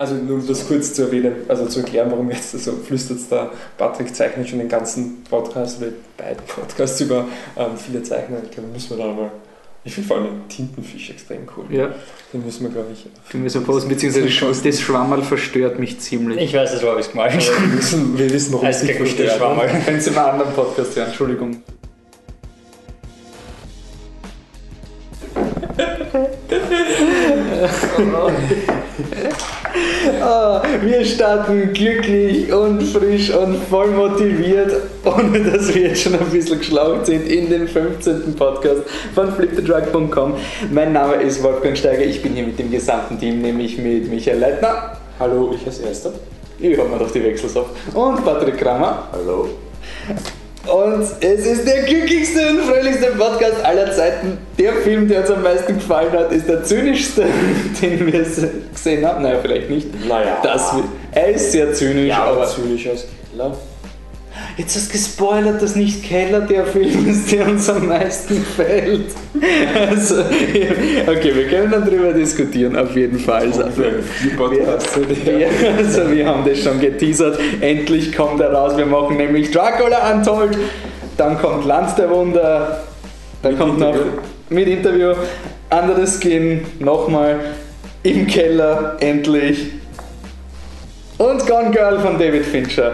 Also nur um das kurz zu erwähnen, also zu erklären, warum jetzt also flüstert da, Patrick zeichnet schon den ganzen Podcast oder beiden Podcasts über ähm, viele Zeichner. Ich glaube, müssen wir da mal. Ich finde vor allem den Tintenfisch extrem cool. Ja. Den müssen wir, glaube ich. Den müssen wir posten, beziehungsweise das Schwammerl verstört mich ziemlich. Ich weiß nicht, wo habe ich es gemalt. Wir wissen, wir wissen warum es gutes verstört. Schwammerl. Können Sie mal einen anderen Podcast hören, Entschuldigung. Ah, wir starten glücklich und frisch und voll motiviert, ohne dass wir jetzt schon ein bisschen geschlaucht sind, in den 15. Podcast von flipthedrug.com. Mein Name ist Wolfgang Steiger, ich bin hier mit dem gesamten Team, nämlich mit Michael Leitner. Hallo, ich als Erster. Ich hab mir doch die Wechsels auf. Und Patrick Kramer. Hallo. Und es ist der glücklichste und fröhlichste Podcast aller Zeiten. Der Film, der uns am meisten gefallen hat, ist der zynischste, den wir gesehen haben. Naja, vielleicht nicht. Naja. Das, er ist sehr zynisch, Ja, aber zynisch als Killer. Jetzt hast du gespoilert, dass nicht Keller der Film ist, der uns am meisten gefällt. Also, okay, wir können dann drüber diskutieren, auf jeden Fall. Also, Die Podcasts. wir, also wir haben das schon geteasert. Endlich kommt er raus. Wir machen nämlich Dracula Untold. Dann kommt Land der Wunder. Dann Mit kommt noch Interview. mit Interview Under the Skin. Nochmal im Keller. Endlich. Und Gone Girl von David Fincher.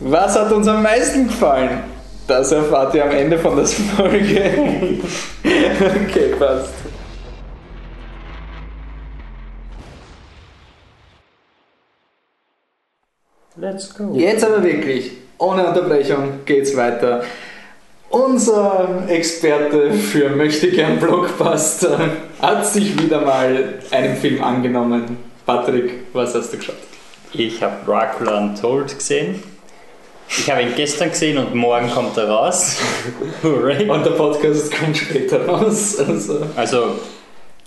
Was hat uns am meisten gefallen? Das erfahrt ihr am Ende von der Folge. okay, passt. Let's go. Jetzt aber wirklich, ohne Unterbrechung geht's weiter. Unser Experte für Möchtegern Blockbuster hat sich wieder mal einem Film angenommen. Patrick, was hast du geschaut? Ich habe Dracula Untold gesehen. Ich habe ihn gestern gesehen und morgen kommt er raus. Hooray. Und der Podcast kommt später raus. Also, Also,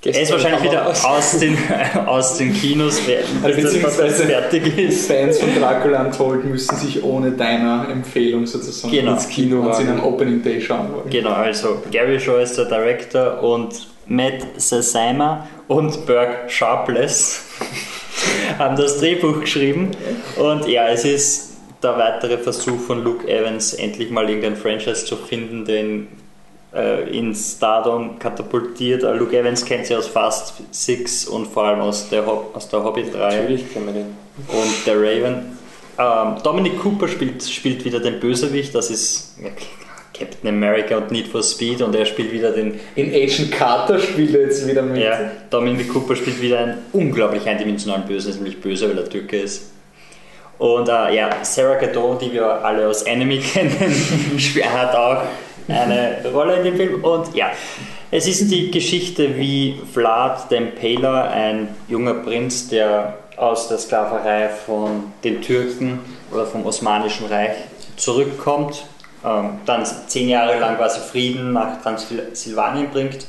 er ist wahrscheinlich wieder aus den, aus den Kinos, wer- bis das Podcast fertig ist. Fans von Dracula Untold müssen sich ohne deiner Empfehlung sozusagen Genau. ins Kino und sie in einem Opening Day schauen wollen. Genau, also Gary Shaw ist der Director und Matt Sasaimer und Burke Sharpless haben das Drehbuch geschrieben. Und ja, es ist der weitere Versuch von Luke Evans, endlich mal irgendein Franchise zu finden, den äh, in Stardom katapultiert. Äh, Luke Evans kennt sie aus Fast Six und vor allem aus der, Hob aus der Hobbit-Reihe Natürlich kennen wir den. und der Raven. Ähm, Dominic Cooper spielt, spielt wieder den Bösewicht, das ist Captain America und Need for Speed und er spielt wieder den. In Agent Carter spielt er jetzt wieder mit. Ja, Dominic Cooper spielt wieder einen unglaublich eindimensionalen Bösen, ist nämlich böse, weil er Türke ist. Und äh, ja, Sarah Gadot, die wir alle aus Enemy kennen, hat auch eine Rolle in dem Film. Und ja, es ist die Geschichte, wie Vlad der Impaler, ein junger Prinz, der aus der Sklaverei von den Türken oder vom Osmanischen Reich zurückkommt, ähm, dann zehn Jahre lang quasi Frieden nach Transsilvanien bringt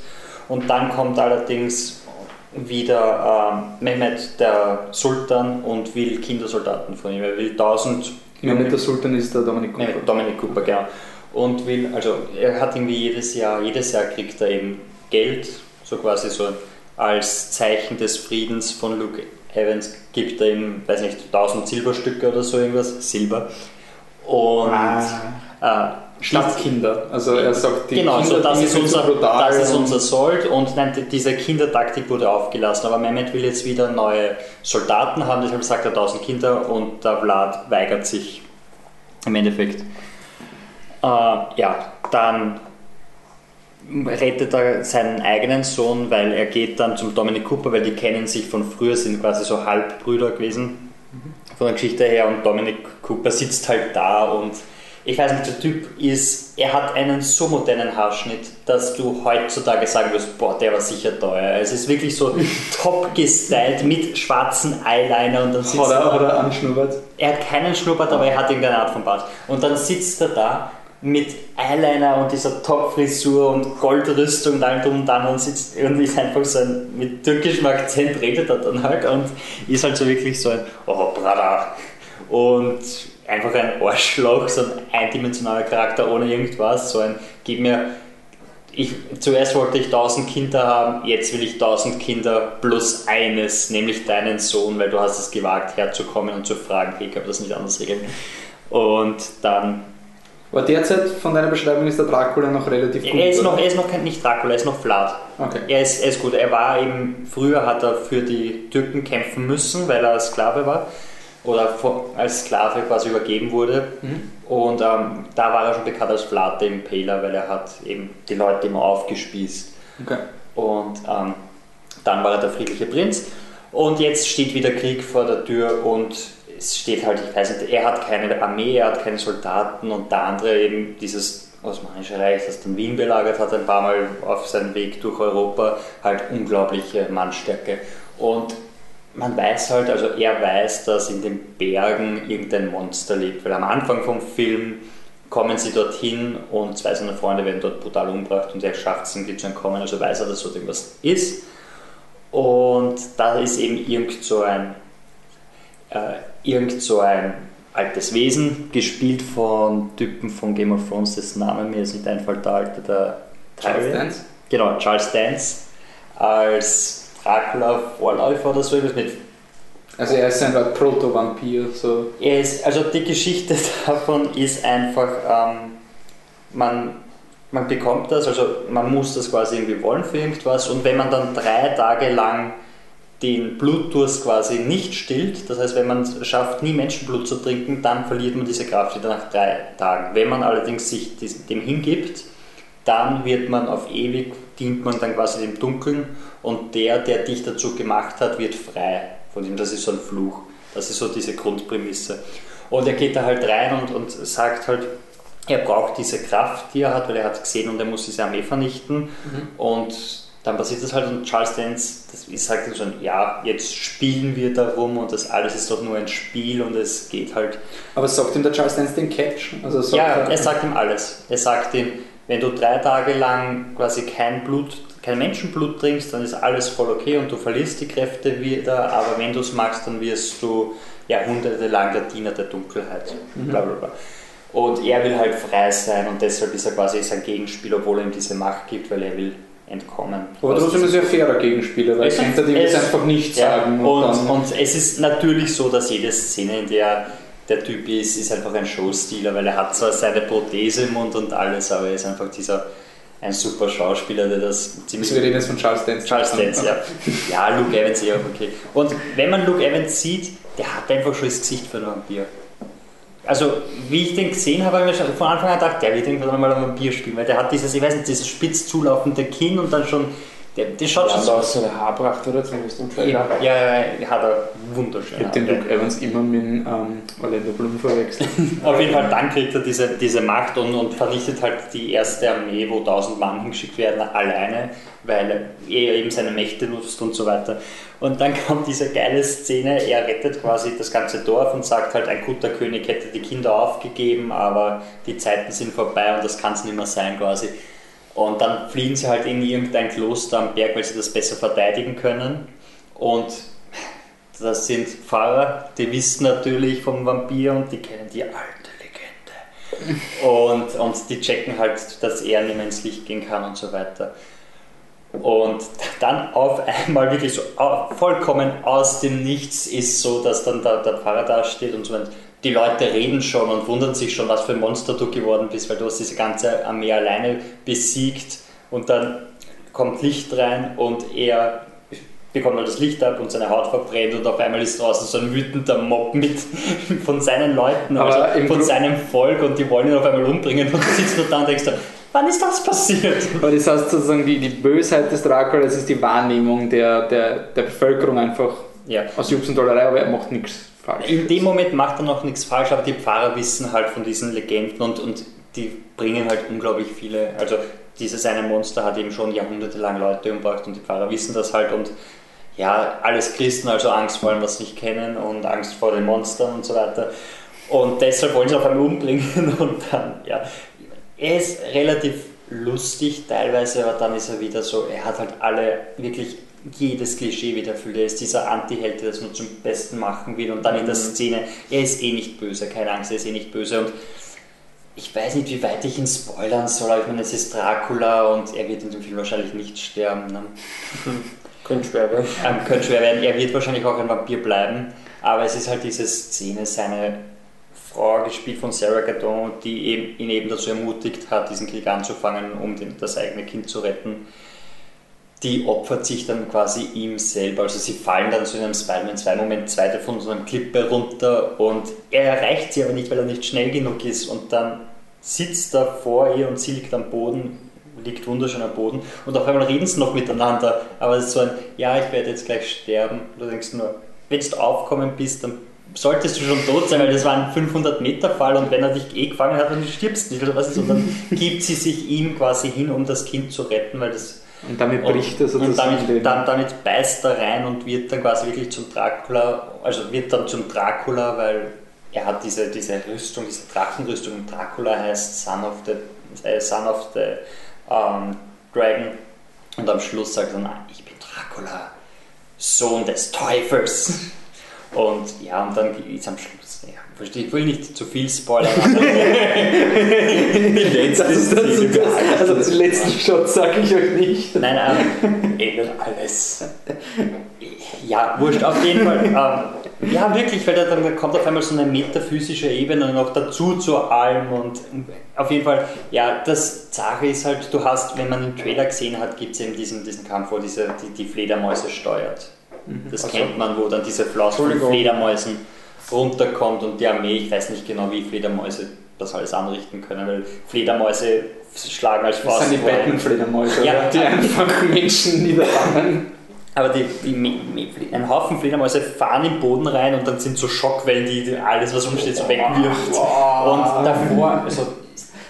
und dann kommt allerdings wieder ähm, Mehmed, der Sultan, und will Kindersoldaten von ihm. Er will 1000 Mehmet der Sultan ist der Dominic Cooper. Nee, Dominic Cooper, genau. Und will, also er hat irgendwie jedes Jahr, jedes Jahr kriegt er eben Geld, so quasi so als Zeichen des Friedens von Luke Evans gibt er ihm, weiß nicht, 1000 Silberstücke oder so irgendwas, Silber. Und Ah. äh, Stadtkinder. Also er sagt, die genau, so Kinder das die ist, unser, so das ist unser Sold und nein, die- diese Kindertaktik wurde aufgelassen. Aber Mehmet will jetzt wieder neue Soldaten haben, deshalb sagt er 1000 Kinder und der Vlad weigert sich im Endeffekt. Äh, ja, dann rettet er seinen eigenen Sohn, weil er geht dann zum Dominic Cooper, weil die kennen sich von früher, sind quasi so Halbbrüder gewesen von der Geschichte her und Dominic Cooper sitzt halt da und ich weiß nicht, der Typ ist, er hat einen so modernen Haarschnitt, dass du heutzutage sagen wirst, boah, der war sicher teuer. Es ist wirklich so top gestylt mit schwarzen Eyeliner und dann sitzt Hat er er, da. hat er? Er hat keinen Schnurrbart, aber er hat irgendeine Art von Bart. Und dann sitzt er da mit Eyeliner und dieser Top-Frisur und Goldrüstung und allem drum und dran und sitzt irgendwie ist einfach so ein, mit türkischem Akzent redet er dann halt und ist halt so wirklich so ein, oh, Brada. Und einfach ein Arschloch, so ein eindimensionaler Charakter ohne irgendwas, so ein, gib mir ich, zuerst wollte ich 1000 Kinder haben, jetzt will ich 1000 Kinder plus eines, nämlich deinen Sohn, weil du hast es gewagt herzukommen und zu fragen, hey, kann man das nicht anders regeln? Und dann Aber derzeit von deiner Beschreibung ist der Dracula noch relativ gut. er ist oder? noch, er ist noch kein, nicht Dracula, er ist noch Vlad. Okay. Er ist, er ist gut. Er war eben, früher hat er für die Türken kämpfen müssen, weil er Sklave war. Oder als Sklave quasi übergeben wurde. Mhm. Und ähm, da war er schon bekannt als Vlad der Impaler, weil er hat eben die Leute immer aufgespießt. Okay. Und ähm, dann war er der friedliche Prinz. Und jetzt steht wieder Krieg vor der Tür und es steht halt, ich weiß nicht, er hat keine Armee, er hat keine Soldaten und der andere eben dieses Osmanische Reich, das dann Wien belagert hat, ein paar Mal auf seinem Weg durch Europa, halt unglaubliche Mannstärke. Und man weiß halt, also er weiß, dass in den Bergen irgendein Monster lebt, weil am Anfang vom Film kommen sie dorthin und zwei seiner Freunde werden dort brutal umgebracht und er schafft es irgendwie zu entkommen, also weiß er, dass dort irgendwas ist. Und da ist eben irgend so ein, äh, irgend so ein altes Wesen, gespielt von Typen von Game of Thrones, dessen Name mir jetzt nicht einfällt, der alte, der Charles. Dance? Genau, Charles Dance als Dracula Vorläufer oder so, ich weiß nicht, Also er ist ein Art Proto-Vampir, so. er ist, also die Geschichte davon ist einfach, ähm, man, man bekommt das, also man muss das quasi irgendwie wollen für irgendwas und wenn man dann drei Tage lang den Blutdurst quasi nicht stillt, das heißt, wenn man es schafft, nie Menschenblut zu trinken, dann verliert man diese Kraft wieder nach drei Tagen. Wenn man allerdings sich dem hingibt, dann wird man auf ewig, dient man dann quasi dem Dunkeln und der, der dich dazu gemacht hat, wird frei von ihm. Das ist so ein Fluch. Das ist so diese Grundprämisse. Und er geht da halt rein und, und sagt halt, er braucht diese Kraft, die er hat, weil er hat gesehen und er muss diese Armee vernichten. Und dann passiert das halt und Charles Dance, das ist halt so ein, ja, jetzt spielen wir darum und das alles ist doch nur ein Spiel und es geht halt Aber sagt ihm der Charles Dance den Catch? Also ja, er, er sagt ihm alles. Er sagt ihm, wenn du drei Tage lang quasi kein Blut, kein Menschenblut trinkst, dann ist alles voll okay und du verlierst die Kräfte wieder, aber wenn du es magst, dann wirst du jahrhundertelang der Diener der Dunkelheit. Bla bla bla. Und er will halt frei sein und deshalb ist er quasi sein Gegenspieler, obwohl er ihm diese Macht gibt, weil er will entkommen. aber trotzdem ist er ein fairer Gegenspieler, weil Es- er könnte dem jetzt einfach nicht ja, sagen. und, dann, und es ist natürlich so, dass jede Szene, in der der Typ ist, ist einfach ein Showstealer, weil er hat zwar seine Prothese im Mund und alles, aber er ist einfach dieser ein super Schauspieler, der das ziemlich wir reden jetzt von Charles Dance. Charles Dance, ja. Ja, Luke Evans eher okay. Und wenn man Luke Evans sieht, der hat einfach schon das Gesicht für einen Vampir. Also, wie ich den gesehen habe, habe ich mir schon von Anfang an gedacht, der wird irgendwann einmal ein Vampir spielen, weil der hat dieses, ich weiß nicht, dieses spitz zulaufende Kinn und dann schon, der, der schaut Ja, schon so auch so eine Haarpracht oder zumindest im Trailer. ja, ja, ja, hat er wunderschön. Ich habe den Luke Evans immer mit ähm, Orlando Bloom verwechselt. Auf jeden Fall, dann kriegt er diese, diese Macht und, und vernichtet halt die erste Armee, wo 1000 Mann hingeschickt werden, alleine, weil er eben seine Mächte nutzt und so weiter. Und dann kommt diese geile Szene, er rettet quasi das ganze Dorf und sagt halt, ein guter König hätte die Kinder aufgegeben, aber die Zeiten sind vorbei und das kann es nicht mehr sein quasi. Und dann fliehen sie halt in irgendein Kloster am Berg, weil sie das besser verteidigen können. Und das sind Pfarrer, die wissen natürlich vom Vampir und die kennen die alte Legende. Und, und die checken halt, dass er nicht mehr ins Licht gehen kann und so weiter. Und dann auf einmal wirklich so vollkommen aus dem Nichts ist so, dass dann der, der Pfarrer da steht und so und die Leute reden schon und wundern sich schon, was für ein Monster du geworden bist, weil du hast diese ganze Armee alleine besiegt und dann kommt Licht rein und er bekommt halt das Licht ab und seine Haut verbrennt und auf einmal ist draußen so ein wütender Mob mit von seinen Leuten, also von Gru- seinem Volk und die wollen ihn auf einmal umbringen und du sitzt nur da und denkst, dir, wann ist das passiert? Aber das heißt sozusagen, die, die Bösheit des Dracula, das ist die Wahrnehmung der, der, der Bevölkerung einfach Ja. aus Jux und Dollerei, aber er macht nichts falsch. In dem Moment macht er noch nichts falsch, aber die Pfarrer wissen halt von diesen Legenden und, und die bringen halt unglaublich viele. Also dieses eine Monster hat eben schon jahrhundertelang Leute umgebracht und die Pfarrer wissen das halt und ja, alles Christen, also Angst vor allem, was sie nicht kennen und Angst vor den Monstern und so weiter. Und deshalb wollen sie auf einmal umbringen und dann, ja. Er ist relativ lustig teilweise, aber dann ist er wieder so, er hat halt alle wirklich jedes Klischee wieder erfüllt. Er ist dieser Anti-Held, der das nur zum Besten machen will und dann in der Szene, er ist eh nicht böse, keine Angst, er ist eh nicht böse und ich weiß nicht, wie weit ich ihn spoilern soll, aber ich meine, es ist Dracula und er wird in dem Film wahrscheinlich nicht sterben. Ne? Könnte schwer werden. Ähm, könnte schwer werden. Er wird wahrscheinlich auch ein Vampir bleiben, aber es ist halt diese Szene, seine Frau, gespielt von Sarah Gadon, die ihn eben dazu ermutigt hat, diesen Krieg anzufangen, um den, das eigene Kind zu retten. Die opfert sich dann quasi ihm selber. Also sie fallen dann so in einem Spider-Man 2 Moment zweite von so einer Klippe runter und er erreicht sie aber nicht, weil er nicht schnell genug ist und dann sitzt er vor ihr und sie liegt am Boden, liegt wunderschön am Boden und auf einmal reden sie noch miteinander, aber es ist so ein, ja, ich werde jetzt gleich sterben. Du denkst nur, wenn du aufkommen bist, dann solltest du schon tot sein, weil das war ein 500 Meter Fall und wenn er dich eh gefangen hat, dann stirbst du nicht oder was ist und dann gibt sie sich ihm quasi hin, um das Kind zu retten, weil das Und damit bricht er und sozusagen damit, den- dann, damit beißt er rein und wird dann quasi wirklich zum Dracula, also wird dann zum Dracula, weil er hat diese, diese Rüstung, diese Drachenrüstung. Und Dracula heißt Son of the, äh, Son of the ähm, Dragon. Und am Schluss sagt er "Ah, ich bin Dracula, Sohn des Teufels. Und ja, und dann ist am Schluss, verstehe, ich will nicht zu viel spoilern, die Das ist, das das, also den letzten Shot sage ich euch nicht. Nein, ähm, ändert alles. Ja, wurscht, auf jeden Fall. Ähm, ja, wirklich, weil da dann kommt auf einmal so eine metaphysische Ebene noch dazu zu allem und auf jeden Fall, ja, das Sache ist halt, du hast, wenn man den Trailer gesehen hat, gibt es eben diesen, diesen Kampf, wo diese, die, die Fledermäuse steuert. Das Ach so. kennt man, wo dann diese Floss von. Fledermäusen runterkommt und die Armee, ich weiß nicht genau, wie Fledermäuse das alles anrichten können, weil Fledermäuse schlagen als Das Faust sind die. Batman-Fledermäuse, Ja. die einfach Menschen niederfangen. Aber die, die, ein Haufen Fledermäuse fahren im Boden rein und dann sind so Schockwellen, die, die alles, was rumsteht, so wegwirft. Und davor, also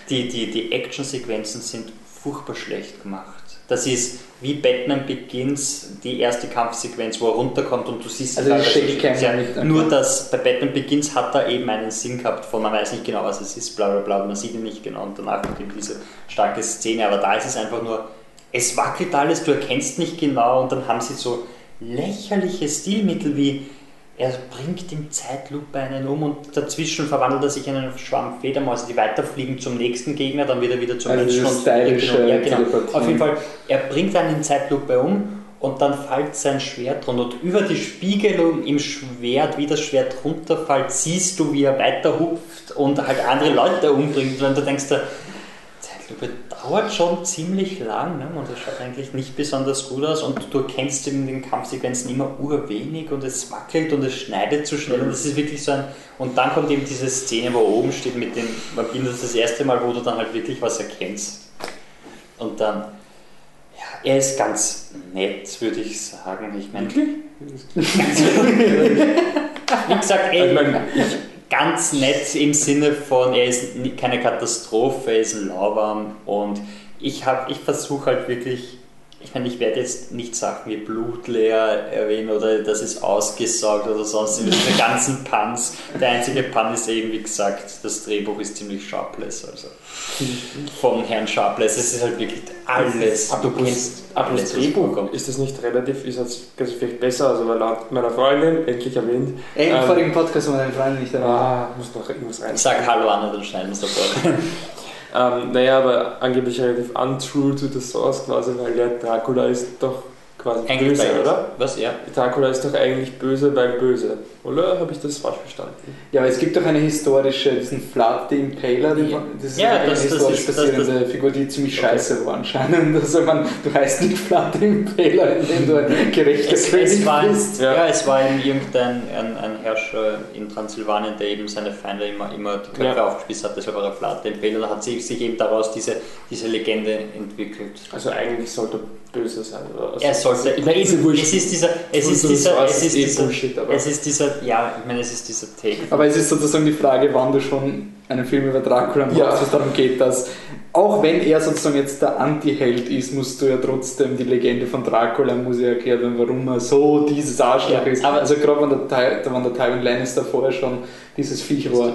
die, die, die Actionsequenzen sind furchtbar schlecht gemacht. Das ist wie Batman Begins, die erste Kampfsequenz, wo er runterkommt und du siehst Also die ja, mit-. Nur dass bei Batman Begins hat er eben einen Sinn gehabt von, man weiß nicht genau, was es ist, bla bla bla, man sieht ihn nicht genau und danach kommt eben diese starke Szene, aber da ist es einfach nur, es wackelt alles, du erkennst nicht genau und dann haben sie so lächerliche Stilmittel wie er bringt im Zeitlupe einen um und dazwischen verwandelt er sich in einen Schwarm Fledermäuse, die weiterfliegen zum nächsten Gegner, dann wieder wieder zum Also Menschen. und- stylische ja, genau. Auf jeden Fall, er bringt einen in Zeitlupe um und dann fällt sein Schwert runter und über die Spiegelung im Schwert, wie das Schwert runterfällt, siehst du, wie er weiter hupft und halt andere Leute umbringt. Und du denkst, Zeitlupe dauert schon ziemlich lang ne? und das schaut eigentlich nicht besonders gut aus und du erkennst in den Kampfsequenzen immer urwenig und es wackelt und es schneidet zu schnell und das ist wirklich so ein und dann kommt eben diese Szene, wo oben steht mit den Vampiren, das ist das erste Mal, wo du dann halt wirklich was erkennst und dann ja, er ist ganz nett, würde ich sagen. Ich meine, wie gesagt, ey, Ich meine, ganz nett im Sinne von, er ist keine Katastrophe, er ist ein Lauwarm und ich, ich versuche halt wirklich, ich meine, ich werde jetzt nicht Sachen wie blutleer erwähnen oder das ist ausgesaugt oder sonst diese ganzen Puns. Der einzige Pun ist eben, wie gesagt, das Drehbuch ist ziemlich sharpless, also vom Herrn Sharpless. Es ist halt wirklich alles. Apropos, Du kennst apropos alles, Drehbuch, ist das nicht relativ, ist das vielleicht besser, also weil laut meiner Freundin, endlich erwähnt. Ey, im ähm, vorigen Podcast haben wir deinen Freund nicht erwähnt. Ah, muss noch irgendwas rein. Sag Hallo Anna, dann schneiden wir es davor. Ähm, naja, aber angeblich relativ untrue to the source quasi, weil der Dracula ist doch quasi Eigentlich böse, beides. oder? Was, ja? Dracula ist doch eigentlich böse, weil böse. Oder habe ich das falsch verstanden? Ja, aber es gibt doch eine historische, diesen Vlad the Impaler, den, Ja. das ist Ja, eine das- das historisch ist- das- basierende Figur, die ziemlich scheiße war anscheinend. Also man, du heißt nicht Vlad the Impaler, indem du ein gerechter Es, König es, war, bist. ja. Ja. es war eben irgendein ein, ein Herrscher in Transsilvanien, der eben seine Feinde immer, immer die Köpfe Ja. aufgespießt hat, deshalb war er Vlad der Impaler. Da hat sich, sich eben daraus diese, diese Legende entwickelt. Also eigentlich sollte er böse sein, oder? Also, Ich meine, ist ja wurscht. es ist dieser. Es ist dieser. Es ist eh dieser. Bullshit, aber- Es ist dieser. Ja, ich meine, es ist dieser Take. Aber es ist sozusagen die Frage, wann du schon einen Film über Dracula machst, Ja. was darum geht, dass auch wenn er sozusagen jetzt der Anti-Held ist, musst du ja trotzdem die Legende von Dracula muss ja erklärt werden, warum er so dieses Arschloch Ja, ist. aber- also gerade wenn der, Ty- wenn der Tywin Lannister vorher schon dieses Viech war,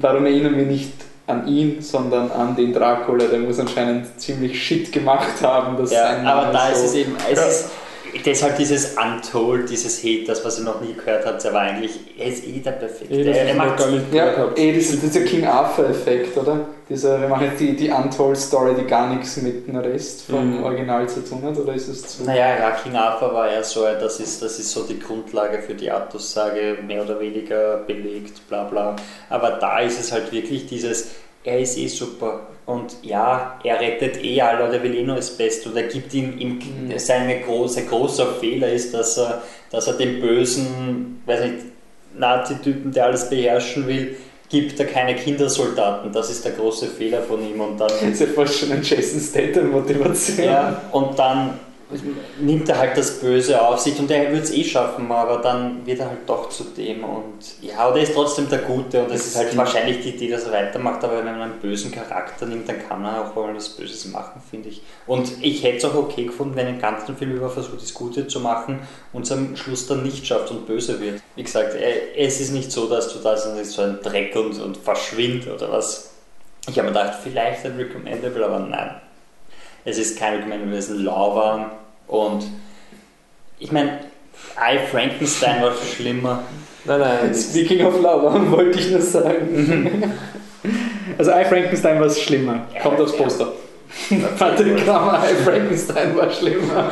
warum erinnern wir nicht an ihn, sondern an den Dracula? Der muss anscheinend ziemlich shit gemacht haben, dass Ja, sein aber da so ist es eben. Es ist, deshalb dieses Untold, dieses Hate, das, was ihr noch nie gehört habt, er war eigentlich, er ist eh der Perfekte. Eh, das er, macht gar nicht gehört Ja, eh, das ist dieser King Arthur-Effekt, oder? Dieser, wir machen jetzt die, die Untold-Story, die gar nichts mit dem Rest vom Mhm. Original zu tun hat, oder ist es zu... Naja, ja, King Arthur war ja so, das ist, das ist so die Grundlage für die Artus-Sage, mehr oder weniger belegt, bla bla. Aber da ist es halt wirklich dieses, er ist eh super und ja, er rettet eh alle und er will eh nur das Beste und er gibt ihm, ihm Mhm. seine große, großer Fehler ist, dass er, dass er den bösen, weiß nicht, Nazi-Typen, der alles beherrschen will, gibt er keine Kindersoldaten. Das ist der große Fehler von ihm und dann Das ist ja fast schon ein Jason Statham-Motivation. ja, und dann nimmt er halt das Böse auf sich und er wird es eh schaffen, aber dann wird er halt doch zu dem und ja, oder er ist trotzdem der Gute und das ist halt wahrscheinlich die Idee, dass er weitermacht, aber wenn man einen bösen Charakter nimmt, dann kann er auch mal was Böses machen, finde ich. Und ich hätte es auch okay gefunden, wenn ein ganzen Film über versucht, das Gute zu machen und es am Schluss dann nicht schafft und böse wird. Wie gesagt, äh, es ist nicht so, dass du da so ein Dreck und, und verschwind oder was. Ich habe mir gedacht, vielleicht ein Recommendable, aber nein. Es ist kein Recommendable, es ist ein Lauwarm und ich meine, I Frankenstein war schlimmer. Nein, nein. Speaking of Lava, wollte ich nur sagen. also I Frankenstein war schlimmer. Kommt aufs Poster. Patrick Kramer, I Frankenstein war schlimmer.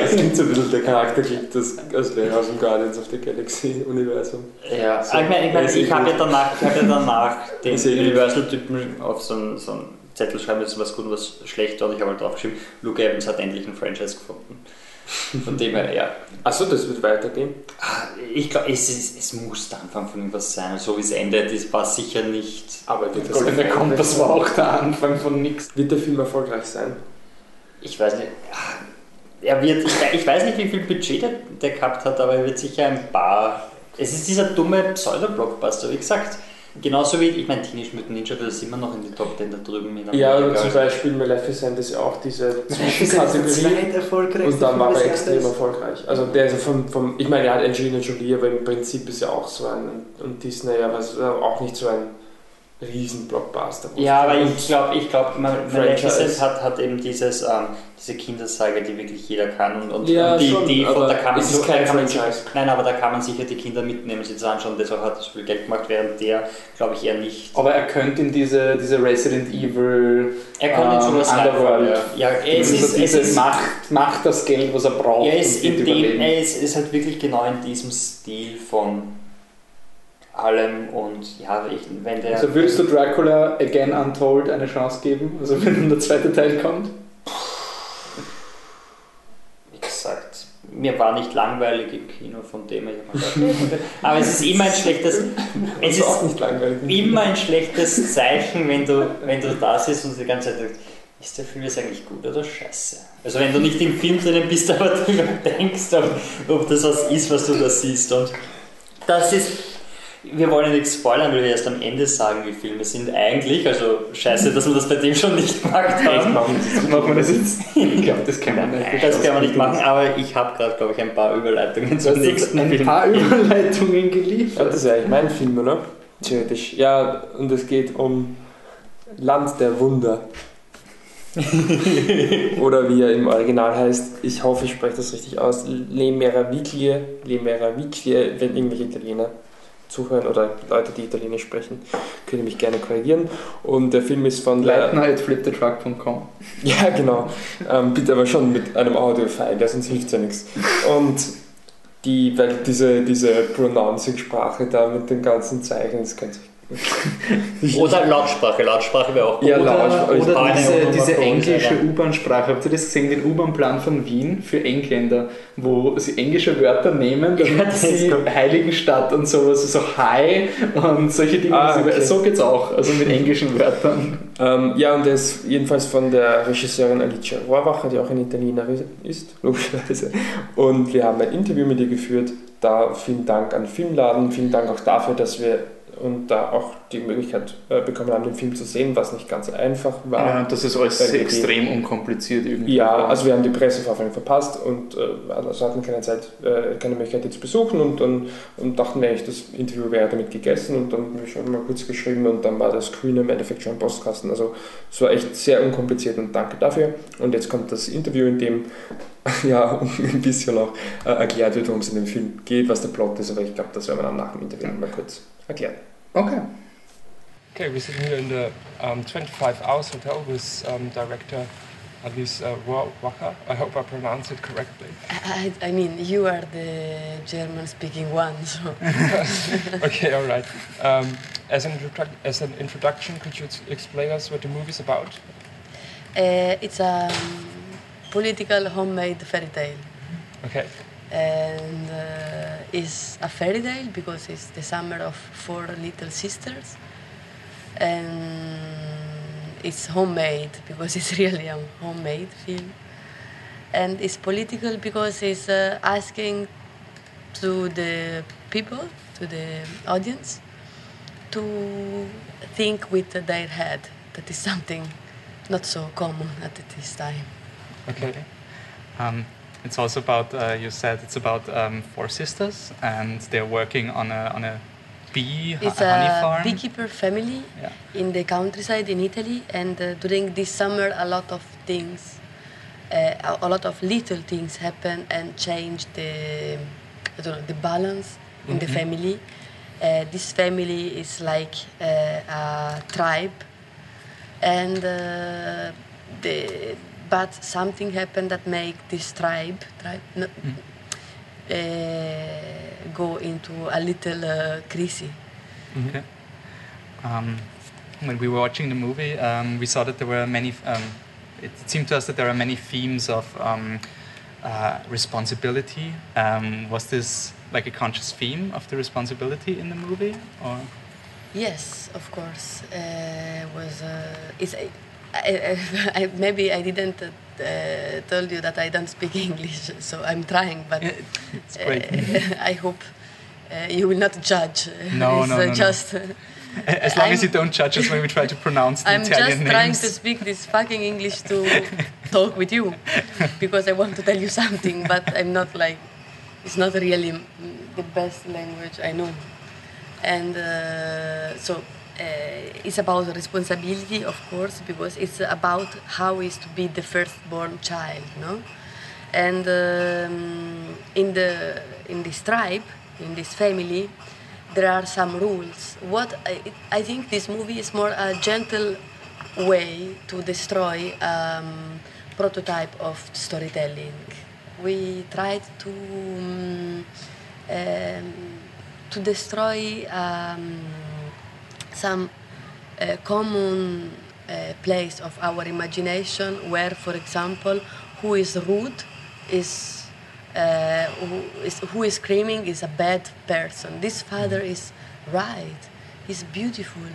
Das klingt so ein bisschen der Charakterclip, das also wäre aus dem Guardians of the Galaxy Universum. Ja, So, ich meine, ich, mein, eh ich habe ja gut. danach, ich hab ja danach den eh gut. Universal-Typen auf so einen, so einen Zettel schreiben, das ist was gut und was schlecht, und ich habe halt draufgeschrieben, Luke Evans hat endlich ein Franchise gefunden. Von dem her, ja. Achso, das wird weitergehen. Ah, Ich glaube, es, ist- es muss der Anfang von irgendwas sein. So wie es endet, das war sicher nicht. Aber wird, das Goldener erfolgreich Kompass sein? war auch der Anfang von nix. Wird der Film erfolgreich sein? Ich weiß nicht. Er wird, ich, ich weiß nicht, wie viel Budget der, der gehabt hat, aber er wird sicher ein paar. Es ist dieser dumme Pseudo-Blockbuster, wie gesagt. Genauso wie, ich meine, Teenage Mutant Ninja Turtles ist immer noch in die Top 10 da drüben in Ja, oder zum Beispiel Maleficent ist ja auch diese Zwischenkategorie. erfolgreich. Und dann war er extrem erfolgreich. Also der ist vom, vom ich meine, er hat Angelina Jolie, aber im Prinzip ist ja auch so ein, und Disney, aber es ist auch nicht so ein Riesen-Blockbuster. Ja, aber ich glaube, ich glaub. Maleficent hat, hat eben dieses, ähm, diese Kindersage, die wirklich jeder kann. Und, und, Ja, und die schon, Idee von, da kann man, so- da kann man sicher- Nein, aber da kann man sicher die Kinder mitnehmen, sie zu anschauen. Deshalb hat das viel Geld gemacht, während der, glaube ich, eher nicht. Aber er könnte in diese, diese Resident Evil Er ähm, sowas Underworld. rein. Ja, ja es ist, es ist, macht, macht das Geld, was er braucht. er ist, in dem, er ist, ist halt wirklich genau in diesem Stil von allem und ja, ich, wenn der. Also würdest du Dracula Again Untold eine Chance geben? Also wenn der zweite Teil kommt? wie gesagt, mir war nicht langweilig im Kino von dem her. Aber es ist immer ein schlechtes. Es ist auch nicht langweilig. immer ein schlechtes Zeichen, wenn du, wenn du da sitzt und die ganze Zeit denkst, ist der Film jetzt eigentlich gut oder scheiße? Also wenn du nicht im Film drinnen bist, aber drüber denkst, ob, ob das was ist, was du da siehst. Und das ist. Wir wollen ja nichts spoilern, weil wir erst am Ende sagen, wie Filme sind eigentlich. Also scheiße, dass wir das bei dem schon nicht gemacht haben. Machen wir das jetzt? Ich glaube, das kann man nicht. Das kann man nicht machen, aber ich habe gerade, glaube ich, ein paar Überleitungen zum nächsten ein Film. paar Überleitungen Ja, geliefert. das ist ja eigentlich mein Film, oder? Theoretisch. Ja, und es geht um Land der Wunder. Oder wie er im Original heißt, ich hoffe, ich spreche das richtig aus, Le Meraviglie, Le Meraviglie, wenn irgendwelche Italiener zuhören oder Leute, die Italienisch sprechen, können mich gerne korrigieren. Und der Film ist von. Leitner at. Ja, genau. Ähm, bitte aber schon mit einem Audio-File, ja, sonst hilft ja nichts. Und die, weil diese, diese Pronouncing-Sprache da mit den ganzen Zeichen, das könnte ich. Oder Lautsprache, Lautsprache wäre auch gut. Ja, Oder, oder diese, diese englische. U-Bahn-Sprache. Habt ihr das gesehen, den U-Bahn-Plan von Wien für Engländer, wo sie englische Wörter nehmen, Ja, damit das sie. Heiligenstadt und sowas, so Hi und solche Dinge. Ah, das okay. So geht's auch, also mit englischen Wörtern. Ähm, ja, und der ist jedenfalls von der Regisseurin Alicia Rohrwacher, die auch eine Italienerin ist, logischerweise. Und wir haben ein Interview mit ihr geführt. Da vielen Dank an Filmladen, vielen Dank auch dafür, dass wir und da auch die Möglichkeit äh, bekommen haben, den Film zu sehen, was nicht ganz einfach war. Ja, das ist alles wir extrem unkompliziert irgendwie. Ja, also wir haben die Presseverfahren verpasst und äh, also hatten keine Zeit, äh, keine Möglichkeit, die zu besuchen und, dann und dachten eigentlich, das Interview wäre damit gegessen und dann habe ich schon mal kurz geschrieben und dann war das Screen im Endeffekt schon im Postkasten. Also es war echt sehr unkompliziert und danke dafür. Und jetzt kommt das Interview, in dem ja ein bisschen auch äh, erklärt wird, worum es in dem Film geht, was der Plot ist, aber ich glaube, das werden wir dann nach dem Interview mal kurz erklären. Okay. Okay, we're sitting here in the um, 25 Hours Hotel with um, director Alice uh, Wa- Wacha. I hope I pronounced it correctly. I, I mean, you are the German speaking one, so. okay, all right. Um, as, an introduc- as an introduction, could you explain us what the movie is about? Uh, it's a um, political homemade fairy tale. Okay. And uh, it's a fairy tale because it's the summer of four little sisters. And it's homemade because it's really a homemade film. And it's political because it's uh, asking to the people, to the audience, to think with their head. That is something not so common at this time. Okay. Um, it's also about uh, you said it's about um, four sisters and they're working on a on a bee It's honey a farm. beekeeper family Yeah. in the countryside in Italy, and uh, during this summer, a lot of things, uh, a, a lot of little things happen and change the, I don't know, the balance in the Mhm. family. Uh, this family is like uh, a tribe, and uh, the but something happened that make this tribe tribe no, uh, go into a little uh, crazy. Okay. Um, when we were watching the movie, um, we saw that there were many. Um, it seemed to us that there are many themes of um, uh, responsibility. Um, was this like a conscious theme of the responsibility in the movie, or? Yes, of course. Uh, was uh, it's, I, I, I, maybe I didn't uh, told you that I don't speak English, so I'm trying. But uh, I hope uh, you will not judge. No, no, uh, no, no. just. uh, As long as I'm- you don't judge us when we try to pronounce the I'm Italian just trying to speak this fucking English to talk with you because I want to tell you something, but I'm not like it's not really the best language I know, and uh, so it's about responsibility, of course, because it's about how is to be the firstborn child, no, and um, in the in this tribe, in this family, there are some rules. What I, I think this movie is more a gentle way to destroy um, prototype of storytelling. We tried to um, um, to destroy um, some uh, common uh, place of our imagination where, for example, who is rude is uh, who is who is screaming is a bad person. This father is right. He's beautiful,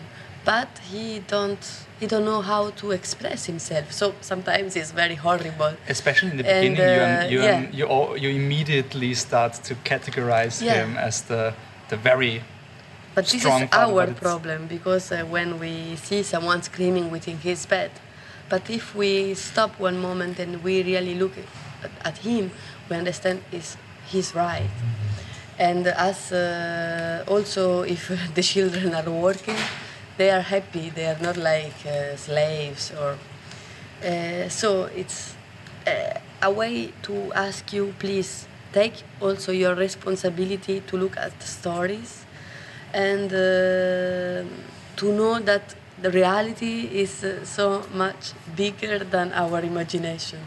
but he don't he don't know how to express himself. So sometimes it's very horrible. Especially in the beginning, uh, you, you, yeah. you, all, you immediately start to categorize Yeah. him as the, the very But this is our problem because uh, when we see someone screaming within his bed, but if we stop one moment and we really look at, at him, we understand is he's right. And as uh, also if the children are working, they are happy. They are not like uh, slaves or. Uh, so it's uh, a way to ask you, please take also your responsibility to look at the stories and uh, to know that the reality is uh, so much bigger than our imagination.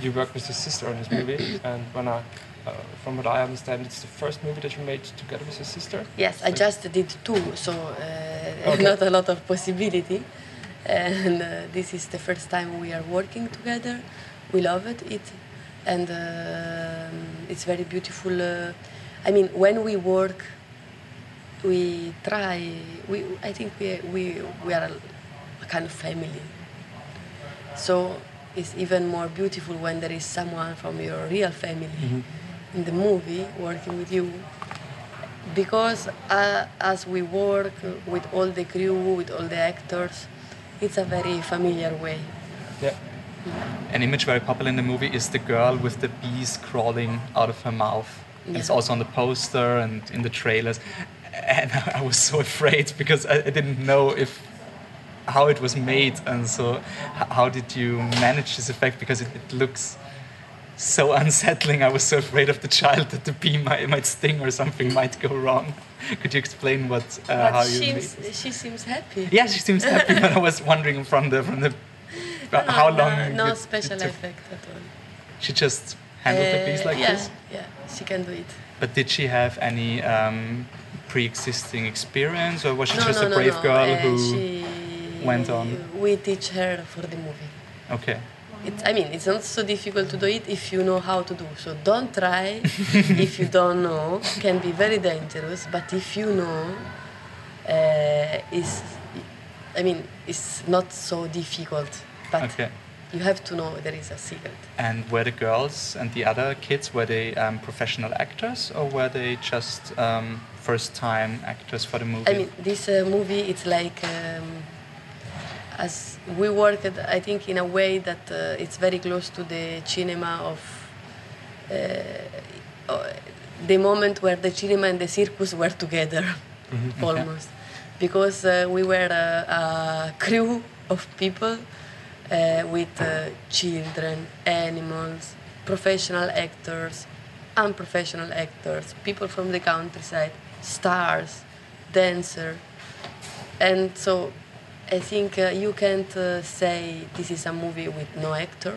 You work with your sister on this movie, and when I, uh, from what I understand, it's the first movie that you made together with your sister. Yes, I just did two, so uh, Okay. not a lot of possibility. And uh, this is the first time we are working together. We love it, it and um it's very beautiful. Uh, I mean, when we work, we try. We I think we we we are a, kind of family. So it's even more beautiful when there is someone from your real family in the movie working with you because uh, as we work with all the crew, with all the actors, it's a very familiar way. Yeah. An image very popular in the movie is the girl with the bees crawling out of her mouth. And It's also on the poster and in the trailers. And I was so afraid because I, I didn't know if how it was made and so how did you manage this effect because it, it looks so unsettling i was so afraid of the child that the bee might, might sting or something might go wrong could you explain what uh, how you made this? she seems happy. yeah she seems happy but i was wondering from the from the No, how no, long No, it- it special took. effect at all. she just handled the bees Uh, like yeah, this Yeah, she can do it. but did she have any um, pre-existing experience or was she no, just no, a brave no. girl uh, who she, went on? We teach her for the movie. okay It's, I mean, it's not so difficult to do it if you know how to do. So don't try if you don't know. Can be very dangerous, but if you know, uh, is, I mean, it's not so difficult. But okay you have to know there is a secret. And were the girls and the other kids were they um, professional actors or were they just um, first-time actors for the movie? I mean, this uh, movie, it's like um, as we worked, I think, in a way that uh, it's very close to the cinema of uh, the moment where the cinema and the circus were together, almost, because uh, we were a, a crew of people uh, with uh, children, animals, professional actors, unprofessional actors, people from the countryside, stars, dancer, and so I think uh, you can't uh, say this is a movie with no actor.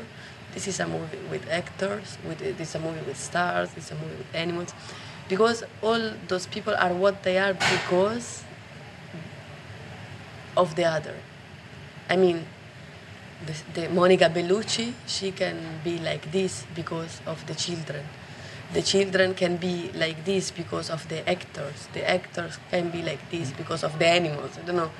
This is a movie with actors. With this is a movie with stars. This is a movie with animals, because all those people are what they are because of the other. I mean, the, the Monica Bellucci, she can be like this because of the children. The children can be like this because of the actors. The actors can be like this because of the animals. I don't know.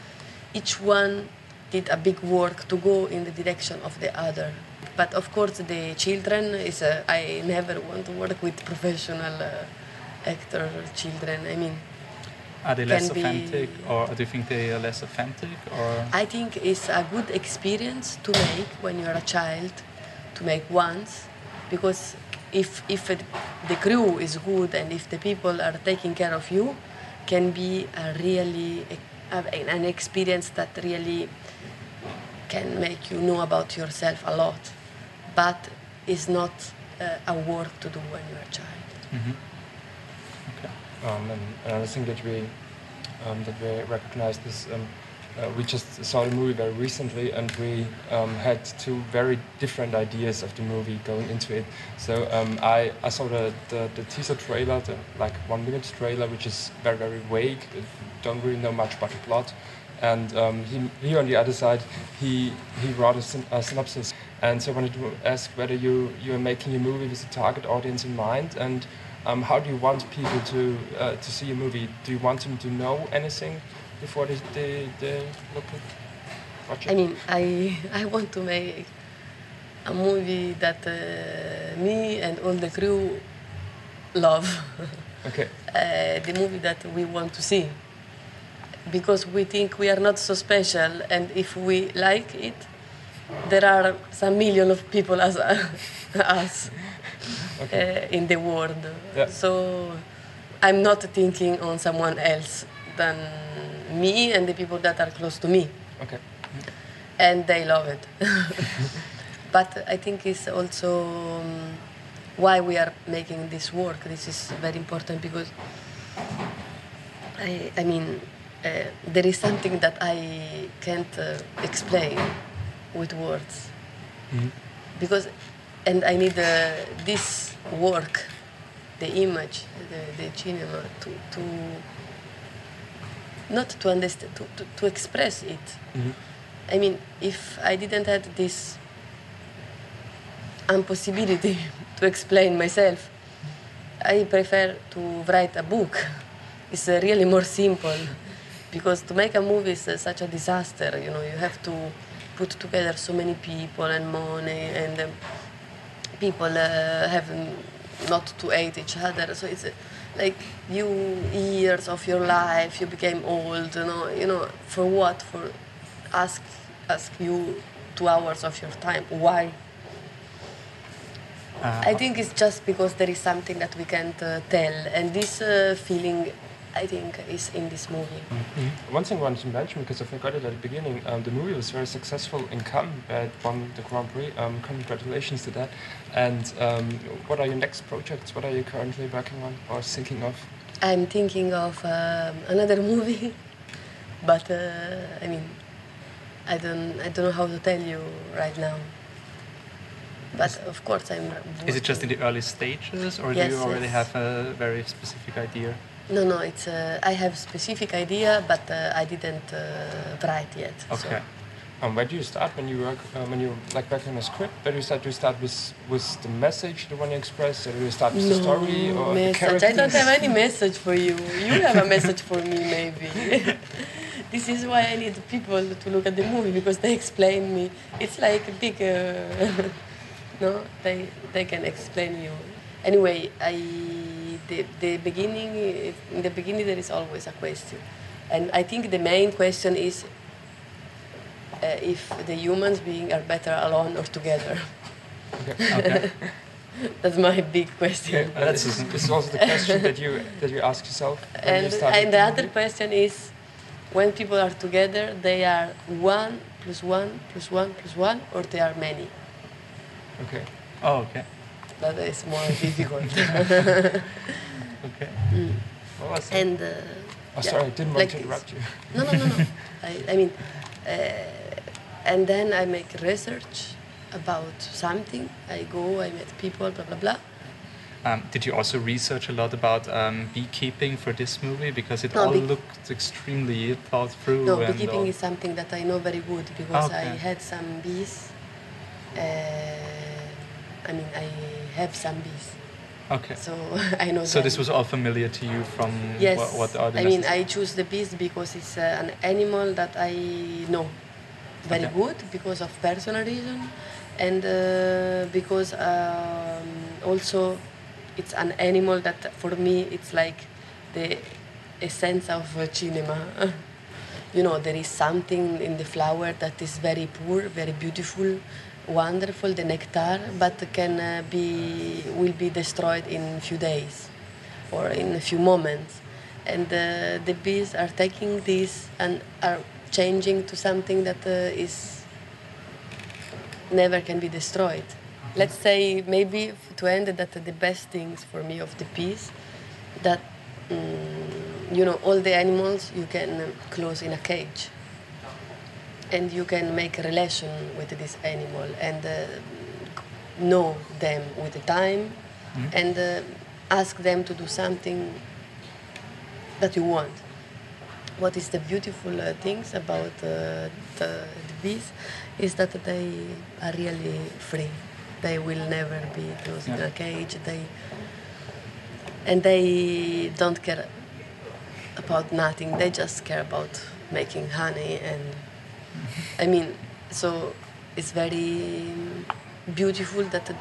Each one did a big work to go in the direction of the other. But of course, the children is. Uh, I never want to work with professional uh, actor children. I mean, Are they less can be- authentic or do you think they are less authentic or? I think it's a good experience to make when you're a child, to make once, because if if it, the crew is good and if the people are taking care of you, can be a really an experience that really can make you know about yourself a lot, but it's not uh, a work to do when you're a child. Mhm. Okay. Um, and another thing that we um, that we recognized is um, uh, we just saw the movie very recently, and we um, had two very different ideas of the movie going into it. So um, I, I saw the, the, the teaser trailer, the like one minute trailer, which is very very vague. Don't really know much about the plot. And um, he, he on the other side, he he wrote a, syn- a synopsis. And so I wanted to ask whether you you are making a movie with a target audience in mind, and um, how do you want people to uh, to see a movie? Do you want them to know anything before they look at? I mean, I I want to make a movie that uh, me and all the crew love. okay. uh, the movie that we want to see because we think we are not so special and if we like it there are some million of people as us Okay. uh, in the world Yeah. so i'm not thinking on someone else than me and the people that are close to me Okay. and they love it. but I think it's also um, why we are making this work. This is very important because I, I mean, uh, there is something that I can't uh, explain with words because, and I need uh, this work, the image, the, the cinema to, to not to understand, to, to, to express it. Mhm. I mean, if I didn't have this impossibility to explain myself, I prefer to write a book. It's uh, really more simple because to make a movie is uh, such a disaster. You know, you have to put together so many people and money, and um, people uh, have not to hate each other. So it's uh, like you years of your life, you became old. You know, you know for what? For ask ask you two hours of your time. Why? Uh, I think it's just because there is something that we can't uh, tell, and this uh, feeling, I think, is in this movie. One thing I wanted to mention, because I forgot it at the beginning, um, the movie was very successful in Cannes. It won the Grand Prix. Um, congratulations to that. And um, what are your next projects? What are you currently working on or thinking of? I'm thinking of um, another movie, but uh, I mean, I don't, I don't know how to tell you right now. But of course, I'm. Is it just in the early stages, or Yes, do you already yes. have a very specific idea? No, no. It's. Uh, I have specific idea, but uh, I didn't uh, write yet. so- Okay. Um, where do you start when you work uh, when you like working on a script? Where do you start? Do you start with with the message, the one you express, or do you start with the story or the message. I don't have any message for you. You have a message for me, maybe. this is why I need people to look at the movie because they explain me. It's like a big. Uh, no, they they can explain you. Anyway, I the the beginning in the beginning there is always a question, and I think the main question is. Uh, if the humans being are better alone or together. Okay. That's my big question. Uh, this, is, this is also the question that you that you ask yourself. when you And, start the other question is when people are together, they are one plus one plus one plus one, or they are many. Okay. Oh, okay. That is more difficult. Okay. What was that? and uh, oh, yeah, sorry, I didn't want like to this. interrupt you. No, no, no, no. I, I mean, uh, and then I make research about something. I go, I meet people, blah blah blah. Um, did you also research a lot about um, beekeeping for this movie? Because it No, all looked extremely thought through. No, and beekeeping all- is something that I know very good because I had some bees. Uh, I mean, I have some bees, Okay. so I know. So this was all familiar to you from Yes, what, what the I mean. I choose the bees because it's uh, an animal that I know very Okay. good because of personal reason, and uh, because um, also it's an animal that for me it's like the essence of uh, cinema. you know, there is something in the flower that is very poor, very beautiful, wonderful, the nectar, but can uh, be will be destroyed in a few days or in a few moments. And uh, the bees are taking this and are changing to something that uh, is never can be destroyed. Let's say maybe to end that the best things for me of the bees that mm, you know all the animals you can um, close in a cage and you can make a relation with this animal and uh, know them with the time and uh, ask them to do something that you want. What is the beautiful uh, things about uh, the, the bees is that they are really free. They will never be closed in a cage. They and they don't care about nothing. They just care about making honey and I mean, so it's very beautiful that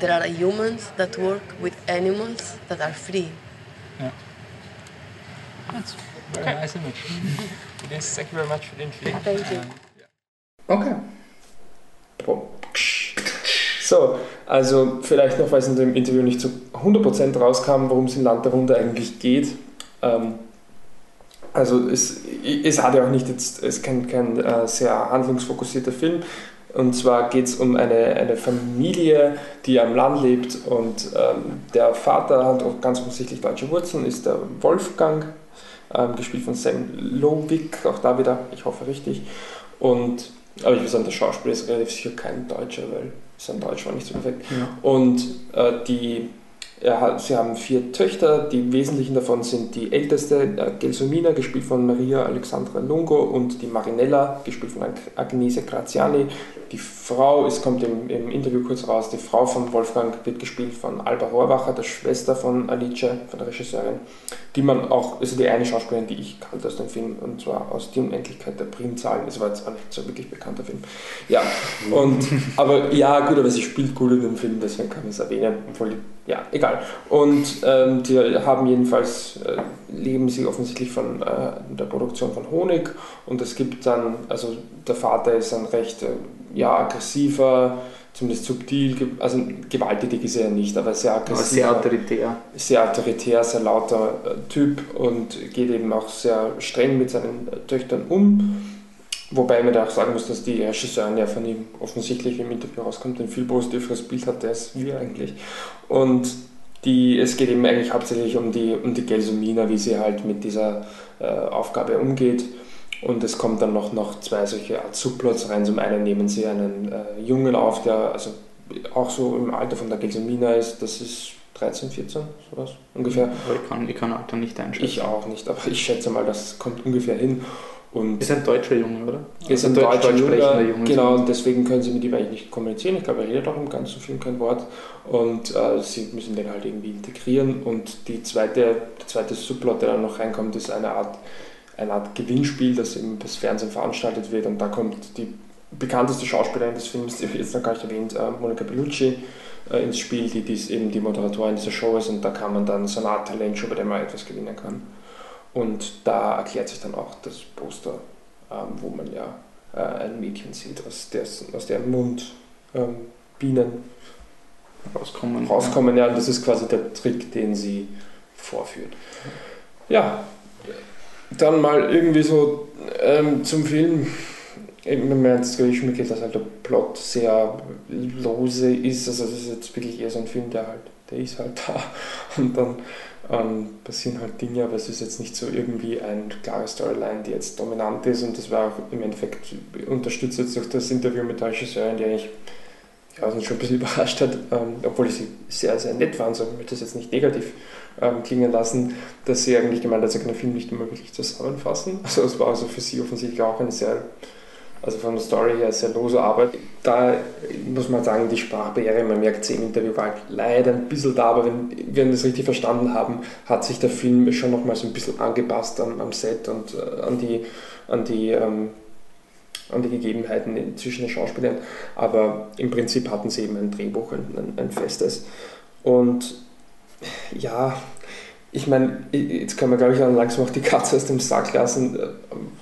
there are humans that work with animals that are free. Yeah. That's very Okay. nice image. It is. Thank you very much for the interview. Thank you. Okay. So, also vielleicht noch, weil es in dem Interview nicht zu 100% rauskam, worum es in Land der Hunde eigentlich geht. Ähm, also es, es hat ja auch nicht jetzt, es ist kein, kein äh, sehr handlungsfokussierter Film. Und zwar geht es um eine, eine Familie, die am Land lebt und ähm, der Vater hat auch ganz offensichtlich deutsche Wurzeln, ist der Wolfgang, ähm, gespielt von Sam Lowick, auch da wieder, ich hoffe richtig. Und, aber ich würde sagen, der Schauspieler ist relativ sicher kein Deutscher, weil sein Deutsch war nicht so perfekt. Und äh, die, hat, sie haben vier Töchter, die wesentlichen davon sind die älteste, äh, Gelsomina, gespielt von Maria Alexandra Lungo, und die Marinella, gespielt von Ag- Agnese Graziani. Die Frau, es kommt im, im Interview kurz raus, die Frau von Wolfgang wird gespielt von Alba Rohrwacher, der Schwester von Alice, von der Regisseurin, die man auch, also die eine Schauspielerin, die ich kannte aus dem Film, und zwar aus Die Unendlichkeit der Primzahlen. Das war jetzt auch nicht so wirklich bekannter Film. Ja, und, aber ja, gut, aber sie spielt gut in dem Film, deswegen kann man es erwähnen. Obwohl, ja, egal. egal. Und ähm, die haben jedenfalls, äh, leben sie offensichtlich von äh, der Produktion von Honig und es gibt dann, also der Vater ist ein recht, äh, ja, aggressiver, zumindest subtil, also gewalttätig ist er ja nicht, aber sehr Aber aggressiv. sehr autoritär. sehr autoritär, sehr lauter äh, Typ und geht eben auch sehr streng mit seinen äh, Töchtern um. Wobei man da auch sagen muss, dass die Regisseurin ja von ihm offensichtlich im Interview rauskommt, ein viel positiveres Bild hat als wir eigentlich. Und die, es geht eben eigentlich hauptsächlich um die, um die Gelsomina, wie sie halt mit dieser äh, Aufgabe umgeht. Und es kommt dann noch, noch zwei solche Art Subplots rein. Zum einen nehmen sie einen äh, Jungen auf, der also auch so im Alter von der Gelsomina ist. Das ist 13, 14, sowas ungefähr. Aber ich kann, ich kann Alter nicht einschätzen. Ich auch nicht, aber ich schätze mal, das kommt ungefähr hin. Und Ist ein deutscher Junge, oder? ist Also ein deutsch- deutscher deutsch-sprechender Junge, Junge. genau, und deswegen können sie mit ihm eigentlich nicht kommunizieren. Ich glaube, er redet auch im ganzen Film kein Wort. Und äh, sie müssen den halt irgendwie integrieren. Und die zweite, der zweite Subplot, der dann noch reinkommt, ist eine Art, eine Art Gewinnspiel, das eben das Fernsehen veranstaltet wird. Und da kommt die bekannteste Schauspielerin des Films, die jetzt noch gar nicht erwähnt, äh, Monica Bellucci, äh, ins Spiel, die dies, eben die Moderatorin dieser Show ist. Und da kann man dann so eine Art Talentshow, bei der man etwas gewinnen kann. Und da erklärt sich dann auch das Poster, ähm, wo man ja äh, ein Mädchen sieht, aus, des, aus deren Mund ähm, Bienen rauskommen. rauskommen. Ja, und das ist quasi der Trick, den sie vorführt. Ja, dann mal irgendwie so ähm, zum Film. Man jetzt wirklich mitgeht, dass halt der Plot sehr lose ist. Also das ist jetzt wirklich eher so ein Film, der halt, der ist halt da. Und dann ähm, passieren halt Dinge, aber es ist jetzt nicht so irgendwie eine klare Storyline, die jetzt dominant ist. Und das war auch im Endeffekt unterstützt jetzt durch das Interview mit der Regisseurin, die eigentlich ja, uns schon ein bisschen überrascht hat, ähm, obwohl sie sehr, sehr nett waren, so ich möchte das jetzt nicht negativ ähm, klingen lassen, dass sie eigentlich gemeint hat, sie kann den Film nicht immer wirklich zusammenfassen. Also es war also für sie offensichtlich auch eine sehr, also von der Story her sehr lose Arbeit. Da muss man sagen, die Sprachbarriere, man merkt sie im Interview war leider ein bisschen da, aber wenn wir das richtig verstanden haben, hat sich der Film schon nochmal so ein bisschen angepasst am, am Set und äh, an die, an die ähm, an die Gegebenheiten zwischen den Schauspielern. Aber im Prinzip hatten sie eben ein Drehbuch, ein, ein, ein festes. Und ja, ich meine, jetzt kann man, glaube ich, dann langsam auch die Katze aus dem Sack lassen, äh,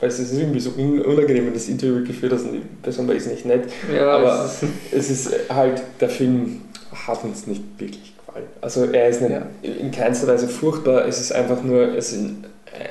weil es ist irgendwie so un- unangenehm, wenn das Interview geführt hast und die Person war ist nicht nett. Ja, Aber es ist- es ist halt, der Film hat uns nicht wirklich gefallen. Also er ist nicht, Ja. in keinster Weise furchtbar, es ist einfach nur, es sind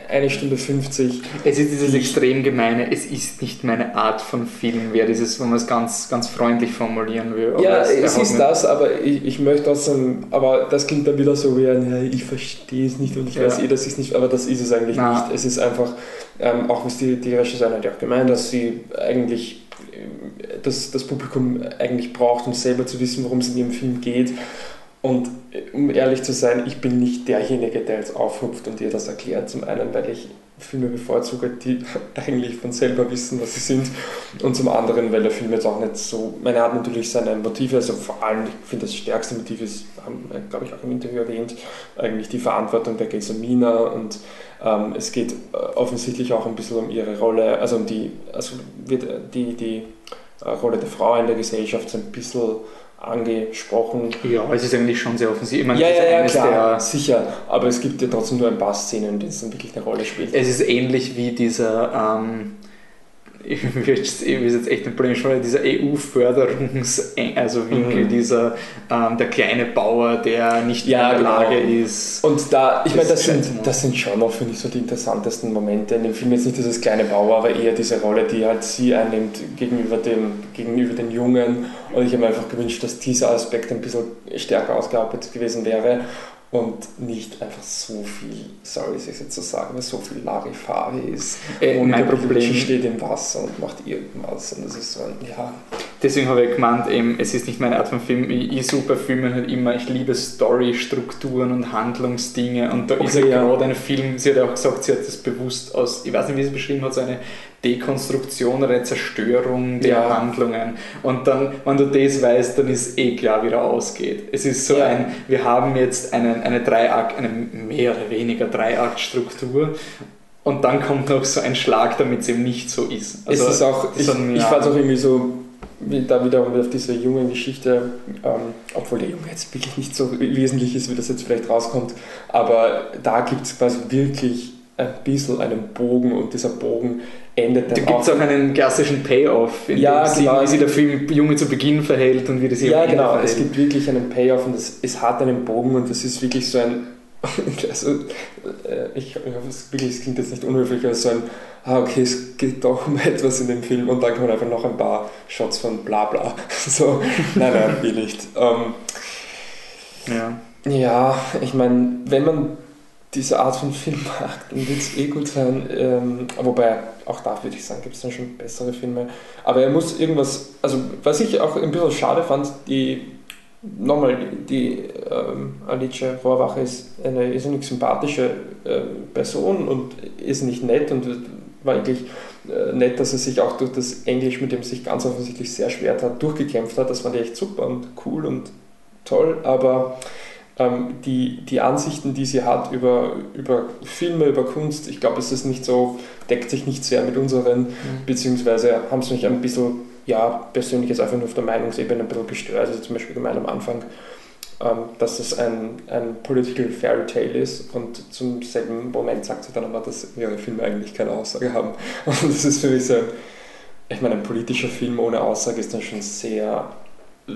eine Stunde 50 Es ist dieses extrem gemeine, es ist nicht meine Art von Film, wäre dieses, wenn man es ganz, ganz freundlich formulieren will. Aber Ja, es- es ist das, aber ich, ich möchte trotzdem, aber das klingt dann wieder so wie ein, ja, ich verstehe es nicht und ich Ja. weiß eh, dass ich es nicht, aber das ist es eigentlich Na. nicht. Es ist einfach, ähm, auch was die, die Regisseurin hat ja auch gemeint, dass sie eigentlich äh, das, das Publikum eigentlich braucht, um selber zu wissen, worum es in ihrem Film geht. Und äh, um ehrlich zu sein, ich bin nicht derjenige, der jetzt aufhupft und ihr das erklärt. Zum einen, weil ich Filme bevorzuge, die eigentlich von selber wissen, was sie sind. Und zum anderen, weil der Film jetzt auch nicht so, meine hat natürlich seine Motive, also vor allem, ich finde das stärkste Motiv ist, glaube ich, auch im Interview erwähnt, eigentlich die Verantwortung der Gelsomina und ähm, es geht äh, offensichtlich auch ein bisschen um ihre Rolle, also um die, also wird äh, die, die Rolle der Frau in der Gesellschaft so ein bisschen angesprochen. Ja, es ist eigentlich schon sehr offensiv. Ich meine, Ja, ja, ja, klar, der- sicher. Aber es gibt ja trotzdem nur ein paar Szenen, in denen es dann wirklich eine Rolle spielt. Es ist ähnlich wie dieser, ähm, ich will jetzt, ich will jetzt echt ein Problem schon, dieser EU-Förderungs-, also Winkel, Mhm. dieser, ähm, der kleine Bauer, der nicht Ja, in der genau. Lage ist. Und da, ich Das meine, das sind, das sind schon noch, finde ich, so die interessantesten Momente in dem Film. Jetzt nicht dieses kleine Bauer, aber eher diese Rolle, die halt sie einnimmt gegenüber, dem, gegenüber den Jungen. Und ich habe mir einfach gewünscht, dass dieser Aspekt ein bisschen stärker ausgearbeitet gewesen wäre und nicht einfach so viel, sorry, es ist jetzt so sagen, aber so viel Larifari ist. Äh, Und mein Problem- steht im Wasser und macht irgendwas. Und das ist so ein, ja, Deswegen habe ich gemeint, eben, es ist nicht meine Art von Film. Ich, ich suche bei Filmen halt immer, ich liebe Story-Strukturen und Handlungsdinge. Und da ist Okay, ja ja. gerade ein Film, sie hat ja auch gesagt, sie hat das bewusst aus, ich weiß nicht, wie sie es beschrieben hat, so eine Dekonstruktion oder eine Zerstörung der Ja. Handlungen. Und dann, wenn du das weißt, dann ist eh klar, wie er ausgeht. Es ist so Ja. ein, wir haben jetzt einen, eine Dreiakt, eine mehr oder weniger Dreiaktstruktur. Und dann kommt noch so ein Schlag, damit es eben nicht so ist. es ist auch, ich, mir- ich fand es auch irgendwie so wie da wiederum auf diese junge Geschichte, ähm, obwohl der Junge jetzt wirklich nicht so wesentlich ist, wie das jetzt vielleicht rauskommt, aber da gibt es quasi wirklich ein bisschen einen Bogen und dieser Bogen endet Da dann gibt es auch einen klassischen Payoff, in Ja, dem genau. wie sich der Film Junge zu Beginn verhält und wie das Ja, genau. verhält. Es gibt wirklich einen Payoff und es, es hat einen Bogen und das ist wirklich so ein. Also, äh, ich, ich hoffe, es, wirklich, es klingt jetzt nicht unhöflich, aber so ein. Ah, okay, es geht doch um etwas in dem Film und dann kommen einfach noch ein paar Shots von bla bla. So, nein, nein, will nicht. Ähm, ja. ja, ich meine, wenn man diese Art von Film mag, dann wird es eh gut sein. Ähm, wobei, auch da würde ich sagen, gibt es dann schon bessere Filme. Aber er muss irgendwas, also was ich auch ein bisschen schade fand, die, nochmal, die ähm, Alice Rohrwacher ist eine irrsinnig sympathische äh, Person und ist nicht nett und war eigentlich äh, nett, dass er sich auch durch das Englisch, mit dem sich ganz offensichtlich sehr schwer hat, durchgekämpft hat. Das fand ich echt super und cool und toll, aber die, die Ansichten, die sie hat über, über Filme, über Kunst, ich glaube, es ist nicht so, deckt sich nicht sehr mit unseren, beziehungsweise haben es mich ein bisschen, ja, persönlich jetzt einfach nur auf der Meinungsebene ein bisschen gestört, also zum Beispiel gemeint am Anfang, ähm, dass es ein, ein Political Fairy Tale ist und zum selben Moment sagt sie dann aber, dass ihre Filme eigentlich keine Aussage haben. Und das ist für mich so, ich meine, ein politischer Film ohne Aussage ist dann schon sehr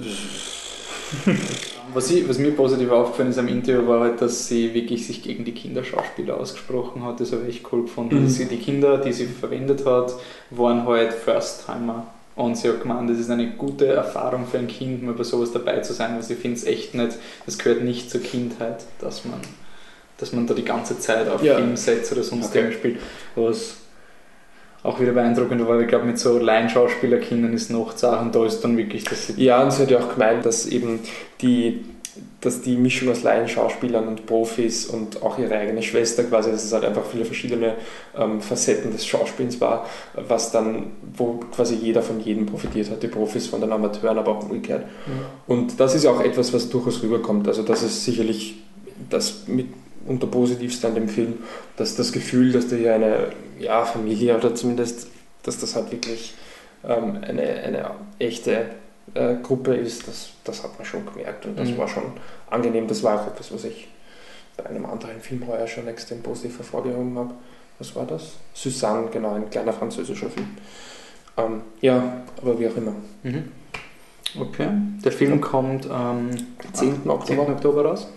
Was, ich, was mir positiv aufgefallen ist am Interview war halt, dass sie wirklich sich gegen die Kinderschauspieler ausgesprochen hat. Das habe ich echt cool gefunden. Mhm. Sie die Kinder, die sie verwendet hat, waren halt First-Timer. Und sie hat gemeint, das ist eine gute Erfahrung für ein Kind, mal bei sowas dabei zu sein, weil sie findet es echt nicht, das gehört nicht zur Kindheit, dass man, dass man da die ganze Zeit auf Ja. Filmsets oder sonst Okay. irgendwas spielt. Was auch wieder beeindruckend war, ich glaube, mit so Laienschauspielerkindern ist noch Sachen, da ist dann wirklich, sie Ja, und sie hat ja auch gemeint, dass eben die, dass die Mischung aus Laienschauspielern und Profis und auch ihre eigene Schwester quasi, dass es halt einfach viele verschiedene ähm, Facetten des Schauspiels war, was dann, wo quasi jeder von jedem profitiert hat, die Profis von den Amateuren, aber auch umgekehrt. Und das ist ja auch etwas, was durchaus rüberkommt. Also das ist sicherlich das mit unter positivste an dem Film, dass das Gefühl, dass da hier eine ja, Familie oder zumindest, dass das halt wirklich ähm, eine, eine echte äh, Gruppe ist, das, das hat man schon gemerkt und das Mhm. war schon angenehm. Das war auch etwas, was ich bei einem anderen Film heuer schon extrem positiv hervorgehoben habe. Was war das? Suzanne, genau, ein kleiner französischer Film. Ähm, ja, aber wie auch immer. Mhm. Okay. Der Film kommt am 10. 10. Oktober. Oktober raus.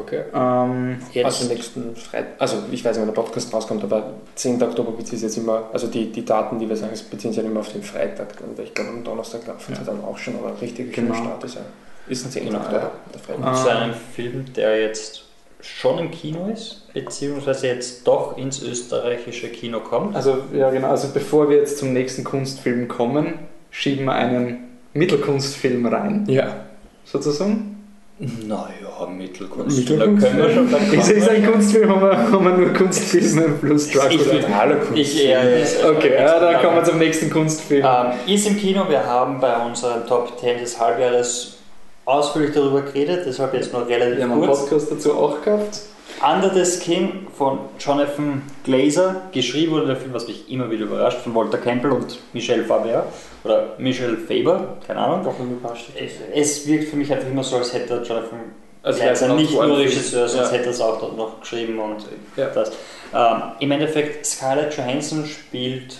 Okay. Ähm, Jetzt, Also nächsten Freitag, also ich weiß nicht, wann der Podcast rauskommt, aber 10. Oktober bezieht sich jetzt immer, also die, die Daten, die wir sagen, beziehen sich ja immer auf den Freitag und ich glaube am Donnerstag laufen sie Ja. dann auch schon, aber richtig Genau. Start ist ja ist ein 10. Genau, Oktober, ja. der Freitag. Ah. zu einem Film, der jetzt schon im Kino ist, beziehungsweise jetzt doch ins österreichische Kino kommt. also, ja, genau. Also, bevor wir jetzt zum nächsten Kunstfilm kommen, schieben wir einen Mittelkunstfilm rein, Ja. sozusagen. Naja, Mittelkunst. Mittelkunst, Da können wir schon. Da Ist wir. ein Kunstfilm, haben wir, haben wir nur Kunstfilme plus Dracula? will- Totaler Kunst. Ich eher jetzt. Okay, ja, dann kommen wir zum nächsten Kunstfilm. Ähm, ist im Kino, wir haben bei unseren Top 10 des Halbjahres ausführlich darüber geredet, deshalb jetzt nur relativ wir haben einen kurz. Podcast dazu auch gehabt. Under the Skin von Jonathan Glazer, geschrieben wurde der Film, was mich immer wieder überrascht, von Walter Campbell und Michel Faber oder Michel Faber, keine Ahnung. Doch überrascht. Es wirkt für mich einfach immer so, als hätte Jonathan Also Glazer er nicht nur Regisseur, Film. sonst Ja. hätte er es auch dort noch geschrieben und Ja. das. Ähm, Im Endeffekt, Scarlett Johansson spielt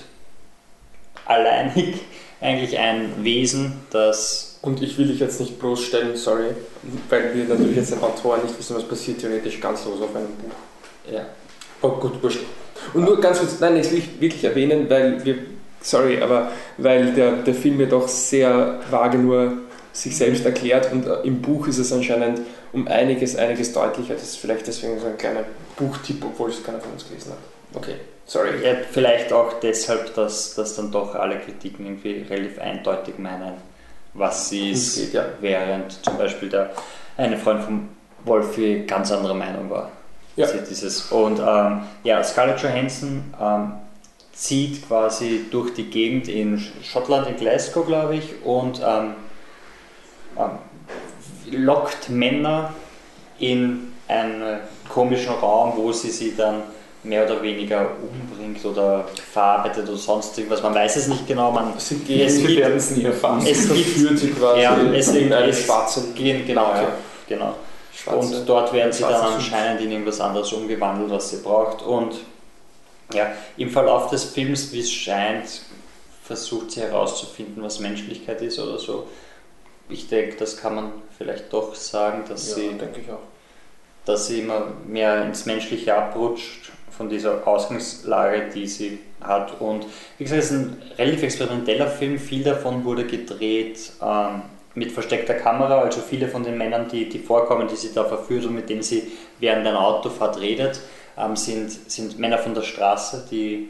alleinig eigentlich ein Wesen, das Und ich will dich jetzt nicht bloßstellen, sorry, weil wir natürlich jetzt den Autor nicht wissen, was passiert theoretisch ganz los auf einem Buch. ja, Oh gut, wurscht. Und nur ganz kurz, nein, das will ich wirklich erwähnen, weil wir, sorry, aber weil der, der Film ja doch sehr vage nur sich selbst erklärt und äh, im Buch ist es anscheinend um einiges, einiges deutlicher. Das ist vielleicht deswegen so ein kleiner Buchtipp, obwohl es keiner von uns gelesen hat. Okay, sorry. Ja, vielleicht auch deshalb, dass, dass dann doch alle Kritiken irgendwie relativ eindeutig meinen, was sie ist, ja. während zum Beispiel der eine Freund von Wolfi ganz anderer Meinung war. Ja. Sie Dieses, und ähm, ja, Scarlett Johansson ähm, zieht quasi durch die Gegend in Schottland, in Glasgow, glaube ich, und ähm, ähm, lockt Männer in einen komischen Raum, wo sie sie dann mehr oder weniger umbringt oder verarbeitet oder sonst irgendwas. Man weiß es nicht genau. Man, Sie Es gibt- werden es nie erfahren. es gibt, führt sie quasi ja, es in es schwarzen gehen, genau, Okay. ja, genau. schwarze, Und dort werden sie dann schwarze anscheinend in irgendwas anderes umgewandelt, was sie braucht. Und ja, im Verlauf des Films, wie es scheint, versucht sie herauszufinden, was Menschlichkeit ist oder so. Ich denke, das kann man vielleicht doch sagen, dass, Ja, sie, denke ich auch. Dass sie immer mehr ins Menschliche abrutscht von dieser Ausgangslage, die sie hat. Und wie gesagt, es ist ein relativ experimenteller Film. Viel davon wurde gedreht ähm, mit versteckter Kamera. Also viele von den Männern, die, die vorkommen, die sie da verführt und mit denen sie während einer Autofahrt redet, ähm, sind, sind Männer von der Straße, die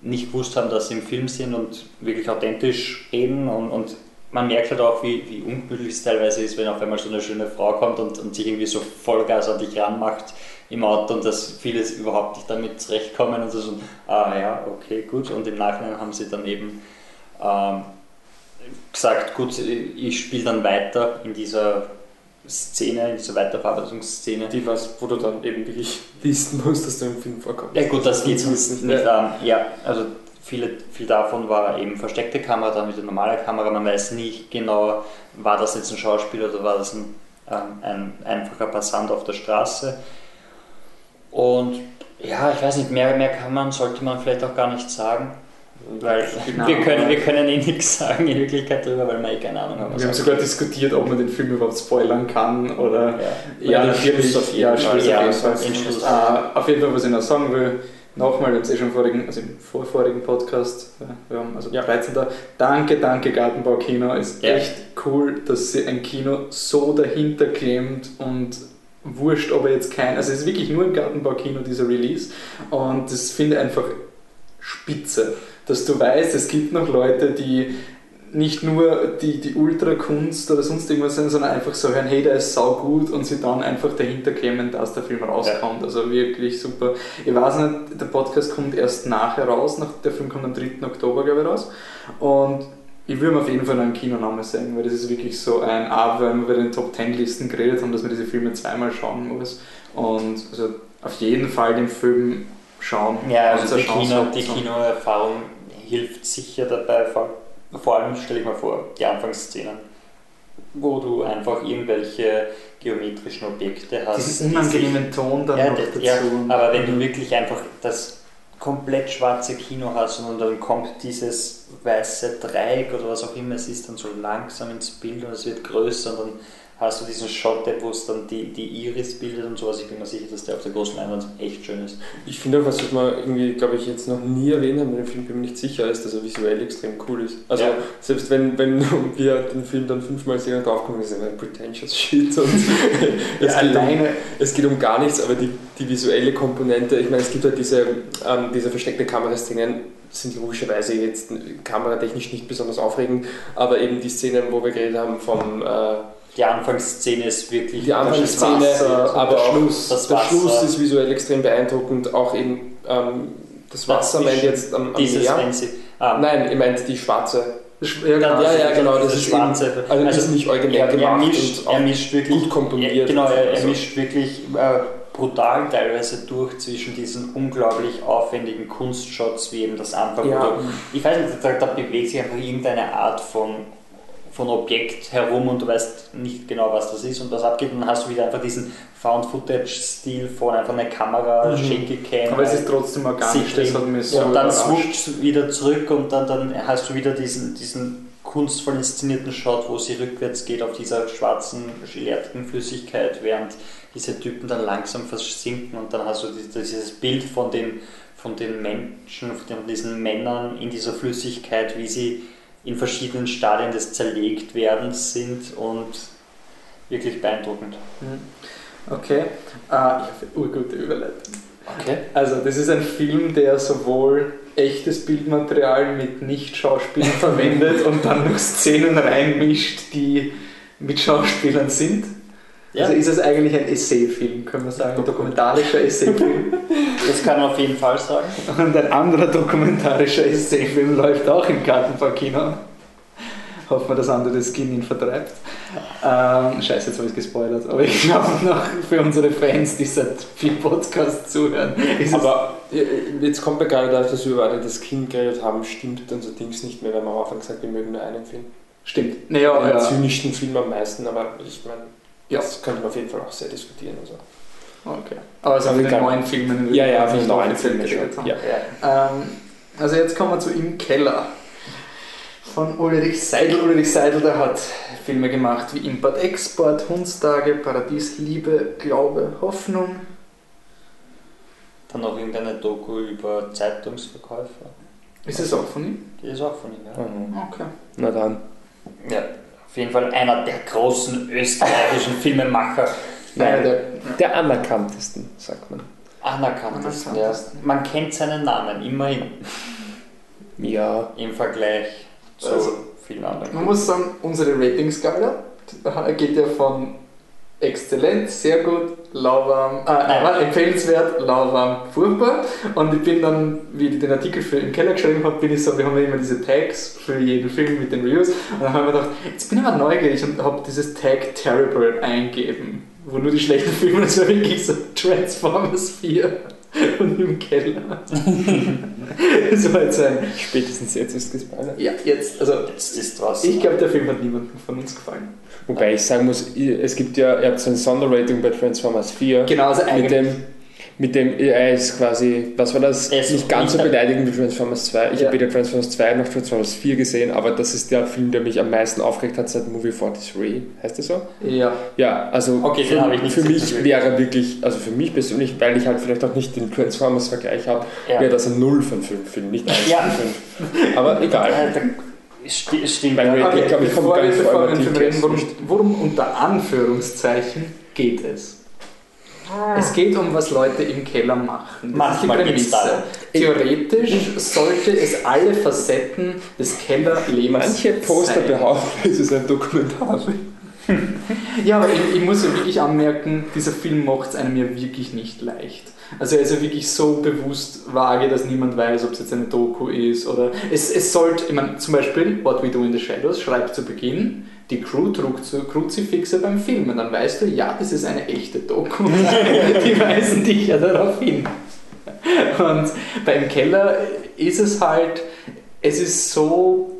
nicht gewusst haben, dass sie im Film sind und wirklich authentisch reden. Und, und man merkt halt auch, wie, wie ungemütlich es teilweise ist, wenn auf einmal so eine schöne Frau kommt und, und sich irgendwie so Vollgas an dich ranmacht im Auto und dass viele überhaupt nicht damit zurechtkommen und so, so ah ja, okay, gut. Und im Nachhinein haben sie dann eben ähm, gesagt, gut, ich spiele dann weiter in dieser Szene, in dieser Weiterverarbeitungsszene. Die was, wo du dann eben wirklich wissen musst, dass du im Film vorkommst. Ja gut, das geht Sonst nicht. Ähm, ja, also viele, viel davon war eben versteckte Kamera, dann wieder normale Kamera. Man weiß nicht genau, war das jetzt ein Schauspieler oder war das ein, ähm, ein einfacher Passant auf der Straße. Und ja, ich weiß nicht, mehr, mehr kann man, sollte man vielleicht auch gar nicht sagen. Weil Genau. wir können, wir können eh nichts sagen in Wirklichkeit drüber, weil wir eh keine Ahnung haben. Wir haben sogar diskutiert, ob man den Film überhaupt spoilern kann oder. ja. Ja, natürlich. Auf jeden ja, Fall. Ja, auf jeden Fall. den Schluss. Äh, auf jeden Fall, was ich noch sagen will, nochmal, wir haben es eh schon im vorigen, also im vorvorigen Podcast, ja, wir haben also Ja. 13. Danke, danke Gartenbau Kino. Ist Ja. echt cool, dass sie ein Kino so dahinter klemmt und wurscht, ob er jetzt kein, also es ist wirklich nur im Gartenbau Kino dieser Release und das finde ich einfach spitze, dass du weißt, es gibt noch Leute, die nicht nur die, die Ultrakunst oder sonst irgendwas sind, sondern einfach so hören, hey, der ist sau gut und sie dann einfach dahinter kämen, dass der Film rauskommt. Also wirklich super. Ich weiß nicht, der Podcast kommt erst nachher raus, nach, der Film kommt am 3. Oktober, glaube ich, raus. Und ich würde mir auf jeden Fall einen Kinonamen sagen, weil das ist wirklich so ein A, weil wir bei den Top 10 Listen geredet haben, dass man diese Filme zweimal schauen muss. Und also auf jeden Fall den Film schauen. Ja, also die, Kino, die Kinoerfahrung hilft sicher dabei. Vor, vor allem stelle ich mir vor, die Anfangsszenen, wo du einfach irgendwelche geometrischen Objekte hast. Diesen unangenehmen Ton dann ja, noch dazu. ja, aber wenn du wirklich einfach das komplett schwarze Kino hast und dann kommt dieses weiße Dreieck oder was auch immer es ist, dann so langsam ins Bild und es wird größer und dann hast du diesen Shot, wo es dann die, die Iris bildet und sowas. Ich bin mir sicher, dass der auf der großen Leinwand echt schön ist. Ich finde auch, was wir irgendwie, glaube ich, jetzt noch nie erwähnt haben in dem Film, bin mir nicht sicher, ist, dass er visuell extrem cool ist. Also Ja. selbst wenn, wenn wir den Film dann fünfmal sehen und draufkommen, ist er pretentious shit und es, Ja, geht um, es geht um gar nichts, aber die, die visuelle Komponente, ich meine, es gibt halt diese, ähm, diese versteckte Kameraszenen, sind logischerweise jetzt kameratechnisch nicht besonders aufregend, aber eben die Szenen, wo wir geredet haben vom äh, Die Anfangsszene ist wirklich die Anfangsszene, Wasser, aber der auch Schluss. das der. Schluss ist visuell extrem beeindruckend, auch eben ähm, das Wasser meint jetzt am, am dieses, Meer. sie, ah, Nein, ich meint die schwarze. ja, genau. Ja, ja, genau, das das ist schwarze. Also, das ist nicht originell er, er, gemacht mischt, und auch er mischt wirklich gut komponiert. Ja, genau, er, er Also- mischt wirklich äh, brutal teilweise durch zwischen diesen unglaublich aufwendigen Kunstshots wie eben das Anfang. Ja. Oder, ich weiß nicht, da, da bewegt sich einfach irgendeine Art von, von Objekt herum und du weißt nicht genau, was das ist und was abgeht. Und dann hast du wieder einfach diesen Found-Footage-Stil von einfach eine Kamera, Mhm. Shaky Cam. Aber es ist trotzdem organisch, das hat mich so und dann swoopt wieder zurück und dann, dann hast du wieder diesen, diesen kunstvoll inszenierten Shot, wo sie rückwärts geht auf dieser schwarzen, gelerten Flüssigkeit, während diese Typen dann langsam versinken und dann hast du die- dieses Bild von den, von den Menschen, von diesen Männern in dieser Flüssigkeit, wie sie in verschiedenen Stadien des Zerlegtwerdens sind und wirklich beeindruckend. Okay, äh, ich habe urgute Überleitung. Okay. Also, das ist ein Film, der sowohl echtes Bildmaterial mit Nicht-Schauspielern verwendet und dann noch Szenen reinmischt, die mit Schauspielern sind. Ja. Also ist es eigentlich ein Essay-Film, können wir sagen, ein dokumentarischer Essay-Film. Das kann man auf jeden Fall sagen. Und ein anderer dokumentarischer Essay-Film läuft auch im Gartenbaukino. Hoffen wir, dass Under the Skin ihn vertreibt. Ähm, scheiße, jetzt habe ich es gespoilert. Aber ich glaube noch für unsere Fans, die seit vier Podcasts zuhören, Aber äh, jetzt kommt mir gerade dadurch, dass wir über das Kind geredet haben, stimmt unser Dings nicht mehr, weil wir am Anfang gesagt wir mögen nur einen Film. Stimmt. Naja, Den ja. zynischsten Film am meisten, aber ich meine, Ja. das könnte man auf jeden Fall auch sehr diskutieren. Also. Okay. Aber also von den neuen Filmen Ja, ja, von den neuen Filmen schon. haben. Ja. Ähm, also jetzt kommen wir zu Im Keller. Von Ulrich Seidel. Ulrich Seidel, der hat Filme gemacht wie Import, Export, Hundstage, Paradies, Liebe, Glaube, Hoffnung. Dann noch irgendeine Doku über Zeitungsverkäufer. Ist es auch von ihm? Die ist auch von ihm, ja. Mhm. Okay. Na dann. Ja, auf jeden Fall einer der großen österreichischen Filmemacher. Naja, der, Der anerkanntesten, sagt man. Anerkanntesten, ja. Anerkanntesten. Man kennt seinen Namen, immerhin. Ja. Im Vergleich zu Also, vielen anderen. man muss sagen, unsere Ratingskala geht ja von exzellent, sehr gut, lauwarm, äh, aber empfehlenswert, lauwarm, furchtbar. Und ich bin dann, wie ich den Artikel für im Keller geschrieben habe, bin ich so, wir haben ja immer diese Tags für jeden Film mit den Reviews. Und dann habe ich mir gedacht, jetzt bin ich aber neugierig und habe dieses Tag Terrible eingegeben, wo nur die schlechten Filme, das war wirklich so Transformers 4 und im Keller. das war jetzt ein, Spätestens jetzt ist gespoilert. ja, jetzt, also Jetzt ist draußen. ich glaube, der Film hat niemandem von uns gefallen. Wobei ich sagen muss, es gibt ja, ihr habt so ein Sonderrating bei Transformers 4. Genau, also Mit eigentlich. dem, mit dem, er ist quasi, was war das? Er ist Nicht ganz so beleidigend wie Transformers 2. Ich Ja. habe weder Transformers 2 noch Transformers 4 gesehen, aber das ist der Film, der mich am meisten aufgeregt hat seit Movie 43. Heißt das so? Ja, Ja, also Okay, für, für mich wäre wirklich, also für mich persönlich, weil ich halt vielleicht auch nicht den Transformers-Vergleich habe, Ja. wäre das ein 0 von 5 Film, nicht 1 Ja. von 5. Aber egal. Äh, sti- Stimmt. Beim ja. Rating, ich glaube, ich komme gar nicht vor worum unter Anführungszeichen geht es? Es geht um, was Leute im Keller machen. Das Manchmal ist die Prämisse. Theoretisch sollte es alle Facetten des Kellerlebens Manche Poster sein. behaupten, es ist ein Dokumentarfilm. Ja, aber ich, ich muss ja wirklich anmerken, dieser Film macht es einem ja wirklich nicht leicht. Also er ist ja wirklich so bewusst vage, dass niemand weiß, ob es jetzt eine Doku ist oder... Es, es sollte, ich meine, zum Beispiel What We Do in the Shadows schreibt zu Beginn, die Crew trug zu Kruzifixe beim Filmen. Dann weißt du, ja, das ist eine echte Doku. Die weisen dich ja darauf hin. Und beim Keller ist es halt, es ist so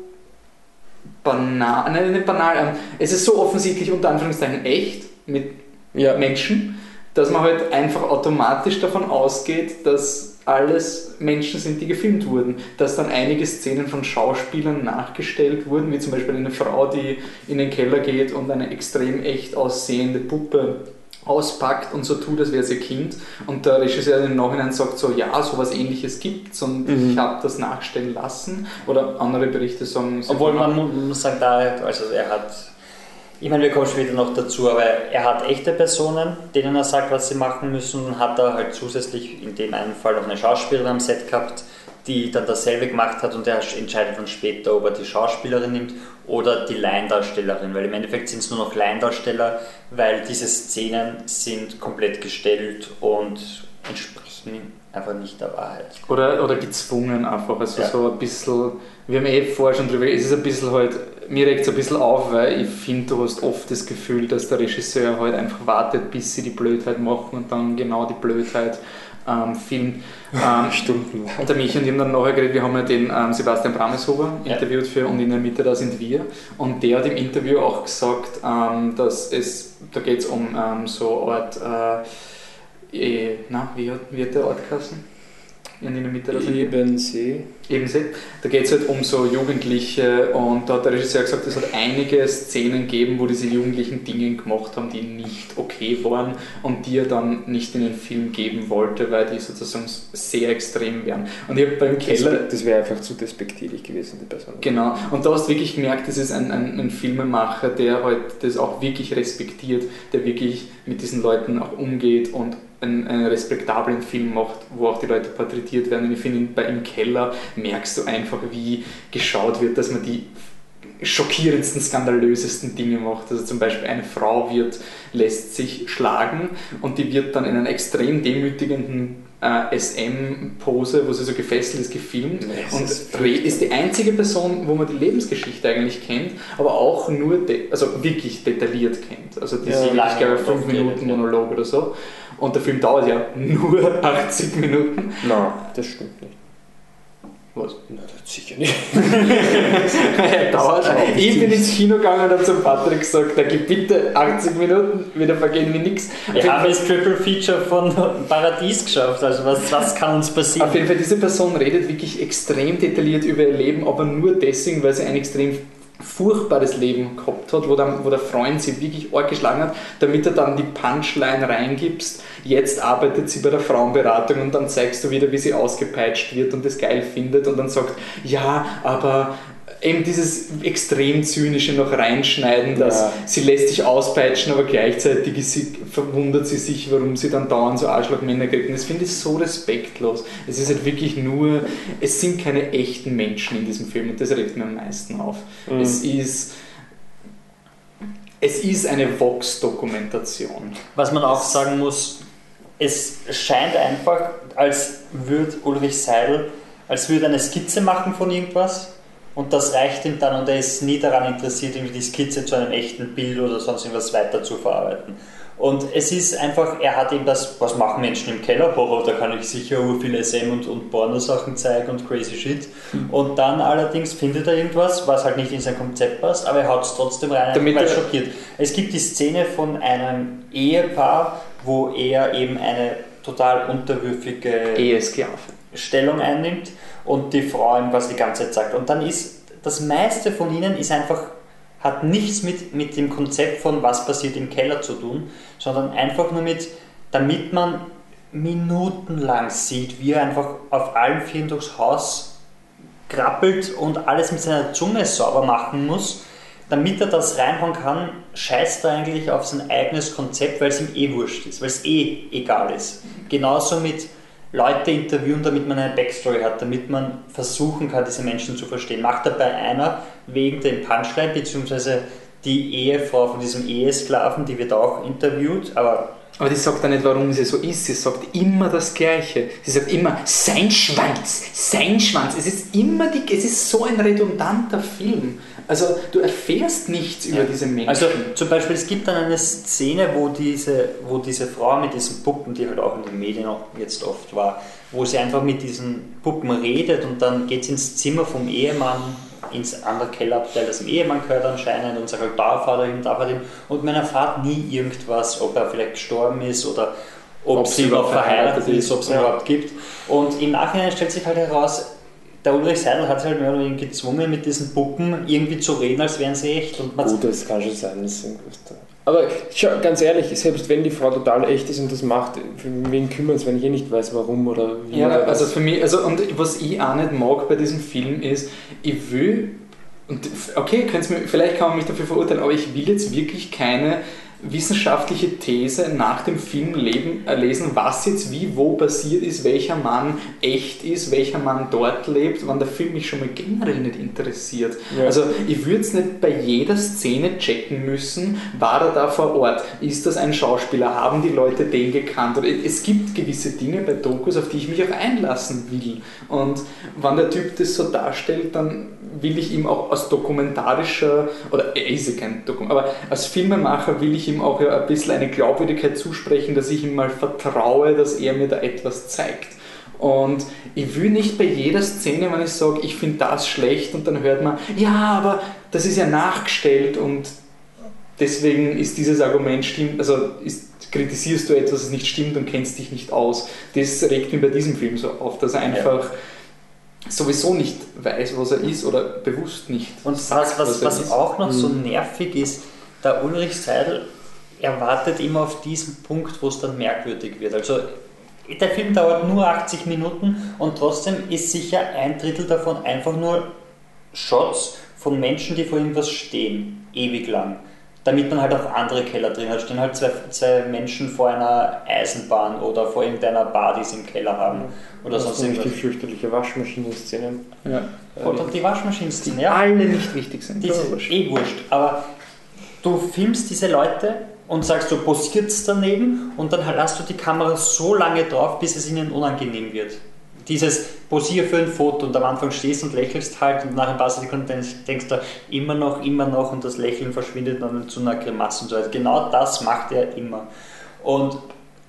banal, nein, nicht banal, ähm, es ist so offensichtlich unter Anführungszeichen echt mit Ja, Menschen, dass man halt einfach automatisch davon ausgeht, dass alles Menschen sind, die gefilmt wurden. Dass dann einige Szenen von Schauspielern nachgestellt wurden, wie zum Beispiel eine Frau, die in den Keller geht und eine extrem echt aussehende Puppe auspackt und so tut, als wäre sie ihr Kind. Und der Regisseur im Nachhinein sagt so, ja, sowas ähnliches gibt's und Mhm. ich habe das nachstellen lassen. Oder andere Berichte sagen... Obwohl haben- man mu- muss sagen, da, also er hat, ich meine, wir kommen später noch dazu, aber er hat echte Personen, denen er sagt, was sie machen müssen und hat da halt zusätzlich in dem einen Fall noch eine Schauspielerin am Set gehabt, die dann dasselbe gemacht hat und er entscheidet dann später, ob er die Schauspielerin nimmt oder die Laiendarstellerin, weil im Endeffekt sind es nur noch Laiendarsteller, weil diese Szenen sind komplett gestellt und entsprechen einfach nicht der Wahrheit. Oder, oder gezwungen einfach, also Ja. so ein bisschen, wir haben eh vorher schon drüber, es ist ein bisschen halt, mir regt es ein bisschen auf, weil ich finde, du hast oft das Gefühl, dass der Regisseur halt einfach wartet, bis sie die Blödheit machen und dann genau die Blödheit ähm, filmt. Ähm, stundenlang. der Michi und ich haben dann nachher geredet, wir haben ja den ähm, Sebastian Brameshuber Ja. interviewt für und in der Mitte da sind wir. Und der hat im Interview auch gesagt, ähm, dass es, da geht es um ähm, so eine Art, äh, eh, na, wie, hat- wie hat der Ort geheißen? In der Mitte wir. Ebensee. Ebensee. Da geht es halt um so Jugendliche und da hat der Regisseur gesagt, es hat einige Szenen gegeben, wo diese Jugendlichen Dinge gemacht haben, die nicht okay waren und die er dann nicht in den Film geben wollte, weil die sozusagen sehr extrem wären. Und ich habe beim Keller... Das, das wäre einfach zu despektierlich gewesen, die Person. Genau, und da hast du wirklich gemerkt, das ist ein, ein, ein Filmemacher, der halt das auch wirklich respektiert, der wirklich mit diesen Leuten auch umgeht und einen, einen respektablen Film macht, wo auch die Leute porträtiert werden. Und ich finde, bei Im Keller merkst du einfach, wie geschaut wird, dass man die schockierendsten, skandalösesten Dinge macht. Also zum Beispiel eine Frau wird, lässt sich schlagen und die wird dann in einer extrem demütigenden äh, SM-Pose, wo sie so gefesselt ist, gefilmt. Es und ist ist die einzige Person, wo man die Lebensgeschichte eigentlich kennt, aber auch nur, also wirklich detailliert kennt. Also die Ja, sind, ich glaube, und 5 oft Minuten. Monolog oder so. Und der Film dauert ja nur 80 Minuten. Nein, das stimmt nicht. Was? Nein, das sicher nicht. Er dauert. Ich bin ins Kino gegangen und habe zum Patrick gesagt, der gibt bitte 80 Minuten, wieder vergehen wie nichts. Wir haben das Triple Feature von Paradies geschafft, also was, was kann uns passieren? Auf jeden Fall, diese Person redet wirklich extrem detailliert über ihr Leben, aber nur deswegen, weil sie ein extrem furchtbares Leben gehabt hat, wo der, wo der Freund sie wirklich arg geschlagen hat, damit er dann die Punchline reingibst, jetzt arbeitet sie bei der Frauenberatung und dann zeigst du wieder, wie sie ausgepeitscht wird und das geil findet und dann sagt, ja, aber eben dieses extrem zynische noch reinschneiden, dass Ja. sie lässt sich auspeitschen, aber gleichzeitig sie, verwundert sie sich, warum sie dann dauernd so Arschlochmänner kriegt. Und das finde ich so respektlos. Es ist halt wirklich nur, es sind keine echten Menschen in diesem Film und das regt mir am meisten auf. Mhm. Es ist es ist eine Vox-Dokumentation. Was man auch sagen muss, es scheint einfach, als würde Ulrich Seidel, als würde eine Skizze machen von irgendwas und das reicht ihm dann und er ist nie daran interessiert, irgendwie die Skizze zu einem echten Bild oder sonst irgendwas weiter zu verarbeiten. Und es ist einfach, er hat eben das, was machen Menschen im Keller? Boah, da kann ich sicher ur viel SM und, und Porno-Sachen zeigen und crazy shit. Und dann allerdings findet er irgendwas, was halt nicht in sein Konzept passt, aber er haut es trotzdem rein, Damit weil er er- schockiert. Es gibt die Szene von einem Ehepaar, wo er eben eine total unterwürfige Ehesklave. Stellung einnimmt und die Frau ihm quasi die ganze Zeit sagt. Und dann ist das meiste von ihnen ist einfach, hat nichts mit, mit dem Konzept von was passiert im Keller zu tun, sondern einfach nur mit, damit man minutenlang sieht, wie er einfach auf allen Vieren durchs Haus krabbelt und alles mit seiner Zunge sauber machen muss. Damit er das reinhauen kann, scheißt er eigentlich auf sein eigenes Konzept, weil es ihm eh wurscht ist, weil es eh egal ist. Genauso mit Leute interviewen, damit man eine Backstory hat, damit man versuchen kann, diese Menschen zu verstehen. Macht er bei einer wegen dem Punchline, beziehungsweise die Ehefrau von diesem Ehesklaven, die wird auch interviewt, aber Aber die sagt dann nicht, warum sie so ist. Sie sagt immer das Gleiche. Sie sagt immer, sein Schwanz, sein Schwanz. Es ist immer die, es ist so ein redundanter Film. Also du erfährst nichts über diese Menschen. Also zum Beispiel, es gibt dann eine Szene, wo diese, wo diese Frau mit diesen Puppen, die halt auch in den Medien jetzt oft war, wo sie einfach mit diesen Puppen redet und dann geht sie ins Zimmer vom Ehemann, ins andere Kellerabteil, das dem Ehemann gehört anscheinend und sagt halt, darf er dahin, darf er dahin und man erfahrt nie irgendwas, ob er vielleicht gestorben ist oder ob, Ob sie überhaupt verheiratet verheiratet ist, ob es ihn Ja. überhaupt gibt. Und im Nachhinein stellt sich halt heraus, der Ulrich Seidel hat sie halt mehr oder weniger gezwungen, mit diesen Puppen irgendwie zu reden, als wären sie echt. Und man Gut, das kann schon sein. Das ist irgendwas da. Aber schau, ganz ehrlich, selbst wenn die Frau total echt ist und das macht, wen kümmert es, wenn ich eh nicht weiß, warum oder wie? Ja, oder also für mich, also und was ich auch nicht mag bei diesem Film ist, ich will, und okay, mir, vielleicht kann man mich dafür verurteilen, aber ich will jetzt wirklich keine wissenschaftliche These nach dem Film leben, äh, lesen, was jetzt wie wo passiert ist, welcher Mann echt ist, welcher Mann dort lebt, wann der Film mich schon mal generell nicht interessiert. Ja. Also ich würde es nicht bei jeder Szene checken müssen, war er da vor Ort, ist das ein Schauspieler, haben die Leute den gekannt oder es gibt gewisse Dinge bei Dokus, auf die ich mich auch einlassen will und wenn der Typ das so darstellt, dann will ich ihm auch als dokumentarischer, oder er ist ja kein Dokument, aber als Filmemacher will ich ihm auch ja ein bisschen eine Glaubwürdigkeit zusprechen, dass ich ihm mal vertraue, dass er mir da etwas zeigt. Und ich will nicht bei jeder Szene, wenn ich sage, ich finde das schlecht und dann hört man, ja, aber das ist ja nachgestellt und deswegen ist dieses Argument stimmt, also ist, kritisierst du etwas, das nicht stimmt und kennst dich nicht aus. Das regt mich bei diesem Film so auf, dass er einfach sowieso nicht weiß, was er ist oder bewusst nicht. Und sagt, was, was, was ist. auch noch so Mhm. nervig ist, der Ulrich Seidel erwartet immer auf diesen Punkt, wo es dann merkwürdig wird. Also der Film dauert nur 80 Minuten und trotzdem ist sicher ein Drittel davon einfach nur Shots von Menschen, die vor irgendwas stehen, ewig lang. Damit man halt auch andere Keller drin hat. Stehen halt zwei, zwei Menschen vor einer Eisenbahn oder vor irgendeiner Bar, die sie im Keller haben. Oder das sonst sind die irgendwas. fürchterliche Waschmaschinen-Szenen. Ja. Oder die Waschmaschinen-Szene, Die ja. alle nicht wichtig sind. Die ist eh wurscht. Aber du filmst diese Leute und sagst, du posierst daneben und dann lässt du die Kamera so lange drauf, bis es ihnen unangenehm wird. Dieses Posier für ein Foto und am Anfang stehst und lächelst halt und nach ein paar Sekunden denkst, denkst du immer noch, immer noch und das Lächeln verschwindet dann zu einer Grimasse und so weiter. Genau das macht er immer. Und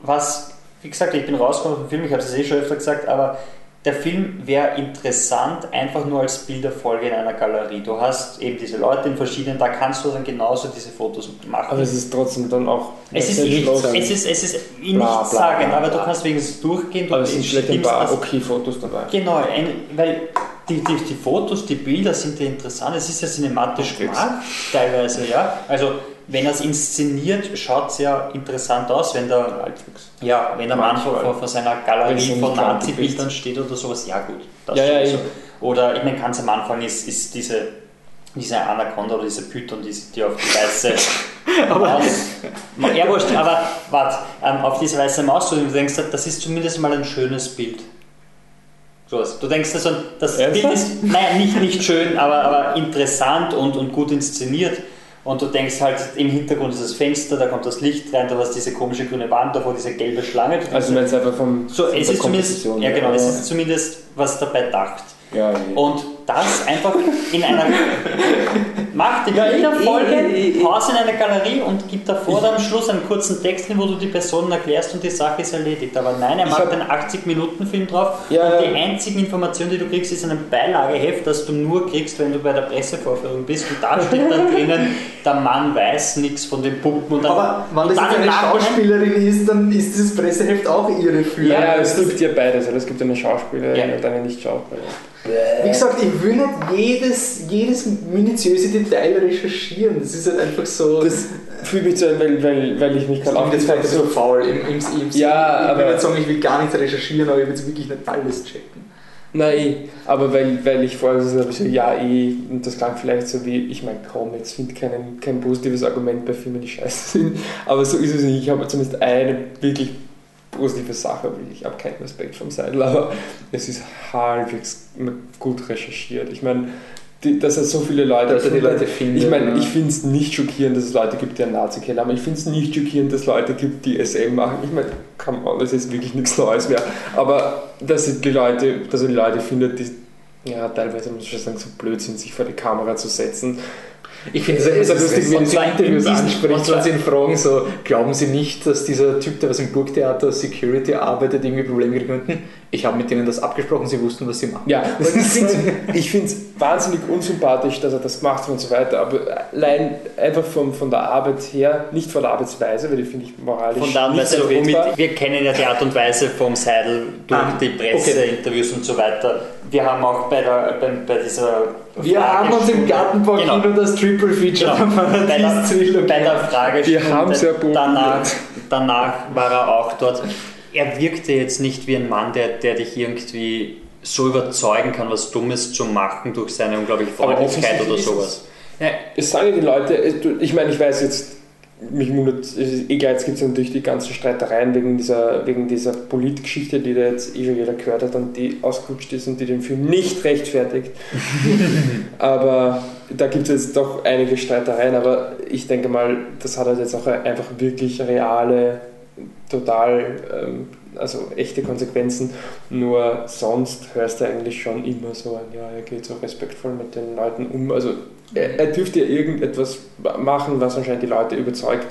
was, wie gesagt, ich bin rausgekommen vom Film, ich habe es eh schon öfter gesagt, aber der Film wäre interessant, einfach nur als Bilderfolge in einer Galerie. Du hast eben diese Leute in verschiedenen, da kannst du dann genauso diese Fotos machen. Aber es ist trotzdem dann auch. es ist, sehr nicht, schloss. es ist, es ist Bla, bla, nichts sagen, bla, aber du kannst wenigstens durchgehen. Du Aber es sind vielleicht ein paar okay Fotos dabei. Genau, ein, weil die, die, die Fotos, die Bilder sind ja interessant. Es ist ja cinematisch gemacht, teilweise, ja. Also, wenn er es inszeniert, schaut es ja interessant aus, wenn der, ja, wenn der Mann vor, Manchmal. vor, seiner Galerie von Nazi-Bildern steht oder sowas. Ja, gut. Das Ja, ja, eh. Oder, ich meine, ganz am Anfang ist, ist diese, diese Anaconda oder diese Python, die, die auf die weiße Maus. Ja, wurscht, aber warte, ähm, auf diese weiße Maus, du denkst, das ist zumindest mal ein schönes Bild. Sowas. Du denkst also, das Ernsthaft? Bild ist, naja, nicht, nicht schön, aber, aber interessant und, und gut inszeniert. Und du denkst halt, im Hintergrund ist das Fenster, da kommt das Licht rein, du hast diese komische grüne Wand, davor diese gelbe Schlange. Du Also, wenn es einfach vom. so, es ist zumindest, ja genau, es ist zumindest was dabei dacht. Ja, ja. Und das einfach in einer. Macht die eh, eh. Pause in einer Galerie und gibt davor dann am Schluss einen kurzen Text hin, wo du die Personen erklärst und die Sache ist erledigt. Aber nein, er Ich macht hab- einen 80-Minuten-Film drauf Ja, und die einzigen Informationen, die du kriegst, ist ein Beilageheft, das du nur kriegst, wenn du bei der Pressevorführung bist. Und da steht dann drinnen, der Mann weiß nichts von den Puppen. Und dann, Aber wenn das eine Schauspielerin ist, dann ist dieses Presseheft auch. Ja, ja, es gibt ja beides. Also es gibt eine Schauspielerin Ja. und eine Nicht-Schauspielerin. Wie gesagt, ich will nicht jedes, jedes minutiöse Detail recherchieren. Das ist halt einfach so. Das fühlt mich so, weil, weil, weil ich mich das gerade klingt jetzt vielleicht so so faul im, im, im Ja, Ich will aber- nicht sagen, ich will gar nicht recherchieren, aber ich will jetzt wirklich nicht alles checken. Nein, eh. aber weil, weil ich vorher gesagt habe, so, ja, eh, und das klang vielleicht so wie, ich meine, komm, jetzt finde kein, kein positives Argument bei Filmen, die scheiße sind, aber so ist es nicht. Ich habe zumindest eine wirklich positive Sache, weil ich habe keinen Respekt vom Seidel, aber es ist halbwegs gut recherchiert. Ich meine, die, dass es so viele Leute Dass er die gefunden- Leute findet. Ich meine, ja. ich finde es nicht schockierend, dass es Leute gibt, die einen Nazi-Keller haben. Ich finde es nicht schockierend, dass es Leute gibt, die SM machen. Ich meine, come on, das ist wirklich nichts Neues mehr. Aber dass er die Leute, dass er die Leute findet, die ja, teilweise muss ich sagen, so blöd sind, sich vor die Kamera zu setzen. Ich finde es immer so ist- lustig, wenn in Interviews anspricht, wenn sie ihn fragen, so, glauben Sie nicht, dass dieser Typ, der was im Burgtheater Security arbeitet, irgendwie Probleme kriegen könnten? Ich habe mit denen das abgesprochen, sie wussten, was sie machen. Ja, ich finde es wahnsinnig unsympathisch, dass er das gemacht hat und so weiter, aber allein einfach vom, von der Arbeit her, nicht von der Arbeitsweise, weil die finde ich moralisch Von der Art und nicht Weise, womit, wir kennen ja die Art und Weise vom Seidel durch Ah, die Presseinterviews und so weiter. Wir haben auch bei, der, bei, bei dieser. Wir haben uns im Fragestunde- Gartenbau-Kino Genau. das Triple Feature Genau. bei, der, bei der Fragestunde danach, danach war er auch dort. Er wirkte jetzt nicht wie ein Mann, der, der dich irgendwie so überzeugen kann, was Dummes zu machen durch seine unglaubliche Freundlichkeit oder sowas. Ja, Es sagen ja die Leute, es- ich meine, ich weiß jetzt, mich wundert, egal, jetzt gibt es natürlich die ganzen Streitereien wegen dieser, wegen dieser Politgeschichte, die da jetzt eh schon jeder gehört hat und die ausgerutscht ist und die den Film nicht rechtfertigt. aber da gibt es jetzt doch einige Streitereien, aber ich denke mal, das hat halt jetzt auch einfach wirklich reale, total, ähm, also echte Konsequenzen. Nur sonst hörst du eigentlich schon immer so ein, ja, er geht so respektvoll mit den Leuten um. Also er, er dürfte ja irgendetwas machen, was anscheinend die Leute überzeugt,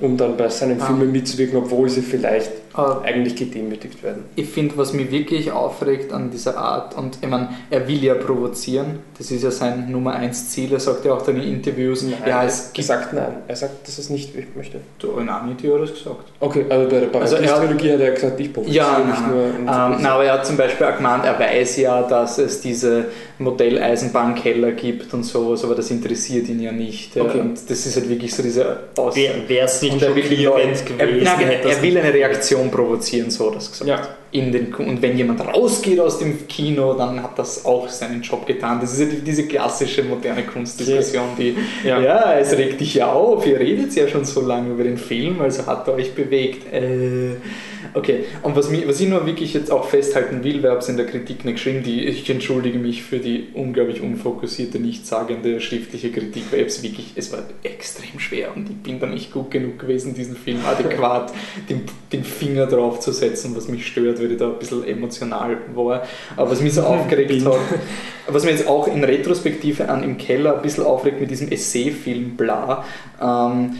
um dann bei seinen Ah. Filmen mitzuwirken, obwohl sie vielleicht Aber eigentlich gedemütigt werden. ich finde, was mich wirklich aufregt an dieser Art, und ich meine, er will ja provozieren, das ist ja sein Nummer eins Ziel, er sagt ja auch dann in Interviews, ja, er es hat gibt. gesagt nein. Er sagt, dass er es nicht möchte. Du, in Amity hat er das gesagt. Okay, also bei der Also er hat- Paradies-Trilogie hat er gesagt, ich provoziere Ja, nicht nein, nur. Ähm, na, aber er hat zum Beispiel auch gemeint, er weiß ja, dass es diese Modelleisenbahnkeller gibt und sowas, aber das interessiert ihn ja nicht. ja. Okay. Und das ist halt wirklich so diese Aussage. Wäre es nicht Und er will, Leute, er, gewesen, nein, hätte er will eine Reaktion provozieren, so hat er es gesagt. ja, in den und wenn jemand rausgeht aus dem Kino, dann hat das auch seinen Job getan. Das ist ja die, diese klassische moderne Kunstdiskussion, die ja. Ja. es regt dich ja auf, ihr redet ja schon so lange über den Film, also hat er euch bewegt. Äh, okay, und was, mich, was ich nur wirklich jetzt auch festhalten will, wir haben es in der Kritik nicht geschrieben, die, ich entschuldige mich für die unglaublich unfokussierte, nichtssagende schriftliche Kritik, weil es wirklich, es war extrem schwer und ich bin da nicht gut genug gewesen, diesen Film adäquat den, den Finger drauf zu setzen, was mich stört, weil ich da ein bisschen emotional war. Aber was mich so aufgeregt hat, was mir jetzt auch in Retrospektive an im Keller ein bisschen aufregt mit diesem Essay-Film Bla, ähm,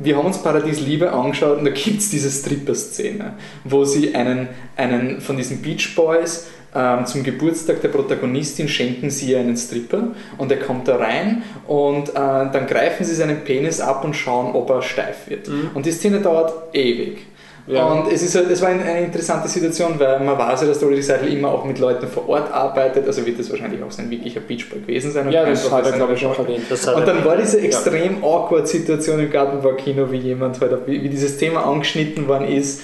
wir haben uns Paradies Liebe angeschaut und da gibt es diese Stripper-Szene, wo sie einen, einen von diesen Beach Boys ähm, zum Geburtstag der Protagonistin schenken sie ihr einen Stripper und er kommt da rein und äh, dann greifen sie seinen Penis ab und schauen, ob er steif wird. Und die Szene dauert ewig. Ja. Und es, ist, halt- es war eine, interessante Situation, weil man weiß ja, dass Dolly Seidel immer auch mit Leuten vor Ort arbeitet, also wird das wahrscheinlich auch sein wirklicher Beachboy gewesen sein. und Ja, das hat er, glaube ich, schon erwähnt. Und dann war diese extrem awkward Situation im Gartenbaukino, wie jemand halt, wie, wie dieses Thema angeschnitten worden ist.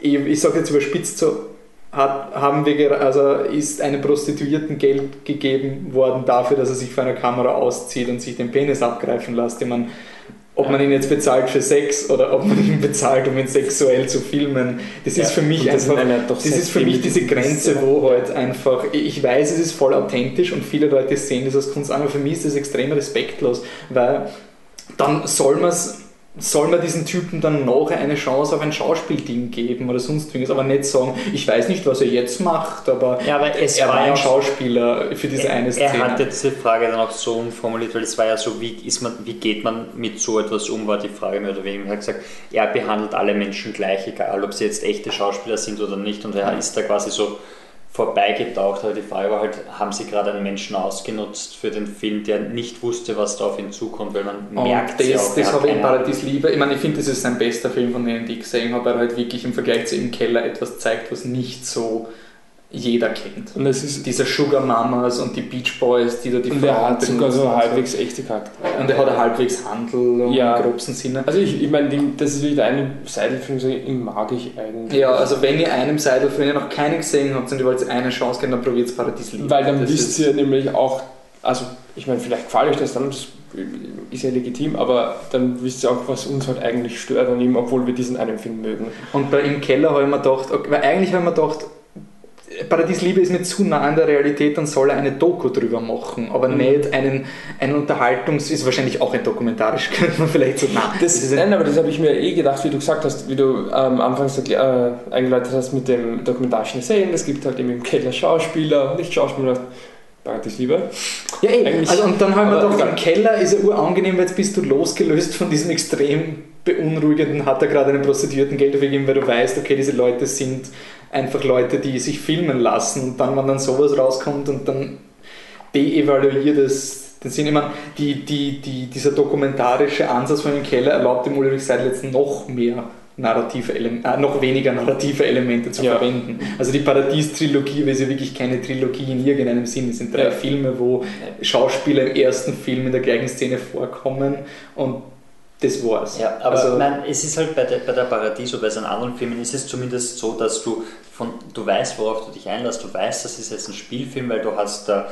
Ich, ich sage jetzt überspitzt so, hat, haben wir, also ist einem Prostituierten Geld gegeben worden dafür, dass er sich vor einer Kamera auszieht und sich den Penis abgreifen lässt. Ich meine, ob man ihn jetzt bezahlt für Sex oder ob man ihn bezahlt, um ihn sexuell zu filmen, das ist für mich das einfach, das ist für mich diese Grenze, wo halt einfach, ich weiß, es ist voll authentisch und viele Leute sehen das als Kunst an, aber für mich ist das extrem respektlos, weil dann soll man soll man diesen Typen dann nachher eine Chance auf ein Schauspielding geben oder sonst irgendwas, aber nicht sagen, ich weiß nicht, was er jetzt macht, aber, Ja, aber er war ein Schauspieler für diese eine Szene. Er hat jetzt die Frage dann auch so umformuliert, weil es war ja so, wie, ist man, wie geht man mit so etwas um, war die Frage mehr oder weniger. Er hat gesagt, er behandelt alle Menschen gleich, egal ob sie jetzt echte Schauspieler sind oder nicht. Und er ist da quasi so vorbeigetaucht. Aber die Frage war halt, haben sie gerade einen Menschen ausgenutzt für den Film, der nicht wusste, was da auf ihn zukommt, weil man Und merkt ja das, auch, er das habe ich in Paradies Liebe. Ich meine, ich finde, das ist sein bester Film, von denen die ich gesehen habe, weil er halt wirklich im Vergleich zu Im Keller etwas zeigt, was nicht so jeder kennt. Und es ist Diese Sugar Mamas und die Beach Boys, die da die und Frauen hat sogar so und halbwegs echte Charakter. Und er hat halbwegs Handel Ja. im grobsten Sinne. Also ich, ich meine, das ist wieder eine Seidelfilm, so den mag ich eigentlich. Ja, also wenn ihr einen seid, wenn ihr noch keinen gesehen habt und ihr wollt eine Chance geben, dann probiert Paradies Liebe. Weil dann Das wisst ihr nämlich auch, also ich meine, vielleicht gefällt euch das dann, das ist ja legitim, aber dann wisst ihr auch, was uns halt eigentlich stört an ihm, obwohl wir diesen einen Film mögen. Und bei Im Keller habe ich mir gedacht, okay, weil eigentlich habe ich mir gedacht, Paradies Liebe ist mir zu nah an der Realität, dann soll er eine Doku drüber machen, aber Mhm. nicht einen, einen Unterhaltungs-, ist wahrscheinlich auch ein dokumentarisch, könnte man vielleicht so, na, Das, ist ein, nein, aber das habe ich mir eh gedacht, wie du gesagt hast, wie du ähm, anfangs äh, eingeleitet hast mit dem dokumentarischen Szenen. Es gibt halt eben im Keller Schauspieler, nicht Schauspieler, Paradies Liebe. ja, eigentlich- also, und dann habe ich mir aber gedacht, egal. im Keller ist er urangenehm, weil jetzt bist du losgelöst von diesem extrem beunruhigenden, hat er gerade einen Prostituierten Geld dafür gegeben, weil du weißt, okay, diese Leute sind einfach Leute, die sich filmen lassen und dann, wenn dann sowas rauskommt und dann deevaluiert es den Sinn. Ich meine, die, die, die, dieser dokumentarische Ansatz von dem Keller erlaubt dem Ulrich Seidel jetzt noch mehr narrative Ele äh, noch weniger narrative Elemente zu Ja. verwenden. Also die Paradies-Trilogie, weil sie wirklich keine Trilogie in irgendeinem Sinn ist. Es sind drei Ja. Filme, wo Schauspieler im ersten Film in der gleichen Szene vorkommen und das war's. Ja, aber also, nein, es ist halt bei der, bei der Paradies oder bei seinen anderen Filmen ist es zumindest so, dass du von, du weißt, worauf du dich einlässt, du weißt, das ist jetzt ein Spielfilm, weil du hast da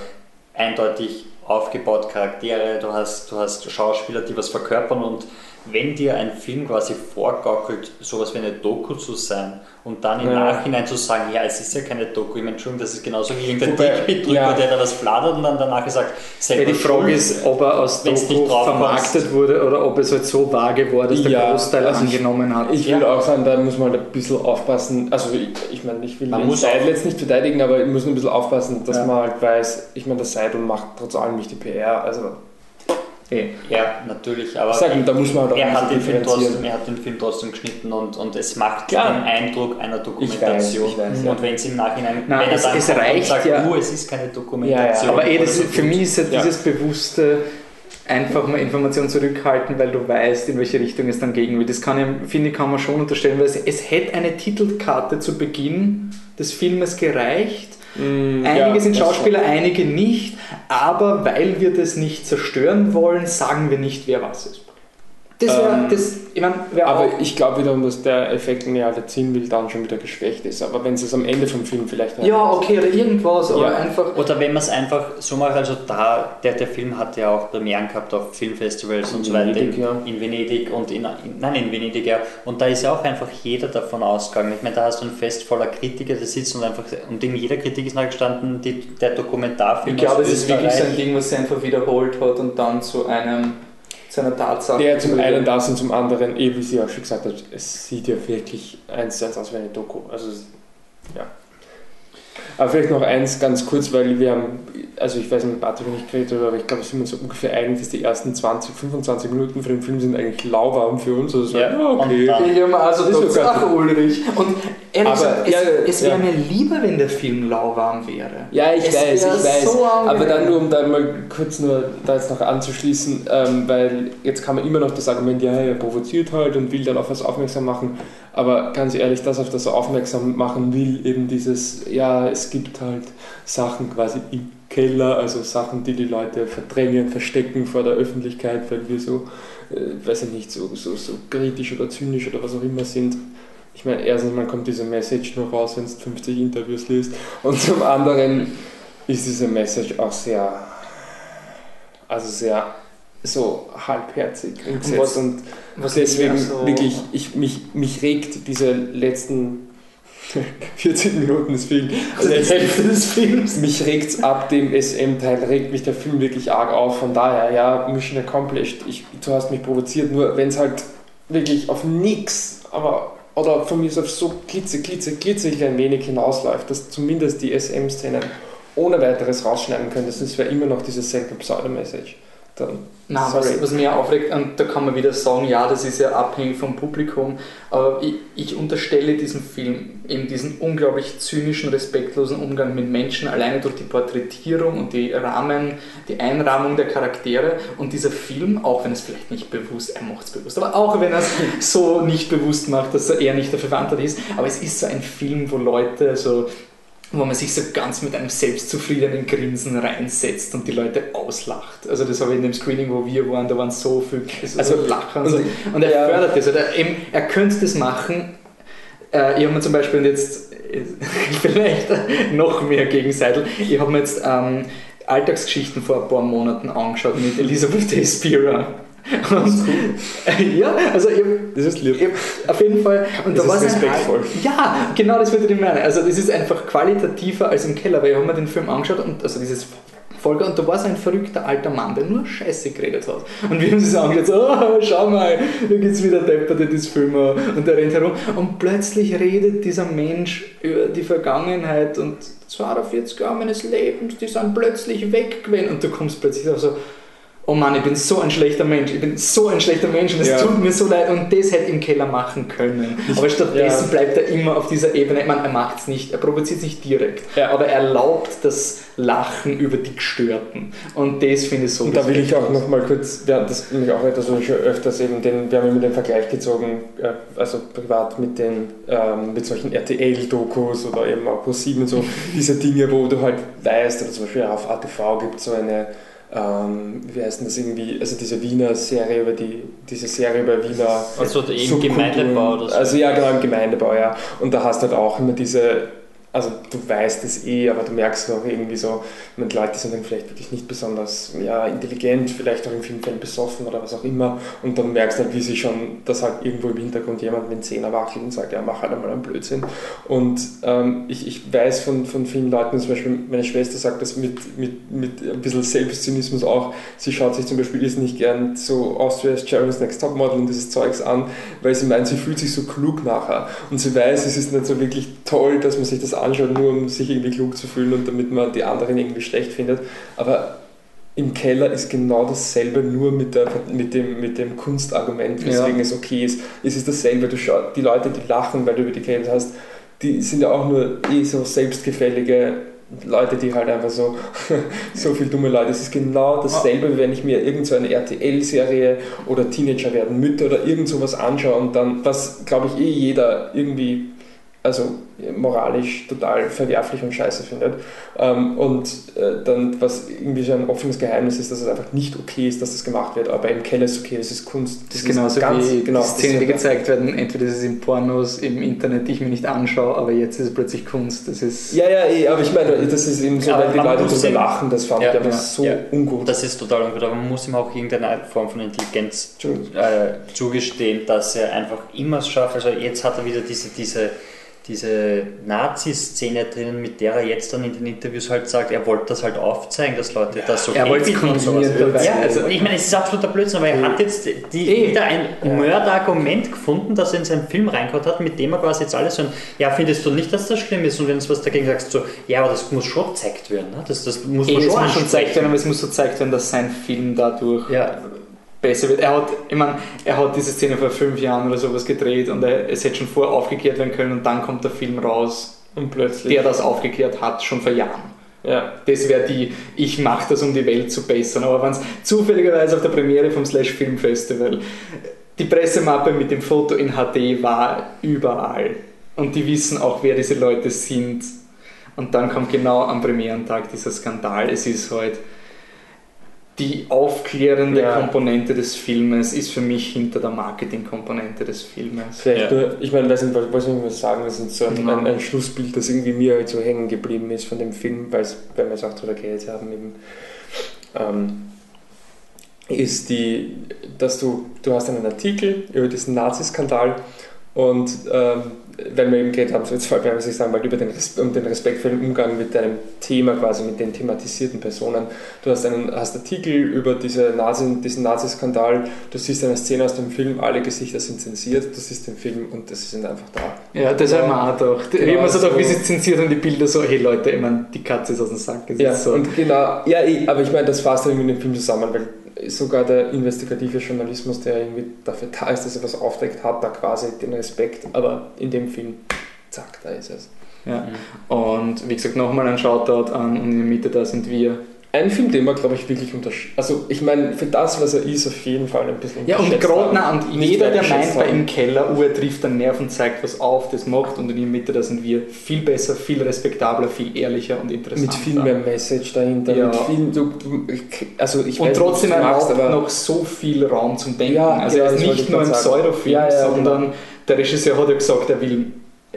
eindeutig aufgebaut Charaktere, du hast, du hast Schauspieler, die was verkörpern und wenn dir ein Film quasi vorgaukelt, sowas wie eine Doku zu sein und dann im Ja. Nachhinein zu sagen, ja, es ist ja keine Doku, ich meine, Entschuldigung, das ist genauso wie irgendein Dickbetrüger, ja. der da was fladert und dann danach sagt, ja, selber die Frage ist, ob er aus Doku vermarktet kommst. wurde oder ob es halt so vage war, dass der Ja, Großteil also ich- angenommen hat. Ich würde auch sagen, da muss man halt ein bisschen aufpassen. Also ich, ich meine, ich will Man muss Seidel jetzt nicht verteidigen, aber ich muss ein bisschen aufpassen, dass Ja. man halt weiß, ich meine, der Seidel macht trotz allem nicht die PR. Also. Ja, natürlich, aber Ich sag, da muss man halt auch er, hat den Film trotzdem, er hat den Film trotzdem geschnitten und, und es macht Klar. den Eindruck einer Ich weiß, Dokumentation. ich weiß, ja. Und wenn es im Nachhinein, Nein, wenn er es- dann es reicht und sagt, ja- oh, es ist keine Dokumentation. Aber eh, das, so für mich ist ja Ja. dieses bewusste einfach mal Informationen zurückhalten, weil du weißt, in welche Richtung es dann gehen will. Das kann ich, finde ich, kann man schon unterstellen, weil es, es hätte eine Titelkarte zu Beginn des Filmes gereicht. Mm, Einige ja, sind Schauspieler, einige nicht, aber weil wir das nicht zerstören wollen, sagen wir nicht, wer was ist. Das wäre, Ähm, das, ich meine, wäre Aber auch. ich glaube wiederum, dass der Effekt, den er halt erzielen will, dann schon wieder geschwächt ist. Aber wenn es am Ende vom Film vielleicht Ja, okay, oder irgendwas, aber Ja. einfach. Oder wenn man es einfach so macht, also da, der, der Film hat ja auch Premieren gehabt auf Filmfestivals und so weiter. Venedig, in, ja. in Venedig und in, in, nein, in Venedig, ja. Und da ist ja auch einfach jeder davon ausgegangen. Ich meine, da hast du ein Fest voller Kritiker, die sitzen und einfach, und in jeder Kritik ist nachgestanden, die, der Dokumentarfilm Ich glaube, es ist wirklich so ein. Ding, was sie einfach wiederholt hat und dann zu einem zu einer Tatsache. Ja, zum einen das und zum anderen, eh, wie sie auch schon gesagt hat, es sieht ja wirklich eins zu eins aus wie eine Doku. Also, ja. Aber vielleicht noch eins ganz kurz, weil wir haben, also ich weiß nicht, mit Patrick nicht geredet, habe, aber ich glaube, wir sind uns so ungefähr einig, dass die ersten 20, 25 Minuten von dem Film sind eigentlich lauwarm für uns. Also, so, Ja, ja, okay. und also Das ist ach Ulrich. Und ehrlich Aber, gesagt, es, ja, es ja. wäre mir lieber, wenn der Film lauwarm wäre. Ja, ich Es weiß, ich weiß. so aber dann nur, um da mal kurz nur da jetzt noch anzuschließen, ähm, weil jetzt kann man immer noch das Argument, ja, er provoziert halt und will dann auf was aufmerksam machen. Aber ganz ehrlich, das, auf das er aufmerksam machen will, eben dieses, ja, es gibt halt Sachen quasi im Keller, also Sachen, die die Leute verdrängen, verstecken vor der Öffentlichkeit, weil wir so, äh, weiß ich nicht, so, so, so kritisch oder zynisch oder was auch immer sind. Ich meine, erstens mal kommt diese Message nur raus, wenn du 50 Interviews liest. Und zum anderen ist diese Message auch sehr, also sehr so halbherzig umgesetzt was- und Was deswegen so- wirklich, ich, mich, mich regt diese letzten 40 Minuten des Films, Also die Hälfte des Films. mich regt's ab dem SM-Teil, regt mich der Film wirklich arg auf. Von daher, ja, Mission Accomplished. Ich, du hast mich provoziert, nur wenn es halt wirklich auf nix, aber oder von mir auf so klitze, klitze, klitze klein wenig hinausläuft, dass zumindest die SM-Szenen ohne weiteres rausschneiden können, das wäre immer noch dieses selbe Pseudo-Message. Dann, Nein, was, was mir aufregt, und da kann man wieder sagen, ja, das ist ja abhängig vom Publikum, aber ich, ich unterstelle diesem Film eben diesen unglaublich zynischen, respektlosen Umgang mit Menschen, alleine durch die Porträtierung und die Rahmen, die Einrahmung der Charaktere. Und dieser Film, auch wenn es vielleicht nicht bewusst, er macht es bewusst, aber auch wenn er es so nicht bewusst macht, dass er eher nicht dafür verantwortlich ist, aber es ist so ein Film, wo Leute so wo man sich so ganz mit einem selbstzufriedenen Grinsen reinsetzt und die Leute auslacht. Also das habe ich in dem Screening, wo wir waren, da waren so viele also so Lachen und, so. und- er ja. fördert das. Oder eben, er könnte das machen. Äh, ich habe mir zum Beispiel jetzt vielleicht noch mehr gegen Seidel, ich habe mir jetzt ähm, Alltagsgeschichten vor ein paar Monaten angeschaut mit Elizabeth Day Spira. Und, ja, also ich, das ist lieb. ich, auf jeden Fall. Und Das da ist es ein respektvoll. ja, genau das würde ich meinen. Also das ist einfach qualitativer als im Keller, weil ich habe mir den Film angeschaut und also dieses Folge und da war so ein verrückter alter Mann, der nur Scheiße geredet hat. Und wir haben uns angeschaut, so, oh, schau mal, da geht's wieder deppert in das Film und der rennt herum und plötzlich redet dieser Mensch über die Vergangenheit und 42 Jahre meines Lebens, die sind plötzlich weg gewesen und du kommst plötzlich auf so Oh Mann, ich bin so ein schlechter Mensch, ich bin so ein schlechter Mensch und es Ja. tut mir so leid und das hätte im Keller machen können. Aber stattdessen Ja. bleibt er immer auf dieser Ebene. Ich meine, er macht es nicht, er provoziert es nicht direkt, Ja. aber er erlaubt das Lachen über die Gestörten. Und das finde ich so Und da will ich auch respektlos. noch mal kurz, ja, das mich auch etwas, was ich öfters eben, den, wir haben immer den Vergleich gezogen, äh, also privat mit den, ähm, mit solchen RTL-Dokus oder eben auch Pro7 und so, diese Dinge, wo du halt weißt, oder zum Beispiel auf ATV gibt es so eine, ähm, wie heißt denn das irgendwie, also diese Wiener Serie über die, diese Serie über Wiener Also im Subkulturen. Gemeindebau oder so. Also ja, genau, im Gemeindebau, ja. Und da hast du halt auch immer diese, also du weißt es eh, aber du merkst auch irgendwie so, mit Leute die sind dann vielleicht wirklich nicht besonders ja, intelligent, vielleicht auch im Filmfeld besoffen oder was auch immer. Und dann merkst du halt, wie sie schon, dass halt irgendwo im Hintergrund jemand mit Zehner wackelt und sagt, ja, mach halt einmal einen Blödsinn. Und ähm, ich, ich weiß von, von vielen Leuten, zum Beispiel meine Schwester sagt das mit, mit, mit ein bisschen Selbstzynismus auch, sie schaut sich zum Beispiel ist nicht gern so Austria's Jeremy's Next Topmodel und dieses Zeugs an, weil sie meint, sie fühlt sich so klug nachher. Und sie weiß, es ist nicht so wirklich toll, dass man sich das anschaut, nur um sich irgendwie klug zu fühlen und damit man die anderen irgendwie schlecht findet. Aber im Keller ist genau dasselbe, nur mit, der, mit, dem, mit dem Kunstargument, weswegen Ja. es okay ist. Es ist dasselbe, du schau, die Leute, die lachen, weil du über die geredet hast, die sind ja auch nur eh so selbstgefällige Leute, die halt einfach so, so viel dumme Leute. Es ist genau dasselbe, wenn ich mir irgend so eine RTL-Serie oder Teenager werden Mütter oder irgend sowas anschaue und dann, was glaube ich eh jeder irgendwie also moralisch total verwerflich und scheiße findet. Ähm, und äh, dann, was irgendwie so ein offenes Geheimnis ist, dass es einfach nicht okay ist, dass das gemacht wird, aber im Keller ist okay, das ist Kunst. Das ist genauso ganz- wie genau, die das Szenen, die gezeigt werden. Entweder ist es in Pornos, im Internet, die ich mir nicht anschaue, aber jetzt ist es plötzlich Kunst. Das ist Ja, ja, eh, aber ich meine, das ist eben so, weil die man Leute muss darüber sehen- lachen, das fand Ja, ich aber ja, so ja. ungut. Das ist total ungut, aber man muss ihm auch irgendeine Form von Intelligenz äh, zugestehen, dass er einfach immer es schafft. Also jetzt hat er wieder diese, diese, diese Nazi-Szene drinnen, mit der er jetzt dann in den Interviews halt sagt, er wollte das halt aufzeigen, dass Leute das so Er wollte und sowas. Ja, Also- ich meine, es ist absoluter Blödsinn, aber er hat jetzt die, wieder ein Mörderargument gefunden, das er in seinen Film reingehauen hat, mit dem er quasi jetzt alles so ein, ja, findest du nicht, dass das schlimm ist? Und wenn du was dagegen sagst, so, ja, aber das muss schon gezeigt werden. Ne? Das, das muss man schon muss schon gezeigt werden, aber es muss so gezeigt werden, dass sein Film dadurch Ja, besser wird. Er hat, ich meine, er hat diese Szene vor fünf Jahren oder sowas gedreht und er, es hätte schon vorher aufgeklärt werden können und dann kommt der Film raus, Und plötzlich. der das aufgeklärt hat, schon vor Jahren. ja. Das wäre die, ich mache das, um die Welt zu bessern. Aber wenn es zufälligerweise auf der Premiere vom Slash Film Festival die Pressemappe mit dem Foto in HD war überall. Und die wissen auch, wer diese Leute sind. Und dann kommt genau am Premierentag dieser Skandal. Es ist halt die aufklärende Ja. Komponente des Filmes ist für mich hinter der Marketingkomponente des Filmes. Vielleicht Ja. nur, ich meine, weiß nicht, was ich was sagen, das ist so ein, Ja. ein, ein Schlussbild, das irgendwie mir halt so hängen geblieben ist von dem Film, weil wir es auch drüber geredet haben, eben, ähm, ist die, dass du, du hast einen Artikel über diesen Nazi-Skandal und ähm, wenn wir eben geredet haben, jetzt fällt mir was ich sagen wollte, über den, Res- um den respektvollen Umgang mit deinem Thema quasi, mit den thematisierten Personen. Du hast einen hast Artikel über diese Nazi, diesen Nazi-Skandal, du siehst eine Szene aus dem Film, alle Gesichter sind zensiert, du siehst den Film und das sind einfach da. Ja, das haben wir auch gedacht. ich Genau, habe mir so gedacht, so- wie sie zensiert und die Bilder so, hey Leute, ich meine, die Katze ist aus dem Sack. Es Ja, so. und genau, ja, eh, aber ich meine, das fasst irgendwie in dem Film zusammen, weil sogar der investigative Journalismus, der irgendwie dafür da ist, dass er was aufdeckt, hat da quasi den Respekt, aber in dem Film, zack, da ist es. Ja. Und wie gesagt, nochmal ein Shoutout an und in der Mitte da sind wir. Ein Film, den man, glaube ich, wirklich unterschätzt. Also, ich meine, für das, was er ist, auf jeden Fall ein bisschen Ja, und na, und jeder, der meint, bei haben. im Keller, er trifft einen Nerv und zeigt was auf, das macht und in der Mitte da sind wir viel besser, viel respektabler, viel ehrlicher und interessanter. Mit viel mehr Message dahinter. Ja. Viel, du, du, also ich Und weiß trotzdem erlaubt noch so viel Raum zum Denken. Ja, also genau, er ist nicht ich nur ein. Pseudofilm, Ja, ja, sondern der Regisseur hat ja gesagt, er will,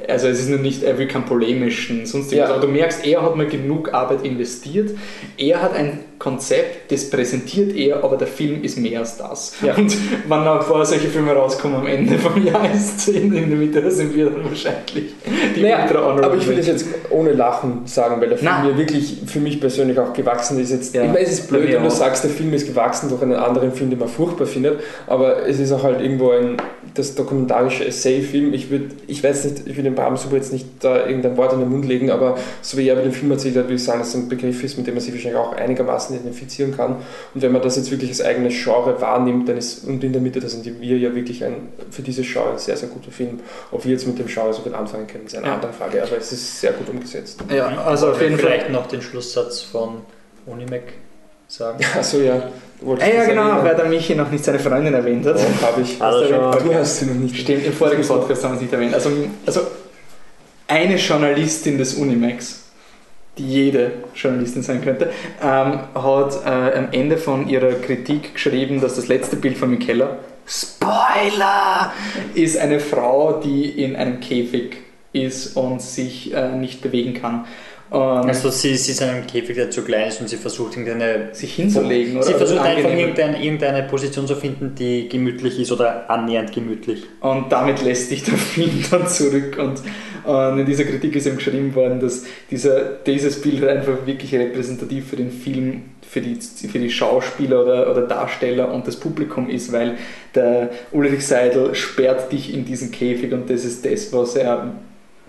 also es ist nur nicht, er will keinen polemischen, sonst Ja. Aber du merkst, er hat mal genug Arbeit investiert. Er hat ein Konzept, das präsentiert er, aber der Film ist mehr als das. Ja. Und wenn noch ein paar solche Filme rauskommen am Ende vom Jahr, ist in der Mitte, da sind wir dann wahrscheinlich die Naja, aber ich will das jetzt ohne Lachen sagen, weil der Film mir wirklich für mich persönlich auch gewachsen ist. Jetzt, Ja, ich meine, es ist blöd, wenn du sagst, der Film ist gewachsen durch einen anderen Film, den man furchtbar findet, aber es ist auch halt irgendwo ein das dokumentarische Essay-Film. Ich würde, ich weiß nicht, ich will dem Bram Super jetzt nicht da irgendein Wort in den Mund legen, aber so wie er über den Film erzählt hat, würde ich sagen, dass es ein Begriff ist, mit dem man sich wahrscheinlich auch einigermaßen identifizieren kann. Und wenn man das jetzt wirklich als eigenes Genre wahrnimmt, dann ist, und in der Mitte, da sind wir ja wirklich ein, für dieses Genre ein sehr, sehr guter Film. Ob wir jetzt mit dem Genre so viel anfangen können, ist eine Ja. andere Frage, aber es ist sehr gut umgesetzt. Ja, also auf jeden Fall. Vielleicht noch den Schlusssatz von Unimac sagen. Achso, ja. Ah, ja, genau, erinnern. weil der Michi noch nicht seine Freundin erwähnt hat. Oh, habe ich. Schon. Du hast sie noch nicht. Stimmt, im vorigen Podcast haben wir es nicht erwähnt. Also, also eine Journalistin des Unimax, die jede Journalistin sein könnte, ähm, hat äh, am Ende von ihrer Kritik geschrieben, dass das letzte Bild von Michaela, Spoiler, ist eine Frau, die in einem Käfig ist und sich äh, nicht bewegen kann. Und Also sie, sie ist in einem Käfig, der zu klein ist und sie versucht irgendeine sich hinzulegen oder Sie versucht oder einfach irgendeine, irgendeine Position zu finden, die gemütlich ist oder annähernd gemütlich. Und damit lässt sich der Film dann zurück. Und, und in dieser Kritik ist eben geschrieben worden, dass dieser, dieses Bild halt einfach wirklich repräsentativ für den Film, für die, für die Schauspieler oder, oder Darsteller und das Publikum ist, weil der Ulrich Seidel sperrt dich in diesen Käfig und das ist das, was er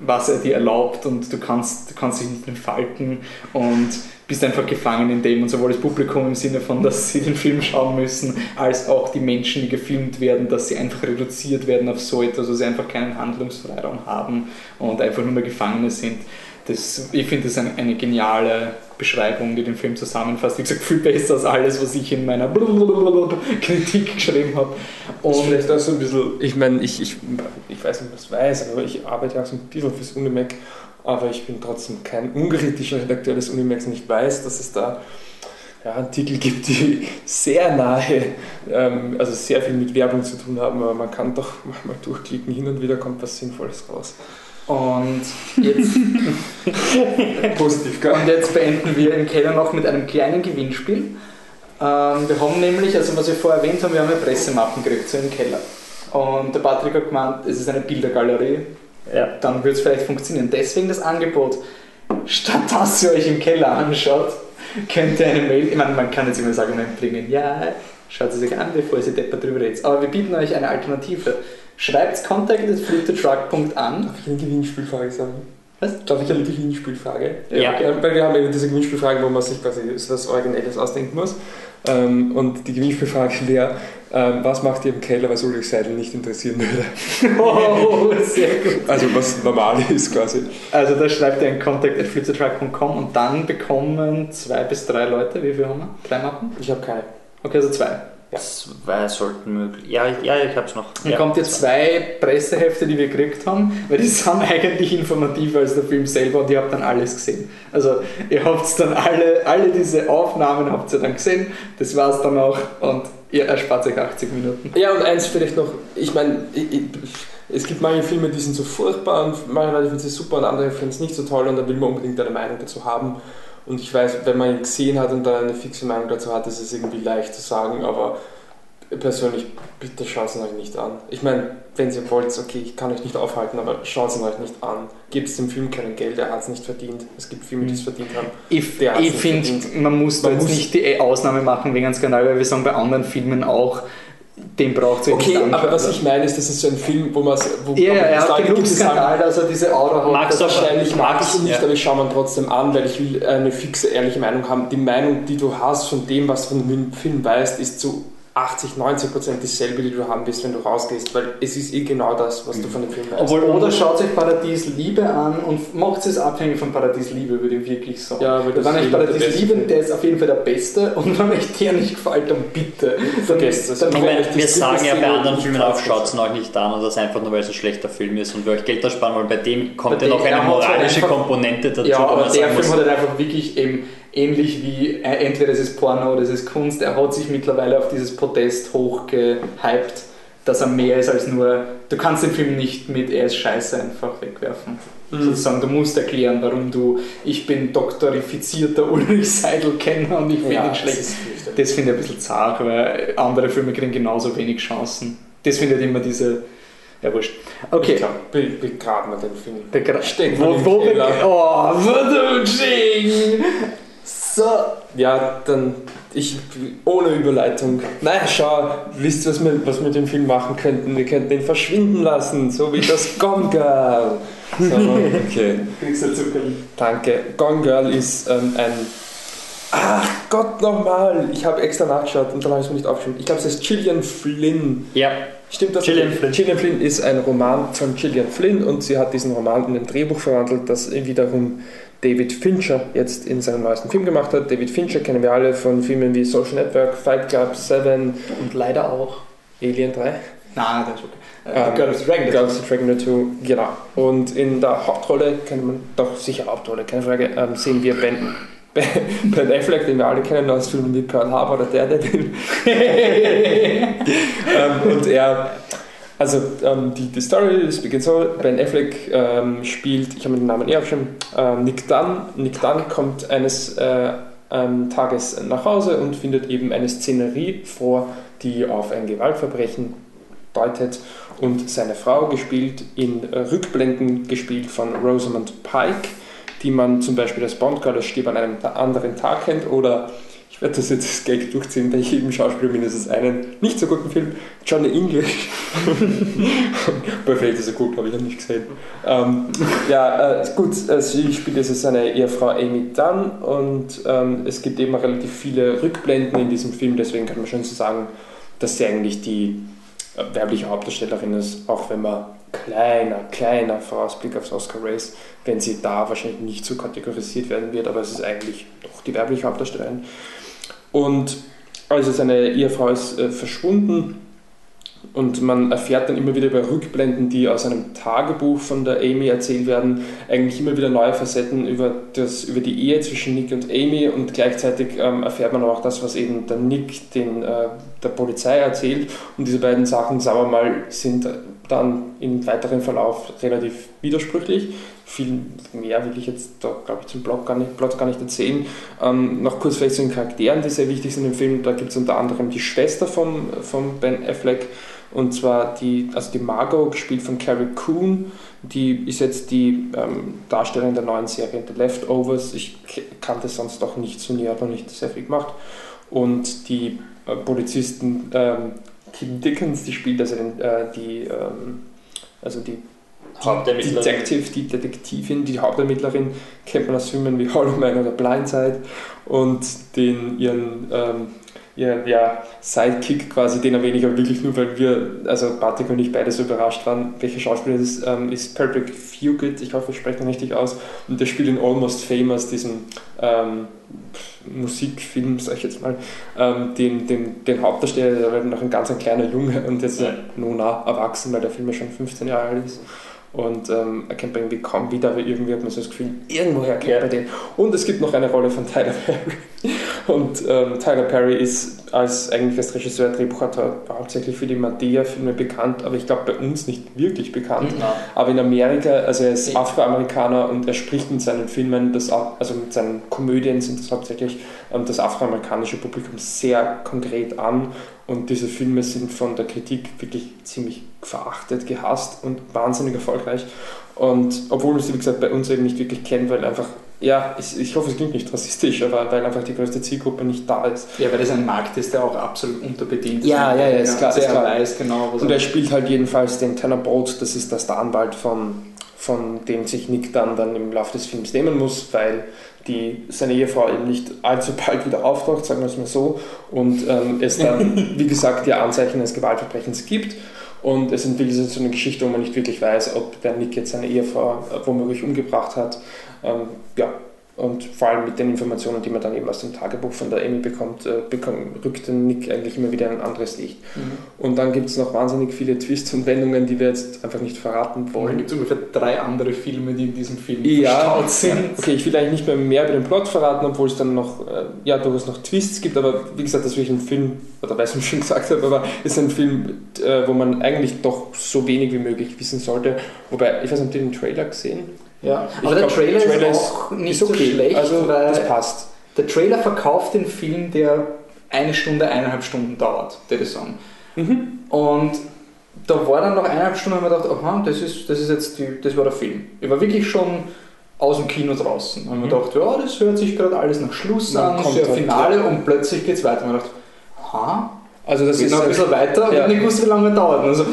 was er dir erlaubt und du kannst, du kannst dich nicht entfalten und bist einfach gefangen in dem und sowohl das Publikum im Sinne von, dass sie den Film schauen müssen, als auch die Menschen, die gefilmt werden, dass sie einfach reduziert werden auf so etwas, also sie einfach keinen Handlungsfreiraum haben und einfach nur mehr Gefangene sind. Das, ich finde das eine, eine geniale Beschreibung, die den Film zusammenfasst. Wie gesagt, viel besser als alles, was ich in meiner Kritik geschrieben habe. Und Und vielleicht auch so ein bisschen, ich meine, ich, ich, ich weiß nicht, was ich weiß, aber ich arbeite ja auch so ein bisschen fürs Unimac, aber ich bin trotzdem kein unkritischer Redakteur des Unimacs und ich weiß, dass es da ja, Artikel gibt, die sehr nahe, ähm, also sehr viel mit Werbung zu tun haben, aber man kann doch manchmal durchklicken, hin und wieder kommt was Sinnvolles raus. Und jetzt, Positiv, gell? und jetzt beenden wir im Keller noch mit einem kleinen Gewinnspiel. Ähm, wir haben nämlich, also was wir vorher erwähnt haben, wir haben ja Pressemappen gekriegt, so im Keller. Und der Patrick hat gemeint, es ist eine Bildergalerie, Ja. dann wird es vielleicht funktionieren. Deswegen das Angebot, statt dass ihr euch im Keller anschaut, könnt ihr eine Mail, ich meine, man kann jetzt immer sagen, bringen, ja, schaut es euch an, bevor ihr deppert drüber redet. Aber wir bieten euch eine Alternative. Schreibt contact.flutetruck.an. Darf ich eine Gewinnspielfrage sagen? Was? Darf ich eine Gewinnspielfrage? Ja. okay. Weil wir haben eben diese Gewinnspielfragen, wo man sich quasi was Originelles ausdenken muss. Ähm, und die Gewinnspielfrage wäre, ähm, was macht ihr im Keller, was Ulrich Seidel nicht interessieren würde? Oh, sehr gut. Also was normal ist quasi. Also da schreibt ihr ein contact.flutetruck.com und dann bekommen zwei bis drei Leute, wie viel haben wir? Drei Mappen? Ich habe keine. Okay, also zwei. Zwei sollten möglich. Ja, ich- ja, ich hab's noch. Dann ja, kommt jetzt zwei Pressehefte, die wir gekriegt haben, weil die sind eigentlich informativer als der Film selber und ihr habt dann alles gesehen. Also ihr habt dann alle, alle diese Aufnahmen habt ihr dann gesehen, das war's dann auch und ihr erspart euch 80 Minuten. Ja, und eins vielleicht noch, ich meine, ich- ich- es gibt manche Filme, die sind so furchtbar und manche Leute finden sie super und andere finden es nicht so toll und da will man unbedingt eine Meinung dazu haben. Und ich weiß, wenn man ihn gesehen hat und dann eine fixe Meinung dazu hat, ist es irgendwie leicht zu sagen, aber persönlich, bitte schaut es euch nicht an. Ich meine, wenn ihr wollt, okay, ich kann euch nicht aufhalten, aber schaut es euch nicht an. Gebt dem Film kein Geld, er hat es nicht verdient. Es gibt Filme, die es verdient haben. Ich, ich finde, man muss da jetzt muss- nicht die Ausnahme machen wegen einem Skandal, weil wir sagen bei anderen Filmen auch, den braucht ihr Okay, nicht anschauen. aber was ich meine ist, das ist so ein Film, wo man wo Ja, ja, er es hat genug Skandal, dass er diese Aura hat. Er- Wahrscheinlich mag ich ihn nicht, Ja. aber ich schaue mir trotzdem an, weil ich will eine fixe, ehrliche Meinung haben. Die Meinung, die du hast von dem, was du von dem Film weißt, ist zu 80, 90 Prozent dieselbe, die du haben wirst, wenn du rausgehst, weil es ist eh genau das, was du von dem Film weißt. Obwohl, oder schaut euch Paradies Liebe an und macht es abhängig von Paradies Liebe, würde ich wirklich sagen. Ja, weil wenn euch Paradies Liebe, der ist auf jeden Fall der beste und wenn euch der nicht gefällt, dann bitte. Dann, Vergesst es. Dann, Ich meine, wir sagen ja bei anderen Filmen auch, schaut es euch nicht an und das einfach nur, weil es ein schlechter Film ist und wir euch Geld ersparen, weil bei dem kommt Bei ja noch eine moralische einfach- Komponente dazu, ja, aber der Film muss, hat halt einfach wirklich eben ähnlich wie äh, entweder es ist Porno oder es ist Kunst, er hat sich mittlerweile auf dieses Podest hochgehypt, dass er mehr ist als nur, du kannst den Film nicht mit er ist scheiße einfach wegwerfen. Mhm. Sozusagen, du musst erklären, warum du, ich bin doktorifizierter Ulrich Seidel-Kenner und ich finde Ja, ihn das schlecht. fürchterlich. Das finde ich ein bisschen zart, weil andere Filme kriegen genauso wenig Chancen. Das finde ich immer diese, ja wurscht. Ich Okay. glaube, be begraben wir den Film. Begra- Stecken wo, wir den wo. Oh! So. Ja, dann ich ohne Überleitung. Nein, schau, wisst ihr, was wir, was wir mit dem Film machen könnten? Wir könnten ihn verschwinden lassen, so wie das Gone Girl. So, okay, Kriegst du Zuckerli. danke. Gone Girl ist ähm, ein. Ach Gott nochmal! Ich habe extra nachgeschaut und dann habe ich es mir nicht aufgeschrieben. Ich glaube, es heißt Gillian Flynn. ja, Stimmt das? Gillian Flynn. Gillian Flynn ist ein Roman von Gillian Flynn und sie hat diesen Roman in ein Drehbuch verwandelt, das wiederum David Fincher jetzt in seinem neuesten Film gemacht hat. David Fincher kennen wir alle von Filmen wie Social Network, Fight Club, Seven, Und leider auch. Alien 3, Nein, das ist okay. Ähm, Äh, Girl of the Dragon. Girls of the Dragon 2, genau. Und in der Hauptrolle, kennt man doch sicher Hauptrolle, keine Frage, ähm, sehen wir Ben, Ben, ben Affleck, den wir alle kennen aus Filmen wie Pearl Harbor oder Daredevil. ähm, und er, also ähm, die, die Story, das beginnt so, Ben Affleck ähm, spielt, ich habe den Namen eh aufgeschrieben, ähm, Nick Dunn. Nick Dunn kommt eines äh, ähm, Tages nach Hause und findet eben eine Szenerie vor, die auf ein Gewaltverbrechen deutet und seine Frau gespielt in Rückblenden gespielt von Rosamund Pike, die man zum Beispiel als Bond-Girl als Stirb an einem anderen Tag kennt oder ich werde das jetzt als Gag durchziehen, bei jedem Schauspieler mindestens einen nicht so guten Film, Johnny English. bei ist er gut, habe ich noch nicht gesehen. Ähm, ja, äh, gut, äh, sie spielt jetzt seine Ehefrau Amy Dunn und ähm, es gibt eben relativ viele Rückblenden in diesem Film, deswegen kann man schon so sagen, dass sie eigentlich die äh, weibliche Hauptdarstellerin ist, auch wenn man kleiner, kleiner Vorausblick aufs Oscar Race, wenn sie da wahrscheinlich nicht so kategorisiert werden wird, aber es ist eigentlich doch die weibliche Hauptdarstellerin. Und also seine Ehefrau ist äh, verschwunden und man erfährt dann immer wieder über Rückblenden, die aus einem Tagebuch von der Amy erzählt werden, eigentlich immer wieder neue Facetten über, das, über die Ehe zwischen Nick und Amy und gleichzeitig ähm, erfährt man auch das, was eben der Nick den, äh, der Polizei erzählt. Und diese beiden Sachen, sagen wir mal, sind dann im weiteren Verlauf relativ widersprüchlich. Viel mehr will ich jetzt da, glaube ich, zum Plot gar nicht, Plot gar nicht erzählen. Ähm, noch kurz vielleicht zu den Charakteren, die sehr wichtig sind im Film. Da gibt es unter anderem die Schwester von, von Ben Affleck, und zwar die, also die Margot, gespielt von Carrie Coon, die ist jetzt die ähm, Darstellerin der neuen Serie The Leftovers. Ich kannte sonst auch nicht so näher, aber nicht sehr viel gemacht. Und die äh, Polizisten ähm, Kim Dickens, die spielt also äh, die, ähm, also die Detective, die Detektivin, die Hauptermittlerin, kennt man aus Filmen wie Hollow Man oder Blindside und den ihren ähm, ihr ja, Sidekick quasi, den erwähne ich aber wirklich nur, weil wir, also Patrick und ich beide so überrascht waren, welcher Schauspieler das ist, ähm, ist Patrick Fugit, ich hoffe, ich spreche ihn richtig aus, und der spielt in Almost Famous, diesem ähm, Musikfilm, sag ich jetzt mal, ähm, den, den, den Hauptdarsteller, der war noch ein ganz ein kleiner Junge und jetzt ja. nur nah erwachsen, weil der Film ja schon 15 Jahre alt ist und ähm, erkennt man irgendwie kaum wieder, aber irgendwie hat man so das Gefühl, irgendwoher erkennt ja. man den. Und es gibt noch eine Rolle von Tyler Perry. Und ähm, Tyler Perry ist als eigentlich als Regisseur, Drehbuchautor hauptsächlich für die Madea-Filme bekannt, aber ich glaube bei uns nicht wirklich bekannt. Mhm. Aber in Amerika, also er ist Afroamerikaner und er spricht in seinen Filmen, das, also mit seinen Komödien sind das hauptsächlich ähm, das afroamerikanische Publikum sehr konkret an und diese Filme sind von der Kritik wirklich ziemlich verachtet, gehasst und wahnsinnig erfolgreich. Und obwohl man sie, wie gesagt, bei uns eben nicht wirklich kennt, weil einfach, ja, ich, ich hoffe, es klingt nicht rassistisch, aber weil einfach die größte Zielgruppe nicht da ist. Ja, weil das ein Markt ist, der auch absolut unterbedient ist. Ja, ja, ja, ist klar. Ist klar. weiß genau, was Und er spielt halt jedenfalls den Tanner Bolt, das ist der Anwalt von, von dem sich Nick dann, dann im Laufe des Films nehmen muss, weil die, seine Ehefrau eben nicht allzu bald wieder auftaucht, sagen wir es mal so, und ähm, es dann, wie gesagt, ja Anzeichen eines Gewaltverbrechens gibt. Und es entwickelt sich so eine Geschichte, wo man nicht wirklich weiß, ob der Nick jetzt seine Ehefrau äh, womöglich umgebracht hat. Ähm, ja, und vor allem mit den Informationen, die man dann eben aus dem Tagebuch von der Amy bekommt, äh, bekommt rückt der Nick eigentlich immer wieder in ein anderes Licht. Mhm. Und dann gibt es noch wahnsinnig viele Twists und Wendungen, die wir jetzt einfach nicht verraten wollen. Es gibt ungefähr drei andere Filme, die in diesem Film ja, sind. Okay, ich will eigentlich nicht mehr mehr über den Plot verraten, obwohl es dann noch, äh, ja, durchaus noch Twists gibt, aber wie gesagt, das will ich ein Film, oder weiß ich schon gesagt habe, aber ist ein Film, äh, wo man eigentlich doch so wenig wie möglich wissen sollte. Wobei, ich weiß nicht, habt ihr den Trailer gesehen? Ja, aber der, glaub, Trailer der, Trailer ist auch nicht ist okay. so schlecht, also das passt. Der Trailer verkauft den Film, der eine Stunde, eineinhalb Stunden dauert, ich sagen. Mhm. Und da war dann noch eineinhalb Stunden, haben wir gedacht, aha, das ist, das ist jetzt die, das war der Film. Ich war wirklich schon aus dem Kino draußen. Und mhm. wir gedacht, ja, das hört sich gerade alles nach Schluss dann an, ist ja Finale ja. und plötzlich geht es weiter. Und wir gedacht, aha, also das geht ist noch ein bisschen weiter ja. und ich wusste, wie lange es dauert. Und also,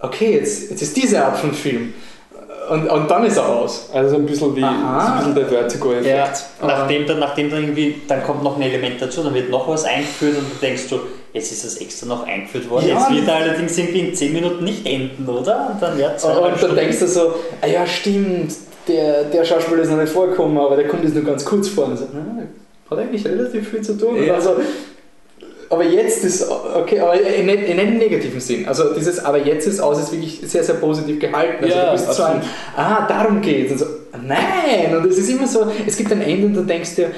okay, jetzt, jetzt ist diese Art von Film. Und, und dann ist er aus. Also ein bisschen wie ein bisschen der Vertigo-Effekt. Ja. Nachdem dann, nachdem dann irgendwie, dann kommt noch ein Element dazu, dann wird noch was eingeführt und du denkst so, jetzt ist das extra noch eingeführt worden. Ja, jetzt wird er allerdings irgendwie in 10 Minuten nicht enden, oder? Und dann, ja, und dann denkst du so, ah ja stimmt, der, der Schauspieler ist noch nicht vorgekommen, aber der kommt jetzt nur ganz kurz vor. Und so, na, hat eigentlich relativ viel zu tun. Ja. Also, aber jetzt ist, okay, aber in, in einem negativen Sinn. Also dieses aber jetzt ist aus ist wirklich sehr, sehr positiv gehalten. Also ja, du bist so ein, ah, darum geht's. Und so, nein! Und es ist immer so, es gibt ein Ende und du denkst dir,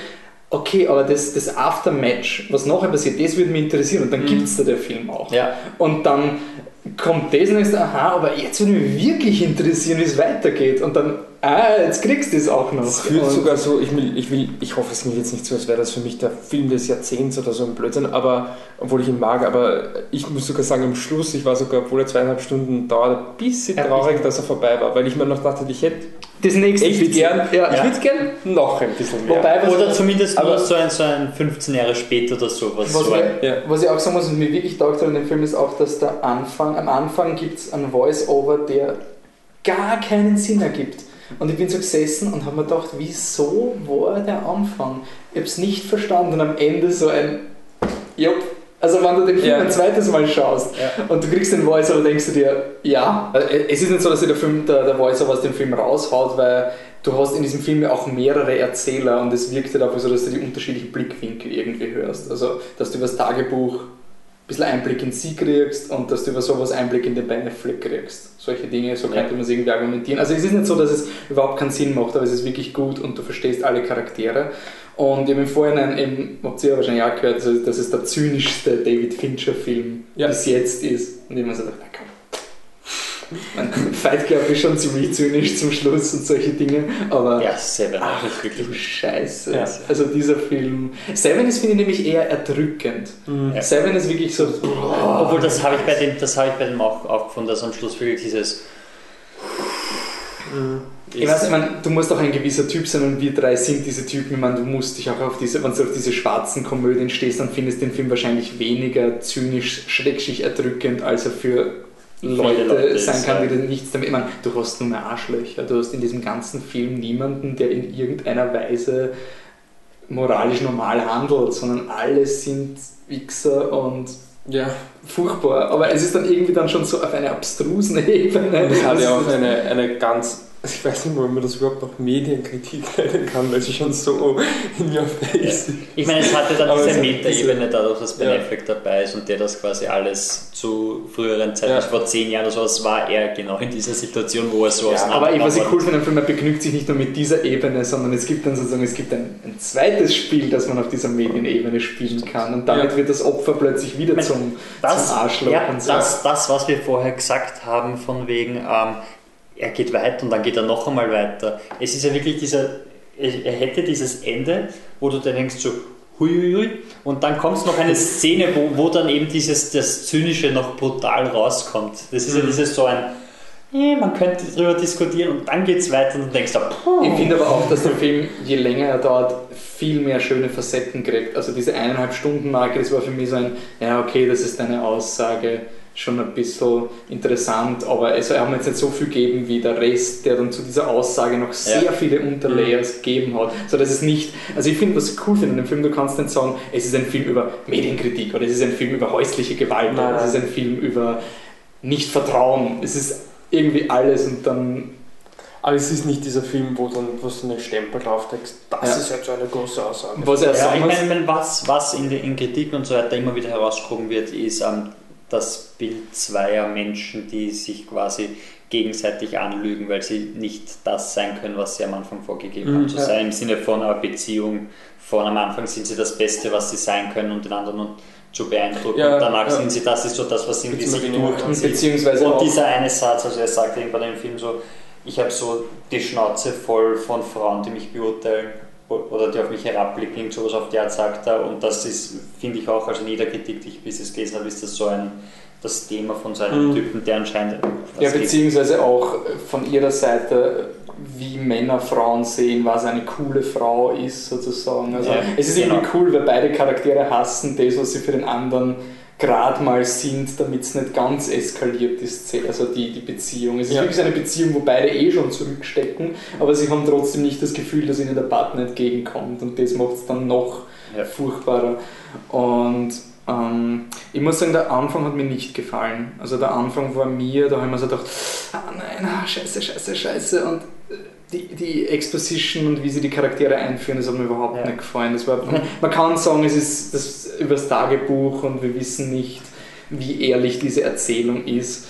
okay, aber das, das Aftermatch, was nachher passiert, das würde mich interessieren und dann mhm. gibt es da der Film auch. Ja. Und dann kommt das und du, aha, aber jetzt würde mich wirklich interessieren, wie es weitergeht. Und dann Ah, jetzt kriegst du es auch noch. Es fühlt sogar so, ich will, ich will, ich hoffe, es klingt jetzt nicht so, als wäre das für mich der Film des Jahrzehnts oder so ein Blödsinn, aber, obwohl ich ihn mag, aber ich muss sogar sagen, am Schluss, ich war sogar, obwohl er zweieinhalb Stunden dauert, ein bisschen traurig, dass er vorbei war, weil ich mir noch dachte, ich hätte das nächste ich gern, ja. ich würde gern noch ein bisschen mehr. Wobei, oder zumindest nur so ein, so ein 15 Jahre später oder so. Was, was, so ein, ja. was ich auch sagen muss, und mir wirklich taugt an dem Film ist auch, dass der Anfang, am Anfang gibt es einen Voice-Over, der gar keinen Sinn ergibt. Und ich bin so gesessen und habe mir gedacht, wieso war der Anfang? Ich habe es nicht verstanden und am Ende so ein, jupp, Also wenn du den Film Ja. ein zweites Mal schaust und du kriegst den Voice-Over, denkst du dir, ja. Äh, Es ist nicht so, dass der, Film, der, der Voice-Over aus dem Film raushaut, weil du hast in diesem Film ja auch mehrere Erzähler und es wirkt halt einfach so, dass du die unterschiedlichen Blickwinkel irgendwie hörst. Also, dass du über das Tagebuch ein bisschen Einblick in sie kriegst und dass du über sowas Einblick in den Ben Affleck kriegst. Solche Dinge, so Ja. könnte man es irgendwie argumentieren. Also es ist nicht so, dass es überhaupt keinen Sinn macht, aber es ist wirklich gut und du verstehst alle Charaktere. Und ich habe im Vorhinein eben, habt ihr ja wahrscheinlich auch gehört, also, dass es der zynischste David Fincher-Film Ja. bis jetzt ist. Und ich habe mir so gedacht, na komm. Mein Fight Club ist schon ziemlich zynisch zum Schluss und solche Dinge, aber Ja, Seven, Ach, du wirklich. Scheiße. Ja. Also dieser Film. Seven ist, finde ich, nämlich eher erdrückend. Ja. Seven ist wirklich so. Obwohl, das habe ich bei dem, das habe ich bei dem auch, auch gefunden, dass am Schluss wirklich dieses Ich weiß, ich meine, du musst auch ein gewisser Typ sein und wir drei sind diese Typen. Ich meine, du musst dich auch auf diese, wenn du auf diese schwarzen Komödien stehst, dann findest du den Film wahrscheinlich weniger zynisch, schrecklich erdrückend, als er für Leute, Leute sein ist, kann, ja. die nichts damit. Ich meine, du hast nur mehr Arschlöcher. Du hast in diesem ganzen Film niemanden, der in irgendeiner Weise moralisch normal handelt, sondern alle sind Wichser und Ja, furchtbar. Aber es ist dann irgendwie dann schon so auf einer abstrusen Ebene. und es hat ja auch eine, eine ganz, ich weiß nicht, ob man das überhaupt noch Medienkritik nennen kann, weil sie schon so in your face ist. Ich meine, es hatte dann Aber diese Meta-Ebene dadurch, dass Ben Ja. Affleck dabei ist und der das quasi alles zu früheren Zeiten, Ja. also vor zehn Jahren oder sowas, war er genau in dieser Situation, wo er so Ja, aber ich, was ich cool finde am Film, er begnügt sich nicht nur mit dieser Ebene, sondern es gibt dann sozusagen es gibt ein, ein zweites Spiel, das man auf dieser Medienebene spielen kann. Und damit Ja. wird das Opfer plötzlich wieder meine, zum, das, zum Arschloch. ja, und so. das, das, was wir vorher gesagt haben, von wegen, ähm, er geht weiter und dann geht er noch einmal weiter. Es ist ja wirklich dieser, er hätte dieses Ende, wo du dann denkst so, huiuiui, und dann kommt noch eine Szene, wo, wo dann eben dieses, das Zynische noch brutal rauskommt. Das ist ja Mhm. dieses so ein, eh, man könnte darüber diskutieren und dann geht es weiter und du denkst, da, Ich finde aber auch, dass der Film, je länger er dauert, viel mehr schöne Facetten kriegt. Also diese eineinhalb Stunden Marke, das war für mich so ein, ja okay, das ist eine Aussage, schon ein bisschen interessant, aber es hat mir jetzt nicht so viel gegeben wie der Rest, der dann zu dieser Aussage noch sehr Ja. viele Unterlayers gegeben hat. So dass es nicht, also ich finde, was ich cool finde an dem Film, du kannst nicht sagen, es ist ein Film über Medienkritik oder es ist ein Film über häusliche Gewalt Nein, oder es ist ein Film über Nicht-Vertrauen. Es ist irgendwie alles und dann Aber es ist nicht dieser Film, wo dann wo du einen Stempel drauf denkst, das Ja. ist jetzt so eine große Aussage. was er Ja, sagen ich meine, was, was in, den- in Kritiken und so weiter immer wieder herausgehoben wird, ist ähm, das Bild zweier Menschen, die sich quasi gegenseitig anlügen, weil sie nicht das sein können, was sie am Anfang vorgegeben Mhm, haben zu ja. sein, im Sinne von einer Beziehung. Von am Anfang sind sie das Beste, was sie sein können, um den anderen zu beeindrucken. Ja, und danach ja. sind sie, das ist so das, was Gibt's immer sich durchzieht. Beziehungsweise Und dieser eine Satz, also er sagt irgendwann im Film so, ich habe so die Schnauze voll von Frauen, die mich beurteilen oder die auf mich herabblicken, sowas auf die Art sagt er. Und das ist, finde ich auch, also in jeder Kritik, die ich bis jetzt gelesen habe, ist das so ein, das Thema von so einem Mhm. Typen, der anscheinend... ja, was geht. beziehungsweise auch von ihrer Seite, wie Männer Frauen sehen, was eine coole Frau ist, sozusagen. Also Ja, es ist genau. irgendwie cool, weil beide Charaktere hassen das, was sie für den anderen gerade mal sind, damit es nicht ganz eskaliert ist, also die, die Beziehung. Es ist Ja. wirklich eine Beziehung, wo beide eh schon zurückstecken, aber sie haben trotzdem nicht das Gefühl, dass ihnen der Partner entgegenkommt und das macht es dann noch Ja. furchtbarer. Und ähm, ich muss sagen, der Anfang hat mir nicht gefallen. Also der Anfang war mir, da habe ich mir so gedacht, ah nein, ah, scheiße, scheiße, scheiße. Und äh, die, die Exposition und wie sie die Charaktere einführen, das hat mir überhaupt Ja. nicht gefallen. Das war, man kann sagen, es ist das übers Tagebuch und wir wissen nicht, wie ehrlich diese Erzählung ist.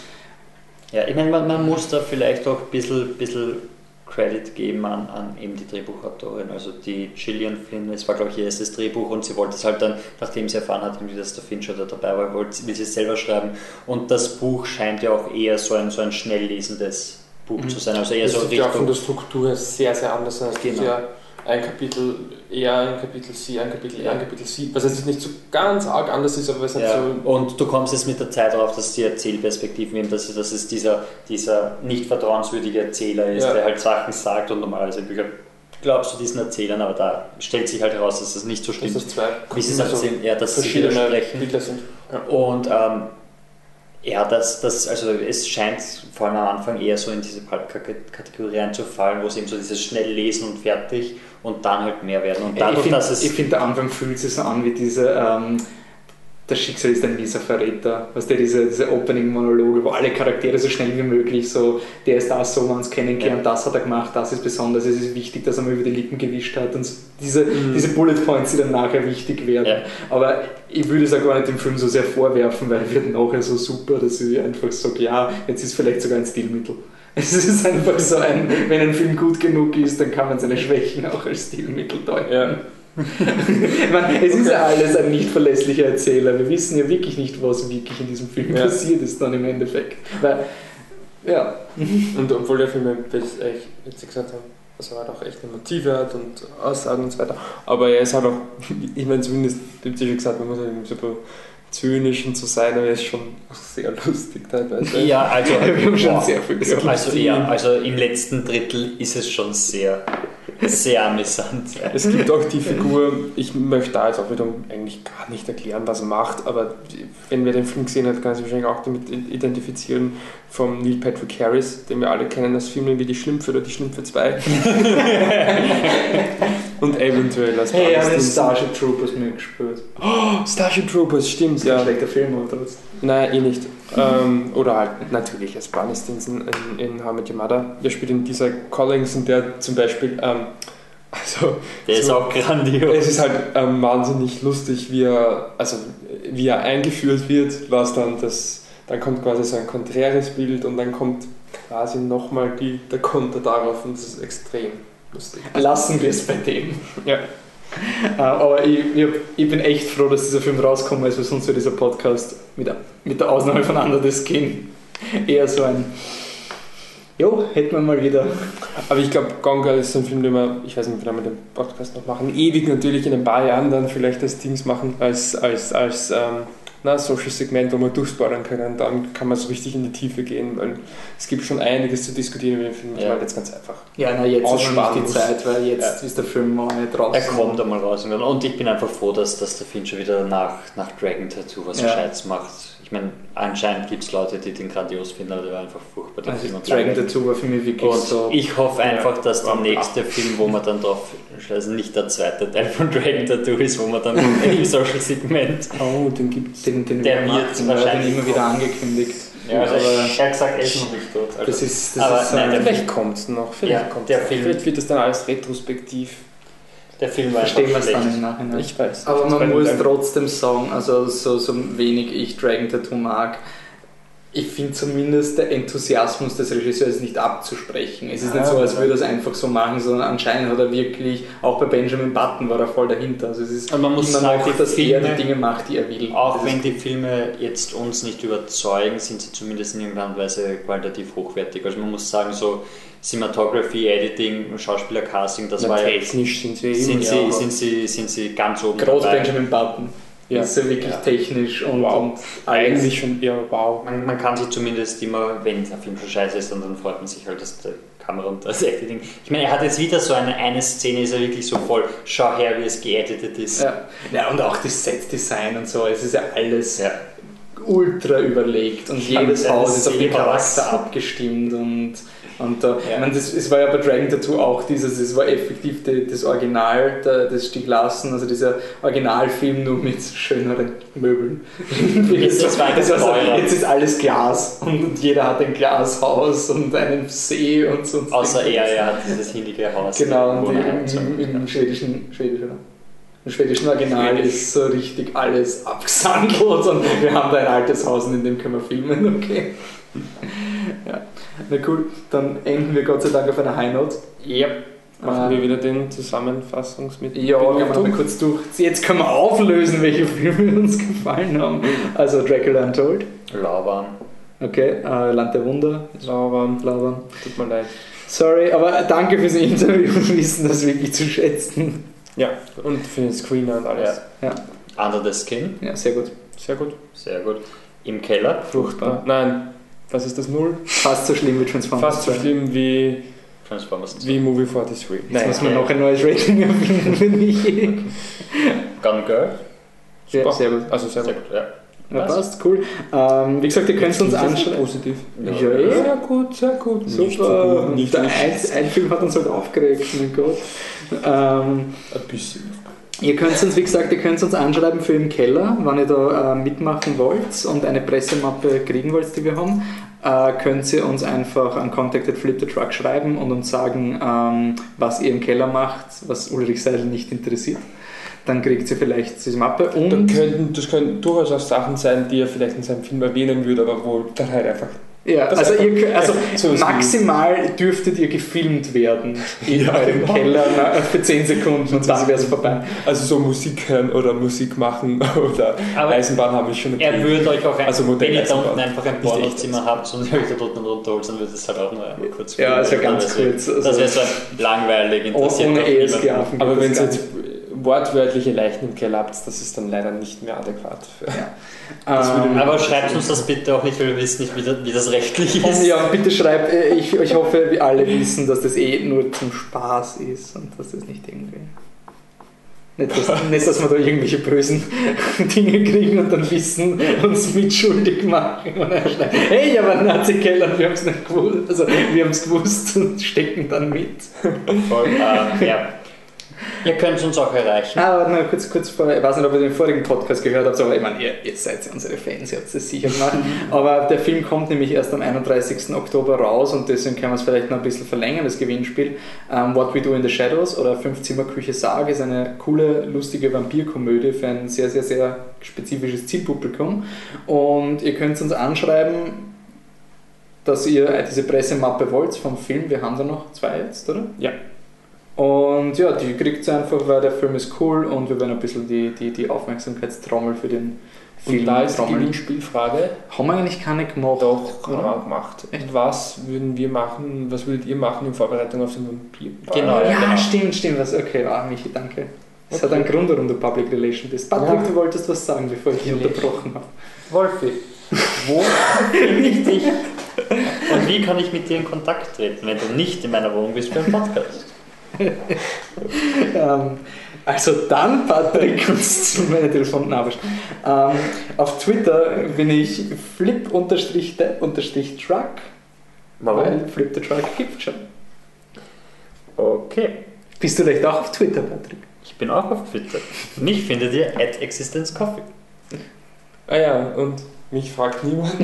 Ja, ich meine, man, man muss da vielleicht auch ein bisschen, bisschen Credit geben an, an eben die Drehbuchautorin, also die Gillian Flynn, es war glaube ich ihr erstes Drehbuch und sie wollte es halt dann, nachdem sie erfahren hat, dass der Fincher da dabei war, wollte, will sie es selber schreiben und das Buch scheint ja auch eher so ein, so ein schnell lesendes Buch Mhm. zu sein, also eher Das so ist ja von Richtung... der Struktur her sehr, sehr anders. Es gibt Genau. ja ein Kapitel eher, ein Kapitel C, ein Kapitel Ja. E, ein Kapitel C, was jetzt nicht so ganz arg anders ist, aber es hat Ja, so und du kommst jetzt mit der Zeit darauf, dass die Erzählperspektiven eben, dass, dass es dieser, dieser nicht vertrauenswürdige Erzähler ist, Ja. der halt Sachen sagt und normalerweise in Büchern glaubst du diesen Erzählern, aber da stellt sich halt heraus, dass das nicht so dass stimmt. das zwei Wie sie es erzählen, ja, dass sie verschiedene widersprechen. Bilder sind. Ja. Und ähm, ja, das, das, also es scheint vor allem am Anfang eher so in diese Pulp-Kategorie einzufallen, wo es eben so dieses schnell lesen und fertig und dann halt mehr werden. Und ich dadurch, finde, dass es. find, der Anfang fühlt sich so an wie diese, ähm, das Schicksal ist ein mieser Verräter. Was der diese, diese Opening-Monologe, wo alle Charaktere so schnell wie möglich so, der ist das, so wir uns kennengelernt, das hat er gemacht, das ist besonders, es ist wichtig, dass er mal über die Lippen gewischt hat und diese, diese Bullet Points, die dann nachher wichtig werden. Ja. Aber ich würde es auch gar nicht dem Film so sehr vorwerfen, weil er wird nachher so super, dass ich einfach sage, ja, jetzt ist vielleicht sogar ein Stilmittel. Es ist einfach so ein, wenn ein Film gut genug ist, dann kann man seine Schwächen auch als Stilmittel deuten. Ja. Meine, es ist ja alles ein nicht verlässlicher Erzähler. Wir wissen ja wirklich nicht, was wirklich in diesem Film Ja. passiert ist dann im Endeffekt. Weil, ja. Und obwohl der Film, wie ich jetzt gesagt habe, dass er halt auch echt Motive hat und Aussagen und so weiter. Aber er ist halt auch, ich meine, zumindest, ja schon gesagt, man muss halt irgendwie zynisch und so sein, aber er ist schon sehr lustig teilweise. Ja, also, Wir haben schon boah. sehr viel gehört. also, ja, also im letzten Drittel ist es schon sehr, sehr amüsant. Es gibt auch die Figur, ich möchte da jetzt auch wieder eigentlich gar nicht erklären, was er macht, aber wenn wer den Film gesehen hat, kann er sich wahrscheinlich auch damit identifizieren, vom Neil Patrick Harris, den wir alle kennen als Filme wie Die Schlümpfe oder Die Schlümpfe 2. Und eventuell als Hey, er hat Starship Troopers mitgespielt. Stinson. Starship Troopers, stimmt, Ja. Ein ja. schlechter Film, aber trotzdem. Nein, eh nicht. Ähm, oder halt natürlich als Barney Stinson in, in How Met Your Mother. Der spielt in dieser Collins und der zum Beispiel, ähm, also Der ist so- auch grandios. Es ist halt ähm, wahnsinnig lustig, wie er, also, wie er eingeführt wird, was dann das, dann kommt quasi so ein konträres Bild und dann kommt quasi nochmal die, der Konter darauf und das ist extrem lustig. Lassen wir es bei dem. Ja. Äh, Aber ich, ich, ich bin echt froh, dass dieser Film rausgekommen ist, weil sonst wäre dieser Podcast mit, mit der Ausnahme von Under the Skin eher so ein. Jo, hätten wir mal wieder. Aber ich glaube, Gone Girl ist so ein Film, den wir, ich weiß nicht, wie wir den Podcast noch machen, ewig natürlich in ein paar Jahren dann vielleicht als Dings machen, als, als, als ähm, na, Social Segment, wo wir durchspoilern können. Dann kann man so richtig in die Tiefe gehen, weil es gibt schon einiges zu diskutieren über den Film. Ich Ja. meine jetzt ganz einfach. Ja, na, jetzt ist noch nicht die. Zeit, weil jetzt ist der Film mal nicht draußen. Er kommt einmal raus. Und ich bin einfach froh, dass, dass der Fincher wieder nach, nach Dragon Tattoo was Ja. Gescheites macht. Ich meine, anscheinend gibt es Leute, die den grandios finden, aber der war einfach furchtbar. Der Also Film und Dragon. Tattoo war für mich wirklich Und so. ich hoffe einfach, dass der nächste Film, wo man dann drauf also nicht der zweite Teil von Dragon Tattoo ist, wo man dann im Social Segment. Oh, den gibt's. den, den Der wir wird wahrscheinlich den immer wieder angekündigt. Ja, also aber ich habe gesagt, er ist noch nicht tot. Also das ist, das aber ist nein, Vielleicht kommt es noch, vielleicht Ja, kommt der noch. Film- Vielleicht wird es dann alles retrospektiv. Der Film war verstehen wir es dann im. Nachhinein. Ich weiß. Aber man muss dem- trotzdem sagen, also so, so wenig ich Dragon Tattoo mag, ich finde zumindest der Enthusiasmus des Regisseurs nicht abzusprechen. Es ist nicht Ja, so, als würde er es einfach so machen, sondern anscheinend hat er wirklich, auch bei Benjamin Button war er voll dahinter. Also es ist Und man muss immer sagen, noch, dass er Filme- die Dinge macht, die er will. Auch Das wenn die Filme jetzt uns nicht überzeugen, sind sie zumindest in irgendeiner Weise qualitativ hochwertig. Also man muss sagen, so Cinematography, Editing, Schauspielercasting, das Na, war ja, technisch sind sie sind, eben, sie, ja, sind, sie, sind sie ganz oben Gerade dabei. Benjamin Button Ja. ist ja wirklich Ja. technisch und, Wow. und eigentlich schon eher wow. Man, man kann sich zumindest immer, wenn der Film schon scheiße ist, und dann freut man sich halt, dass der Kamera und das Editing. Ich meine, er hat jetzt wieder so eine, eine Szene, ist er wirklich so voll, schau her, wie es geeditet ist. Ja. ja, und auch das Set-Design und so, es ist ja alles Ja. ultra überlegt und Ja, jedes Haus ist auf den. Charakter abgestimmt und, und da, Ja. ich meine, das, es war ja bei Dragon Tattoo auch dieses, es war effektiv die, das Original, der, das Stieg lassen, also dieser Originalfilm nur mit schöneren Möbeln. Jetzt Das war so, teurer. jetzt ist alles Glas und jeder hat ein Glashaus und einen See und so. Außer er, er hat dieses hindige Haus. Genau, und im, im, im schwedischen, schwedisch, oder? Im schwedischen Original Schwedisch. ist so richtig alles abgesandelt und wir haben da ein altes Haus und in dem können wir filmen, okay. Ja, na cool, dann enden wir Gott sei Dank auf einer High Note. Ja. Machen wir Äh, wieder den Zusammenfassungs mit ja, gehen wir nochmal kurz durch. Jetzt können wir auflösen, welche Filme uns gefallen haben. Also Dracula Untold, Lauwarm. okay, äh, Land der Wunder, Lauwarm, Lauber. tut mir leid. Sorry, aber danke fürs Interview, wir wissen das wirklich zu schätzen. Ja, und für den Screener und alles. Under the Skin. Ja, sehr gut. Sehr gut. Sehr gut. Im Keller. Furchtbar. Nein, was ist das Null? Fast so schlimm wie Transformers Fast so 2. schlimm wie, Transformers 2. wie Movie 43. Jetzt Nein, muss man ja. noch ein neues Rating erfinden für mich. Gun Girl. Sehr, super. sehr gut. Also sehr Sehr gut. gut, ja. Ja, Was? passt, cool. Ähm, wie gesagt, ihr könnt uns anschauen. Positiv. Ja, eh. Sehr gut, sehr gut. Super. Nicht so gut, nicht Der nicht. ein, ein Film hat uns halt aufgeregt, mein Gott. Ähm, Ein bisschen. Ihr könnt uns, wie gesagt, ihr könnt uns anschreiben für im Keller, wenn ihr da äh, mitmachen wollt und eine Pressemappe kriegen wollt, die wir haben. Äh, könnt ihr uns einfach an Contacted Flip the Truck schreiben und uns sagen, ähm, was ihr im Keller macht, was Ulrich Seidel nicht interessiert. Dann kriegt ihr vielleicht diese Mappe Dann und könnten, das können durchaus auch Sachen sein, die er vielleicht in seinem Film erwähnen würde, aber wo dann halt einfach. Ja, das also, ihr, also maximal dürftet ihr gefilmt werden in Ja, eurem genau. Keller na, für 10 Sekunden und dann wäre es vorbei. Also so Musik hören oder Musik machen oder Aber Eisenbahn haben ist schon okay. Er würde euch auch, ein, Also Modell wenn ihr da unten einfach ein. Pornozimmer habt und ihr euch da drunten runterholt, dann würde es halt auch nur einmal kurz Ja, also ganz kurz, also- das wäre so langweilig, interessiert Ohne auf Aber wenn ihr jetzt wortwörtliche Leichen im Keller habt, das ist dann leider nicht mehr adäquat. Würde Ähm, Aber schreibt uns das bitte auch nicht, weil wir wissen nicht, wie das, wie das rechtlich ist. Und ja, bitte schreibt, äh, ich, ich hoffe, wir alle wissen, dass das eh nur zum Spaß ist und dass das nicht irgendwie. Nicht, dass, nicht, dass wir da irgendwelche bösen Dinge kriegen und dann wissen, uns mitschuldig machen. Und dann schreiben, hey, aber Nazi-Keller, wir haben es nicht gewusst. Also, wir haben es gewusst und stecken dann mit. Voll, ähm, ja. Ihr könnt uns auch erreichen. Ah, aber noch kurz, kurz vor, ich weiß nicht, ob ihr den vorigen Podcast gehört habt, aber ich meine, ihr, ihr seid ja unsere Fans, ihr habt es sicher gemacht. Aber der Film kommt nämlich erst am 31. Oktober raus und deswegen können wir es vielleicht noch ein bisschen verlängern, das Gewinnspiel. Ähm, What We Do in the Shadows oder Fünf-Zimmer-Küche Sage ist eine coole, lustige Vampirkomödie für ein sehr, sehr, sehr spezifisches Zielpublikum. Und ihr könnt uns anschreiben, dass ihr diese Pressemappe wollt vom Film. Wir haben da noch zwei jetzt, oder? Ja. Und ja, die kriegt ihr einfach, weil der Film ist cool und wir werden ein bisschen die, die, die Aufmerksamkeitstrommel für den Film Und da ist die. Gewinnspielfrage Haben wir eigentlich keine gemacht? doch haben oder? wir gemacht. Was würden wir machen, was würdet ihr machen in Vorbereitung auf den Vampir? Genau. Ja, genau. stimmt, stimmt. Was, okay, ah, Michi, danke. Das hat einen Grund, warum du Public Relation bist. Patrick, Ja. du wolltest was sagen, bevor ich dich unterbrochen habe. Wolfi, wo finde ich dich? Und wie kann ich mit dir in Kontakt treten, wenn du nicht in meiner Wohnung bist für einen Podcast? Ähm, also dann, Patrick, uns zu meiner Telefonnummer. Ähm, auf Twitter bin ich flip-truck, weil Flip the Truck gibt schon. Okay. Bist du vielleicht auch auf Twitter, Patrick? Ich bin auch auf Twitter. Mich findet ihr at existenzcoffee. Ah ja, und mich fragt niemand,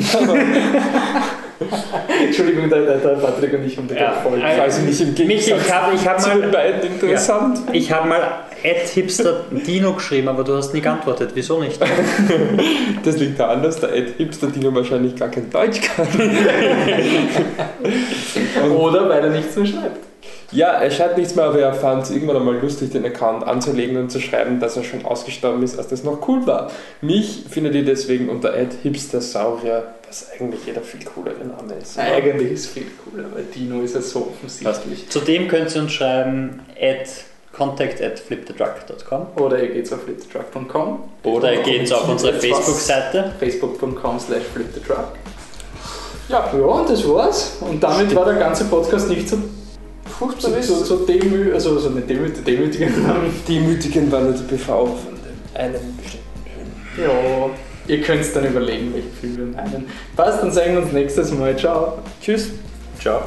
Entschuldigung, der, der Patrick und ich haben die Ja. voll. Ich nicht im Mich, Gegensatz ich habe ich hab den mal, beiden interessant. ich hab mal at hipster Dino geschrieben, aber du hast nie geantwortet. Wieso nicht? Das liegt daran, dass der Ed Hipster Dino wahrscheinlich gar kein Deutsch kann. Oder weil er nichts mehr schreibt. Ja, er schreibt nichts mehr, aber er fand es irgendwann einmal lustig, den Account anzulegen und zu schreiben, dass er schon ausgestorben ist, als das noch cool war. Mich findet ihr deswegen unter Ed Hipster Saurier, was eigentlich jeder viel coolere Name ist. Eigentlich ist viel cooler, weil Dino ist ja so offensichtlich. Zudem könnt ihr uns schreiben at contact at flipthetruck.com Oder ihr geht auf flipthetruck.com oder ihr geht auf unsere. Facebook-Seite. facebook.com slash flipthetruck. Ja, ja, und das war's. Und damit war der ganze Podcast nicht so furchtbar, so, so demü also, so nicht demü demütigend. Demütigend war nur die PV von dem einen bestimmten Film. ja, ihr könnt dann überlegen, welchen Film wir meinen. Passt, dann sagen wir uns nächstes Mal. Ciao. Tschüss. Ciao.